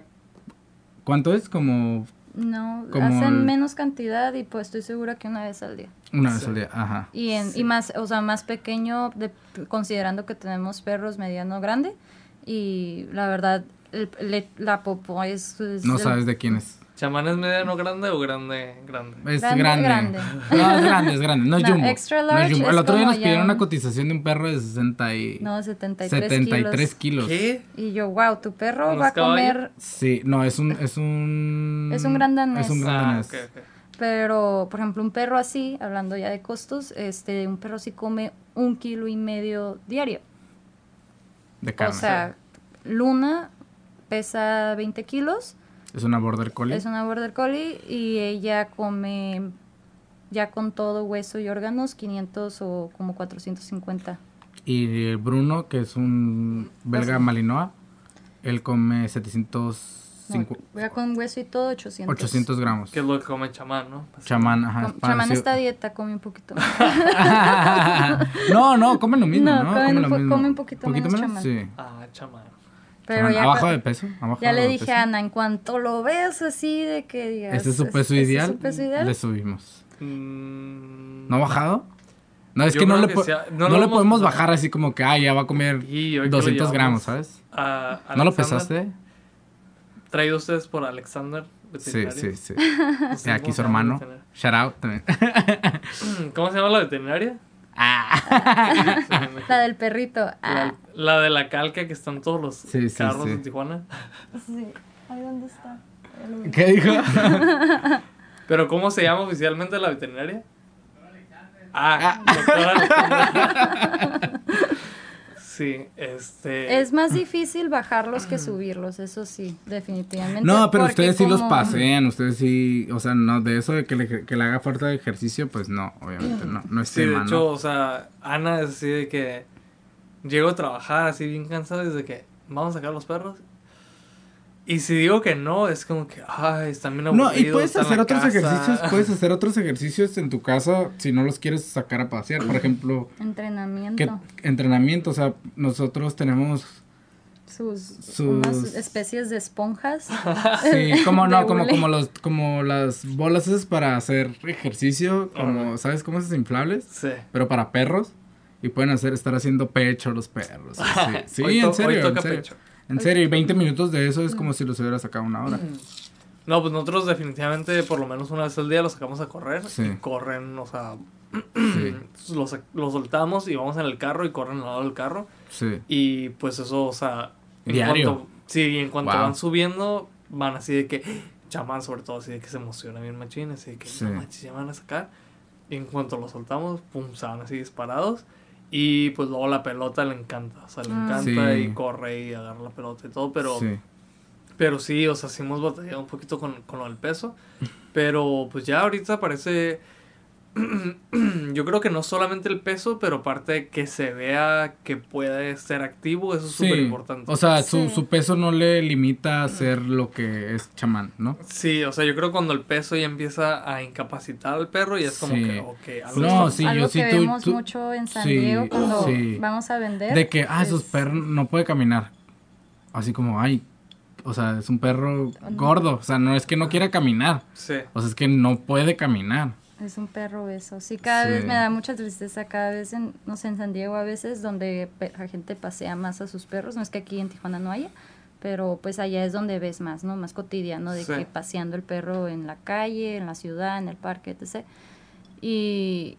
¿cuánto es? Como No, Como hacen el- menos cantidad y pues estoy segura que una vez al día. una vez al día, ajá. Y, en, y más, o sea, más pequeño, de- considerando que tenemos perros mediano grande. Y la verdad, el- le- la popó es... es No el- sabes de quién es. ¿Chamán es mediano grande o grande grande? Es Grande, grande. grande. No, es grande, es grande. No es No, jumbo. extra no es large jumbo. es El otro día nos pidieron ya una un- cotización de un perro de 60 y... No, 73, 73 kilos. kilos. ¿Qué? Y yo, wow, tu perro ¿No va a comer, Sí, no, es un... Es un, Es un gran danés. Es un gran Ah, danés. pero por ejemplo un perro así, hablando ya de costos, este, un perro sí come un kilo y medio diario. De carne. O sea, Luna pesa 20 kilos, es una border collie. es una border collie y ella come ya con todo hueso y órganos 500 o como 450. Y Bruno, que es un belga Pues- malinois, él come 750... No, ya con hueso y todo 800. 800 gramos. Que es lo que come chamán, ¿no? Chamán, ajá. Com- Chamán parecido. está a dieta, come un poquito. no, no, come lo mismo, No, ¿no? come Come un lo mismo. come un poquito menos chamán. Sí. Ah, chamán. Pero ya, ¿Abajo de peso? ¿Abajo ya le dije peso? a Ana, en cuanto lo veas así de que digas... Este es su peso "Este ideal. es su peso ideal", Le subimos. Mm, ¿No ha bajado? No, es Yo que no le, que sí no no lo le podemos bajar así como que, ah, ya va a comer Y hoy que lo 200 gramos, ¿sabes? a ¿No lo pesaste? Traído ustedes por Alexander, Sí, veterinario. sí, sí. Y aquí su hermano. Shout out también. ¿Cómo se llama la veterinaria? Ah. La del perrito. Ah, La, la de la calca que están todos los Sí, sí, carros sí. en Tijuana. sí. Ay, ¿dónde está? ¿Qué dijo? ¿Pero cómo se llama oficialmente la veterinaria? Ah, doctora Alexandra. Sí, este... Es más difícil bajarlos que subirlos, eso sí, definitivamente. No, pero ustedes sí los pasean, ustedes sí, o sea, no, de eso de que le, que le haga falta de ejercicio, pues no, obviamente, no, no es Sí, de tema, hecho, ¿no? o sea, Ana es así de que llego a trabajar así bien cansado desde que vamos a sacar los perros. Y si digo que no, es como que, ay, están bien aburridos. No, y puedes hacer otros casa. ejercicios, puedes hacer otros ejercicios en tu casa si no los quieres sacar a pasear, por ejemplo, Entrenamiento. que entrenamiento, o sea, nosotros tenemos Sus, Sus- unas especies de esponjas. Sí, como no, como, como los, como las bolas esas para hacer ejercicio, como, ¿sabes cómo esas inflables? Sí. Pero para perros. Y pueden hacer, estar haciendo pecho los perros. Sí, Hoy en serio, hoy en serio. pecho. En serio, y 20 minutos de eso es como si los hubiera sacado una hora. No, pues nosotros definitivamente por lo menos una vez al día los sacamos a correr. Sí. Y corren, o sea, Sí, los, los soltamos y vamos en el carro y corren al lado del carro. sí. Y pues eso, o sea... en Diario. cuanto- sí, en cuanto Wow. van subiendo, van así de que... Chamán sobre todo, así de que se emociona bien machín, así de que Sí. no manches, ya van a sacar. Y en cuanto los soltamos, pum, se van así disparados. Y pues luego la pelota le encanta, o sea, le Ah. encanta Sí. y corre y agarra la pelota y todo, pero... sí. Pero sí, o sea, sí hemos batallado un poquito con, con lo del peso. Pero pues ya ahorita parece. Yo creo que no solamente el peso, pero aparte de que se vea que puede ser activo, eso es Sí. súper importante. O sea, su, Sí. su peso no le limita a ser lo que es chamán, ¿no? Sí, o sea, yo creo que cuando el peso ya empieza a incapacitar al perro, ya es como Sí. que, ok, algo No, sí, Algo yo sí, que tú- vemos tú- mucho en San sí, Diego cuando sí. vamos a vender. De que, ah, esos es- perros no puede caminar. Así como, ay, o sea, es un perro gordo. O sea, no es que no quiera caminar. Sí. O sea, es que no puede caminar. Es un perro obeso. Sí, cada Sí. vez me da mucha tristeza, cada vez, en, no sé, en San Diego a veces, donde la gente pasea más a sus perros. No es que aquí en Tijuana no haya, pero pues allá es donde ves más, ¿no? Más cotidiano, de Sí. que paseando el perro en la calle, en la ciudad, en el parque, etc. Y,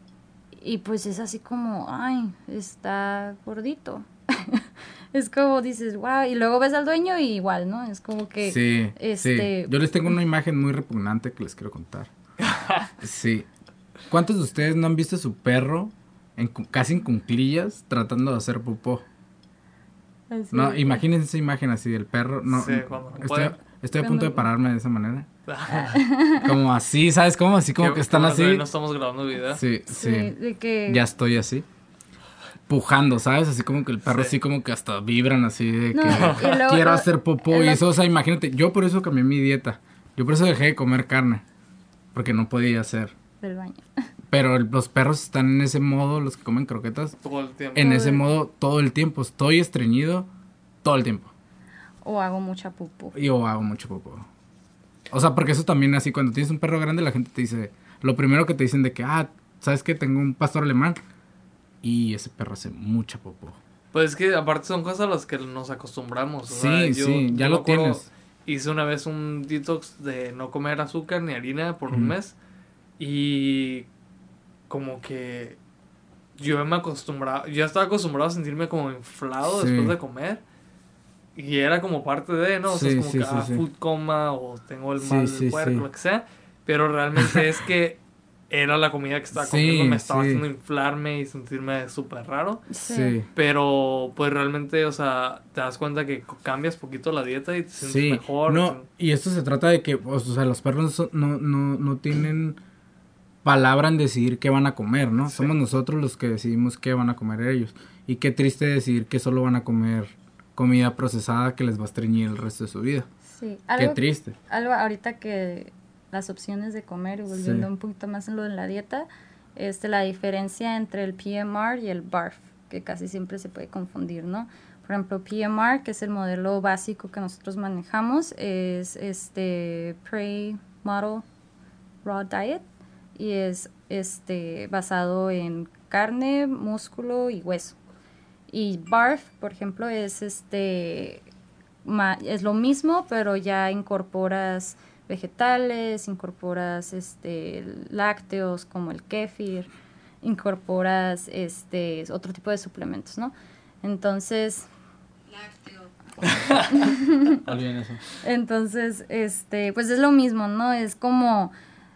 y pues es así como, ay, está gordito. es como dices, wow, y luego ves al dueño y igual, ¿no? Es como que... sí, este- sí. Yo les tengo una imagen muy repugnante que les quiero contar. Sí. ¿Cuántos de ustedes no han visto a su perro en, casi en cunclillas tratando de hacer popó? así No, imagínense esa imagen así del perro. No, Sí, cuando no estoy, puede. estoy a punto de pararme de esa manera. Como así, ¿sabes cómo? Así como que están así. No estamos grabando video. Sí, Sí, sí. de que... Ya estoy así. Pujando, ¿sabes? Así como que el perro Sí. así como que hasta vibran así de No, que luego- quiero lo- hacer popó y lo- eso, o sea, imagínate, yo por eso cambié mi dieta. Yo por eso dejé de comer carne, porque no podía hacer. del baño. Pero el- los perros están en ese modo, los que comen croquetas, Todo el tiempo. en Todo ese el- modo todo el tiempo. Estoy estreñido todo el tiempo. O hago mucha pupú. Y Yo hago mucho popó. O sea, porque eso también así, cuando tienes un perro grande, la gente te dice, lo primero que te dicen de que, ah, ¿sabes qué? Tengo un pastor alemán. Y ese perro hace mucha popó. Pues es que aparte son cosas a las que nos acostumbramos. o Sí, sea, yo- sí, ya yo lo tienes. Hice una vez un detox de no comer azúcar ni harina por un mes. Y como que yo me acostumbraba, yo estaba acostumbrado a sentirme como inflado después de comer. Y era como parte de, ¿no? O sea, es como que ah, food coma o tengo el mal del cuerpo, lo que sea. Pero realmente es que era la comida que estaba comiendo, me estaba haciendo inflarme y sentirme súper raro. Sí. Pero pues realmente, o sea, te das cuenta que cambias poquito la dieta y te sientes mejor. No, y esto se trata de que, o sea, los perros no, no, no tienen palabra en decidir qué van a comer, ¿no? Somos nosotros los que decidimos qué van a comer ellos. Y qué triste decir que solo van a comer comida procesada que les va a estreñir el resto de su vida. Sí. qué triste. Algo ahorita que las opciones de comer, y volviendo un poquito más en lo de la dieta, este, la diferencia entre el PMR y el BARF, que casi siempre se puede confundir, ¿no? Por ejemplo, PMR, que es el modelo básico que nosotros manejamos, es este Prey Model Raw Diet y es este basado en carne, músculo y hueso. Y BARF, por ejemplo, es este es lo mismo, pero ya incorporas vegetales, incorporas este, lácteos como el kéfir, incorporas este, otro tipo de suplementos, ¿no? Entonces... Lácteo. Entonces, este, pues es lo mismo, ¿no? Es como,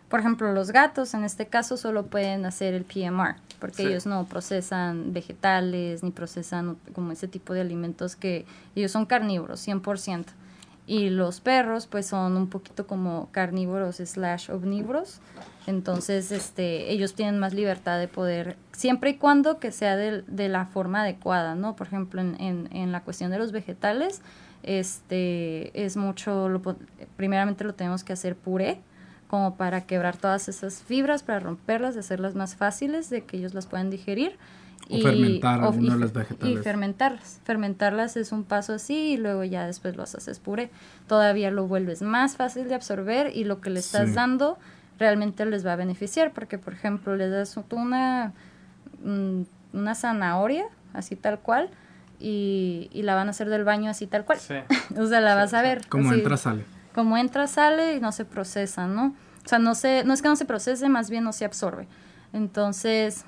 por ejemplo, los gatos en este caso solo pueden hacer el PMR, porque ellos no procesan vegetales ni procesan como ese tipo de alimentos que ellos son carnívoros, 100% y los perros pues son un poquito como carnívoros slash omnívoros. Entonces este ellos tienen más libertad de poder siempre y cuando que sea de, de la forma adecuada no por ejemplo en, en, en, la cuestión de los vegetales este es mucho lo, primeramente lo tenemos que hacer puré como para quebrar todas esas fibras para romperlas hacerlas más fáciles de que ellos las puedan digerir y, fermentar vegetales. Y fermentarlas. Fermentarlas es un paso así y luego ya después los haces puré. Todavía lo vuelves más fácil de absorber y lo que le estás dando realmente les va a beneficiar porque, por ejemplo, le das una, mm, una zanahoria, así tal cual, y, la van a hacer del baño así tal cual. o sea, la vas a ver. Como entra, sale. Como entra, sale y no se procesa, ¿no? O sea, no, se, no es que no se procese, más bien no se absorbe. Entonces,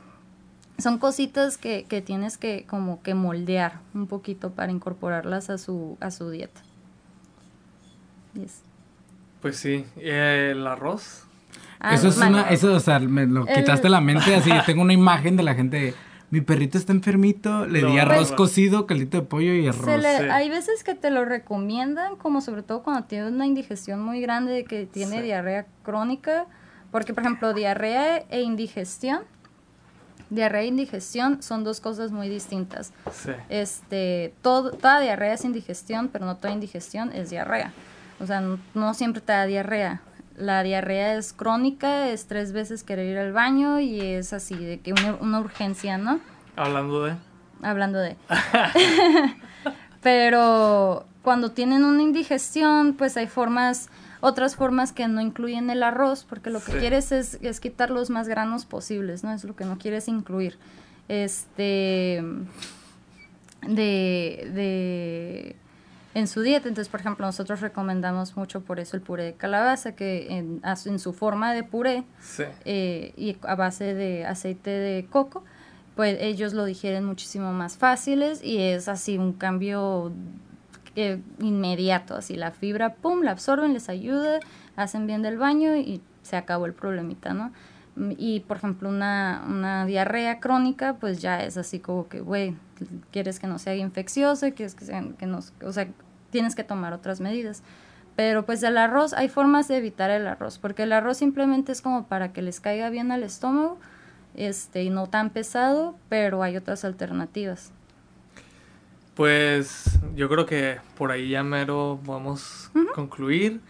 son cositas que, que, tienes que como que moldear un poquito para incorporarlas a su, a su dieta. Pues sí, el arroz. Ah, eso es una, eso, o sea, me lo quitaste la mente así, tengo una imagen de la gente, mi perrito está enfermito, le di arroz cocido, caldito de pollo y arroz. Hay veces que te lo recomiendan, como sobre todo cuando tienes una indigestión muy grande que tiene diarrea crónica, porque por ejemplo, diarrea e indigestión diarrea e indigestión son dos cosas muy distintas. Sí. Este, todo, toda diarrea es indigestión, pero no toda indigestión es diarrea. O sea, no, siempre te da diarrea. La diarrea es crónica, es tres veces querer ir al baño y es así, de que una, una urgencia, ¿no? Hablando de... Hablando de... pero cuando tienen una indigestión, pues hay formas otras formas que no incluyen el arroz, porque lo que quieres es, es, quitar los más granos posibles, ¿no? Es lo que no quieres incluir. Este, de, de, en su dieta. Entonces, por ejemplo, nosotros recomendamos mucho por eso el puré de calabaza, que en, en su forma de puré eh, y a base de aceite de coco, pues ellos lo digieren muchísimo más fáciles y es así un cambio inmediato, así la fibra, pum, la absorben, les ayuda, hacen bien del baño y se acabó el problemita, ¿no? Y por ejemplo, una, una diarrea crónica, pues ya es así como que, güey, quieres que no sea infeccioso, quieres que, sea, que no, o sea, tienes que tomar otras medidas. Pero pues el arroz, hay formas de evitar el arroz, porque el arroz simplemente es como para que les caiga bien al estómago, este, y no tan pesado, pero hay otras alternativas. Pues yo creo que por ahí ya mero podemos concluir.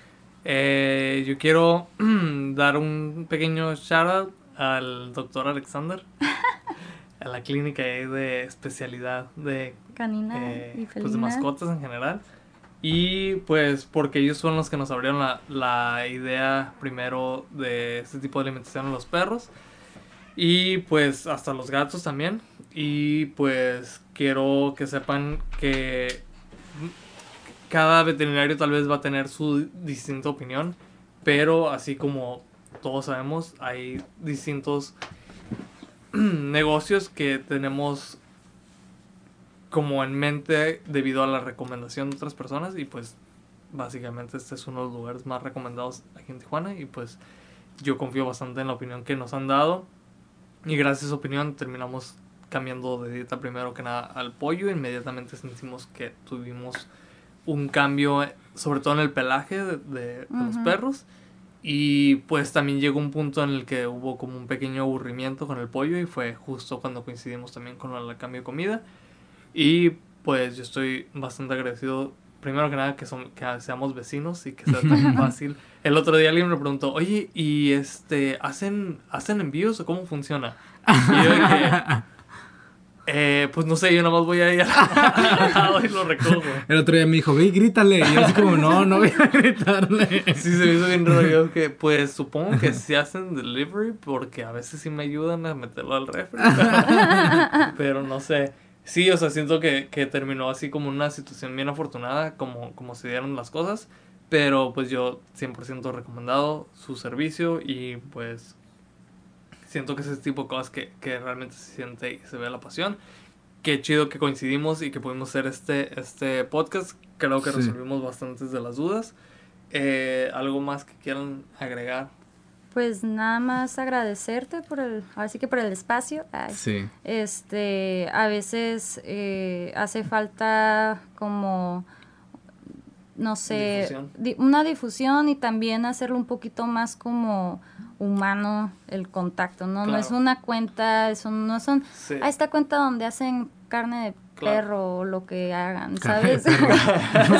Eh, yo quiero dar un pequeño shout out al doctor Alexander, a la clínica de especialidad de, Canina eh, y pues de mascotas en general. Y pues porque ellos son los que nos abrieron la, la idea primero de este tipo de alimentación a los perros. Y pues hasta los gatos también. Y pues quiero que sepan que, cada veterinario tal vez va a tener su distinta opinión, pero así como todos sabemos, hay distintos negocios que tenemos como en mente debido a la recomendación de otras personas. Y pues básicamente este es uno de los lugares más recomendados aquí en Tijuana. Y pues yo confío bastante en la opinión que nos han dado y gracias a esa opinión terminamos cambiando de dieta primero que nada al pollo. Inmediatamente sentimos que tuvimos un cambio sobre todo en el pelaje de, de los perros. Y pues también llegó un punto en el que hubo como un pequeño aburrimiento con el pollo y fue justo cuando coincidimos también con el cambio de comida. Y pues yo estoy bastante agradecido, primero que nada, que, son, que seamos vecinos y que sea tan fácil. El otro día alguien me preguntó, oye, ¿y este, hacen, hacen envíos o cómo funciona? Y yo dije, eh, pues no sé, yo nada más voy a ir al y lo recojo. El otro día me dijo, ve, grítale. Y yo así como, no, no voy a gritarle. Sí, se me hizo bien raro. Yo que, pues supongo que sí hacen delivery porque a veces sí me ayudan a meterlo al refri. Pero, no sé. Sí, o sea, siento que, que, terminó así como una situación bien afortunada, como, como se dieron las cosas. Pero pues yo 100% recomendado su servicio y pues siento que es ese tipo de cosas que, que realmente se siente y se ve la pasión. Qué chido que coincidimos y que pudimos hacer este, este podcast. Creo que resolvimos bastantes de las dudas. Eh, ¿Algo más que quieran agregar? Pues nada más agradecerte por el, ahora sí que por el espacio. sí. Este, a veces eh, hace falta como, no sé, una difusión y también hacerlo un poquito más como humano el contacto, ¿no? No es una cuenta, eso no son... a esta cuenta donde hacen carne de perro o lo que hagan, ¿sabes? es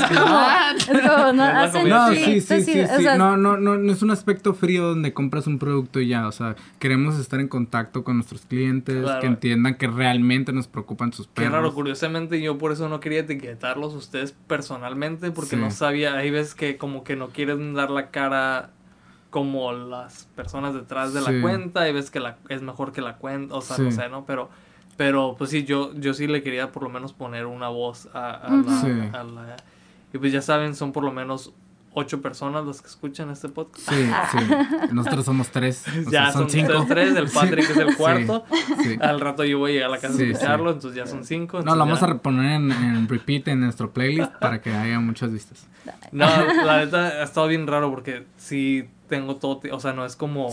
como, no, hacen no, sí, sí, sí, no, no, no, no es un aspecto frío donde compras un producto y ya, o sea, queremos estar en contacto con nuestros clientes, que entiendan que realmente nos preocupan sus perros. Qué raro, curiosamente yo por eso no quería etiquetarlos ustedes personalmente, porque no sabía, hay veces que como que no quieren dar la cara como las personas detrás de la cuenta y ves que la, es mejor que la cuenta, o sea, no sé, ¿no? Pero, pero pues sí, yo, yo sí le quería por lo menos poner una voz a, la, Y pues ya saben, son por lo menos ocho personas las que escuchan este podcast. Sí, sí. Nosotros somos tres. ya son, cinco. tres, el Patrick es el cuarto. Al rato yo voy a llegar a la casa a escucharlo, entonces ya son cinco. No, lo vamos a poner en, en, repeat en nuestro playlist para que haya muchas vistas. No, la neta ha estado bien raro porque sí tengo todo, o sea, no es como,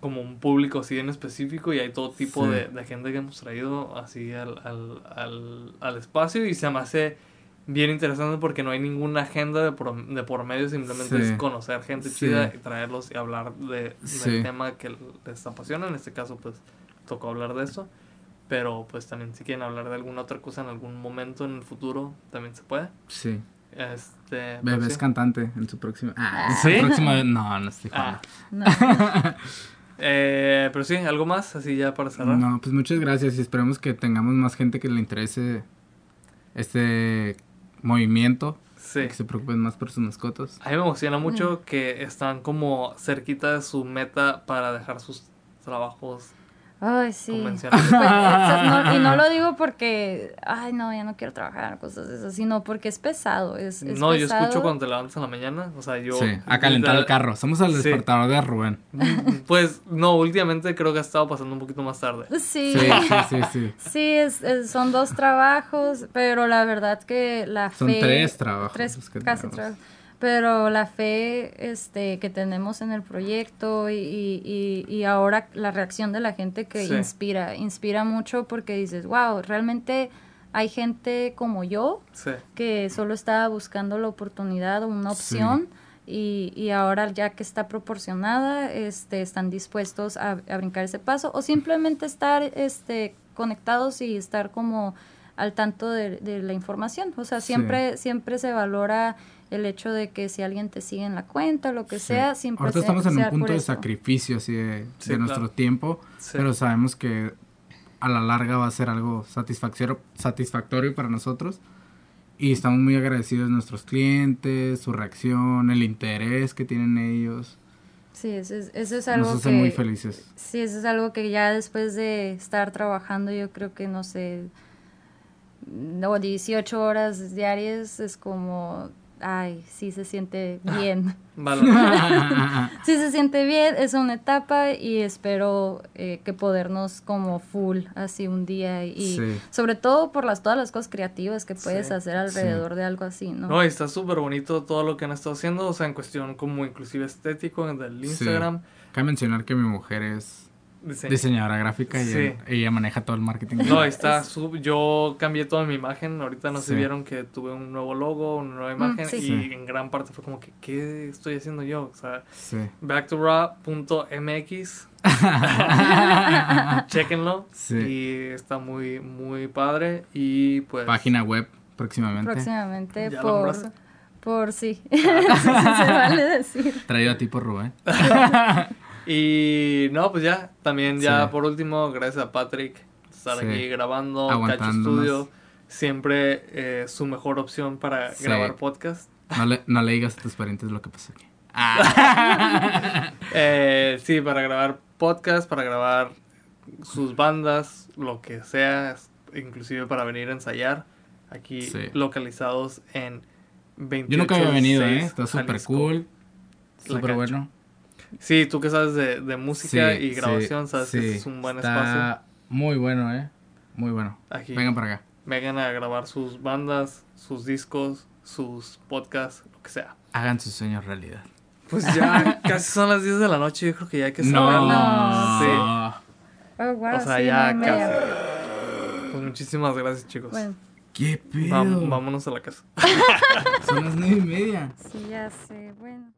como un público así en específico y hay todo tipo de, gente que hemos traído así al, al, al, al, espacio y se me hace bien interesante porque no hay ninguna agenda de por, de por medio, simplemente es conocer gente chida y traerlos y hablar de, del tema que les apasiona, en este caso pues tocó hablar de eso, pero pues también si quieren hablar de alguna otra cosa en algún momento en el futuro, también se puede. Sí. Este, Bebé pues es cantante en su próxima. Ah, en su próxima. No, no estoy ah. eh, pero sí, algo más, así ya para cerrar. No, pues muchas gracias y esperemos que tengamos más gente que le interese este movimiento. Sí. Que se preocupen más por sus mascotas. A mí me emociona mucho que están como cerquita de su meta para dejar sus trabajos Ay, sí. Pues, y no lo digo porque, ay, no, ya no quiero trabajar, cosas esas, sino porque es pesado. Es, no, yo escucho cuando te levantas en la mañana, o sea, yo... Sí, a calentar el carro. Somos el despertador de Rubén. Pues, no, últimamente creo que ha estado pasando un poquito más tarde. Sí. Sí, sí, sí. Sí, es, son dos trabajos, pero la verdad que la fe... Son tres trabajos. Tres, casi trabajos pero la fe este, que tenemos en el proyecto y, y, y ahora la reacción de la gente que inspira, inspira mucho porque dices, wow, realmente hay gente como yo que solo estaba buscando la oportunidad o una opción. Y, y, ahora ya que está proporcionada, este, están dispuestos a, a, brincar ese paso o simplemente estar este, conectados y estar como al tanto de, de la información. O sea, siempre, siempre se valora el hecho de que si alguien te sigue en la cuenta, lo que sea, siempre Ahorita estamos en un punto de sacrificio así de, nuestro tiempo, pero sabemos que a la larga va a ser algo satisfactorio, satisfactorio para nosotros. Y estamos muy agradecidos de nuestros clientes, su reacción, el interés que tienen ellos. Sí, eso es, eso es algo Nos hace muy felices. Sí, eso es algo que ya después de estar trabajando, yo creo que, no sé, no, 18 horas diarias es como ay, sí se siente bien. Sí se siente bien, es una etapa y espero eh, que podernos como full así un día y Sí. sobre todo por las todas las cosas creativas que puedes Sí. hacer alrededor de algo así, ¿no? No, y está súper bonito todo lo que han estado haciendo, o sea, en cuestión como inclusive estético en del Sí. Instagram. Cabe mencionar que mi mujer es Diseño. diseñadora gráfica y Sí. ella, ella maneja todo el marketing. No, está sub- yo cambié toda mi imagen, ahorita no Sí. se vieron que tuve un nuevo logo, una nueva imagen sí. y Sí. en gran parte fue como que ¿qué estoy haciendo yo? O sea, Sí. backtoraw.mx Chéquenlo Sí. y está muy muy padre y pues Página web próximamente. Próximamente ¿Ya la por, por sí. sí, se vale decir. Traído a ti por Rubén. Y no, pues ya, también ya Sí. por último, gracias a Patrick estar Sí. aquí grabando, Cacho. Studio, siempre eh, su mejor opción para Sí. grabar podcast. No le, no le digas a tus parientes lo que pasó aquí. Eh, sí, para grabar podcast, para grabar sus bandas, lo que sea, inclusive para venir a ensayar, aquí localizados en 28 Yo nunca había venido, ¿eh? Está súper cool. Súper bueno. Sí, tú que sabes de, de música Sí, y grabación, sí, sabes sí. que es un buen Está espacio. Muy bueno, ¿eh? Muy bueno. Aquí. Vengan para acá. vengan a grabar sus bandas, sus discos, sus podcasts, lo que sea. Hagan sus sueños realidad. Pues ya casi son las 10 de la noche, yo creo que ya hay que No. saberlo. No. Sí. Oh, wow, O sea, sí, ya casi. Pues muchísimas gracias, chicos. Bueno, ¿Qué pedo? Vámonos a la casa. Son las nueve y media. sí, ya sé. Bueno.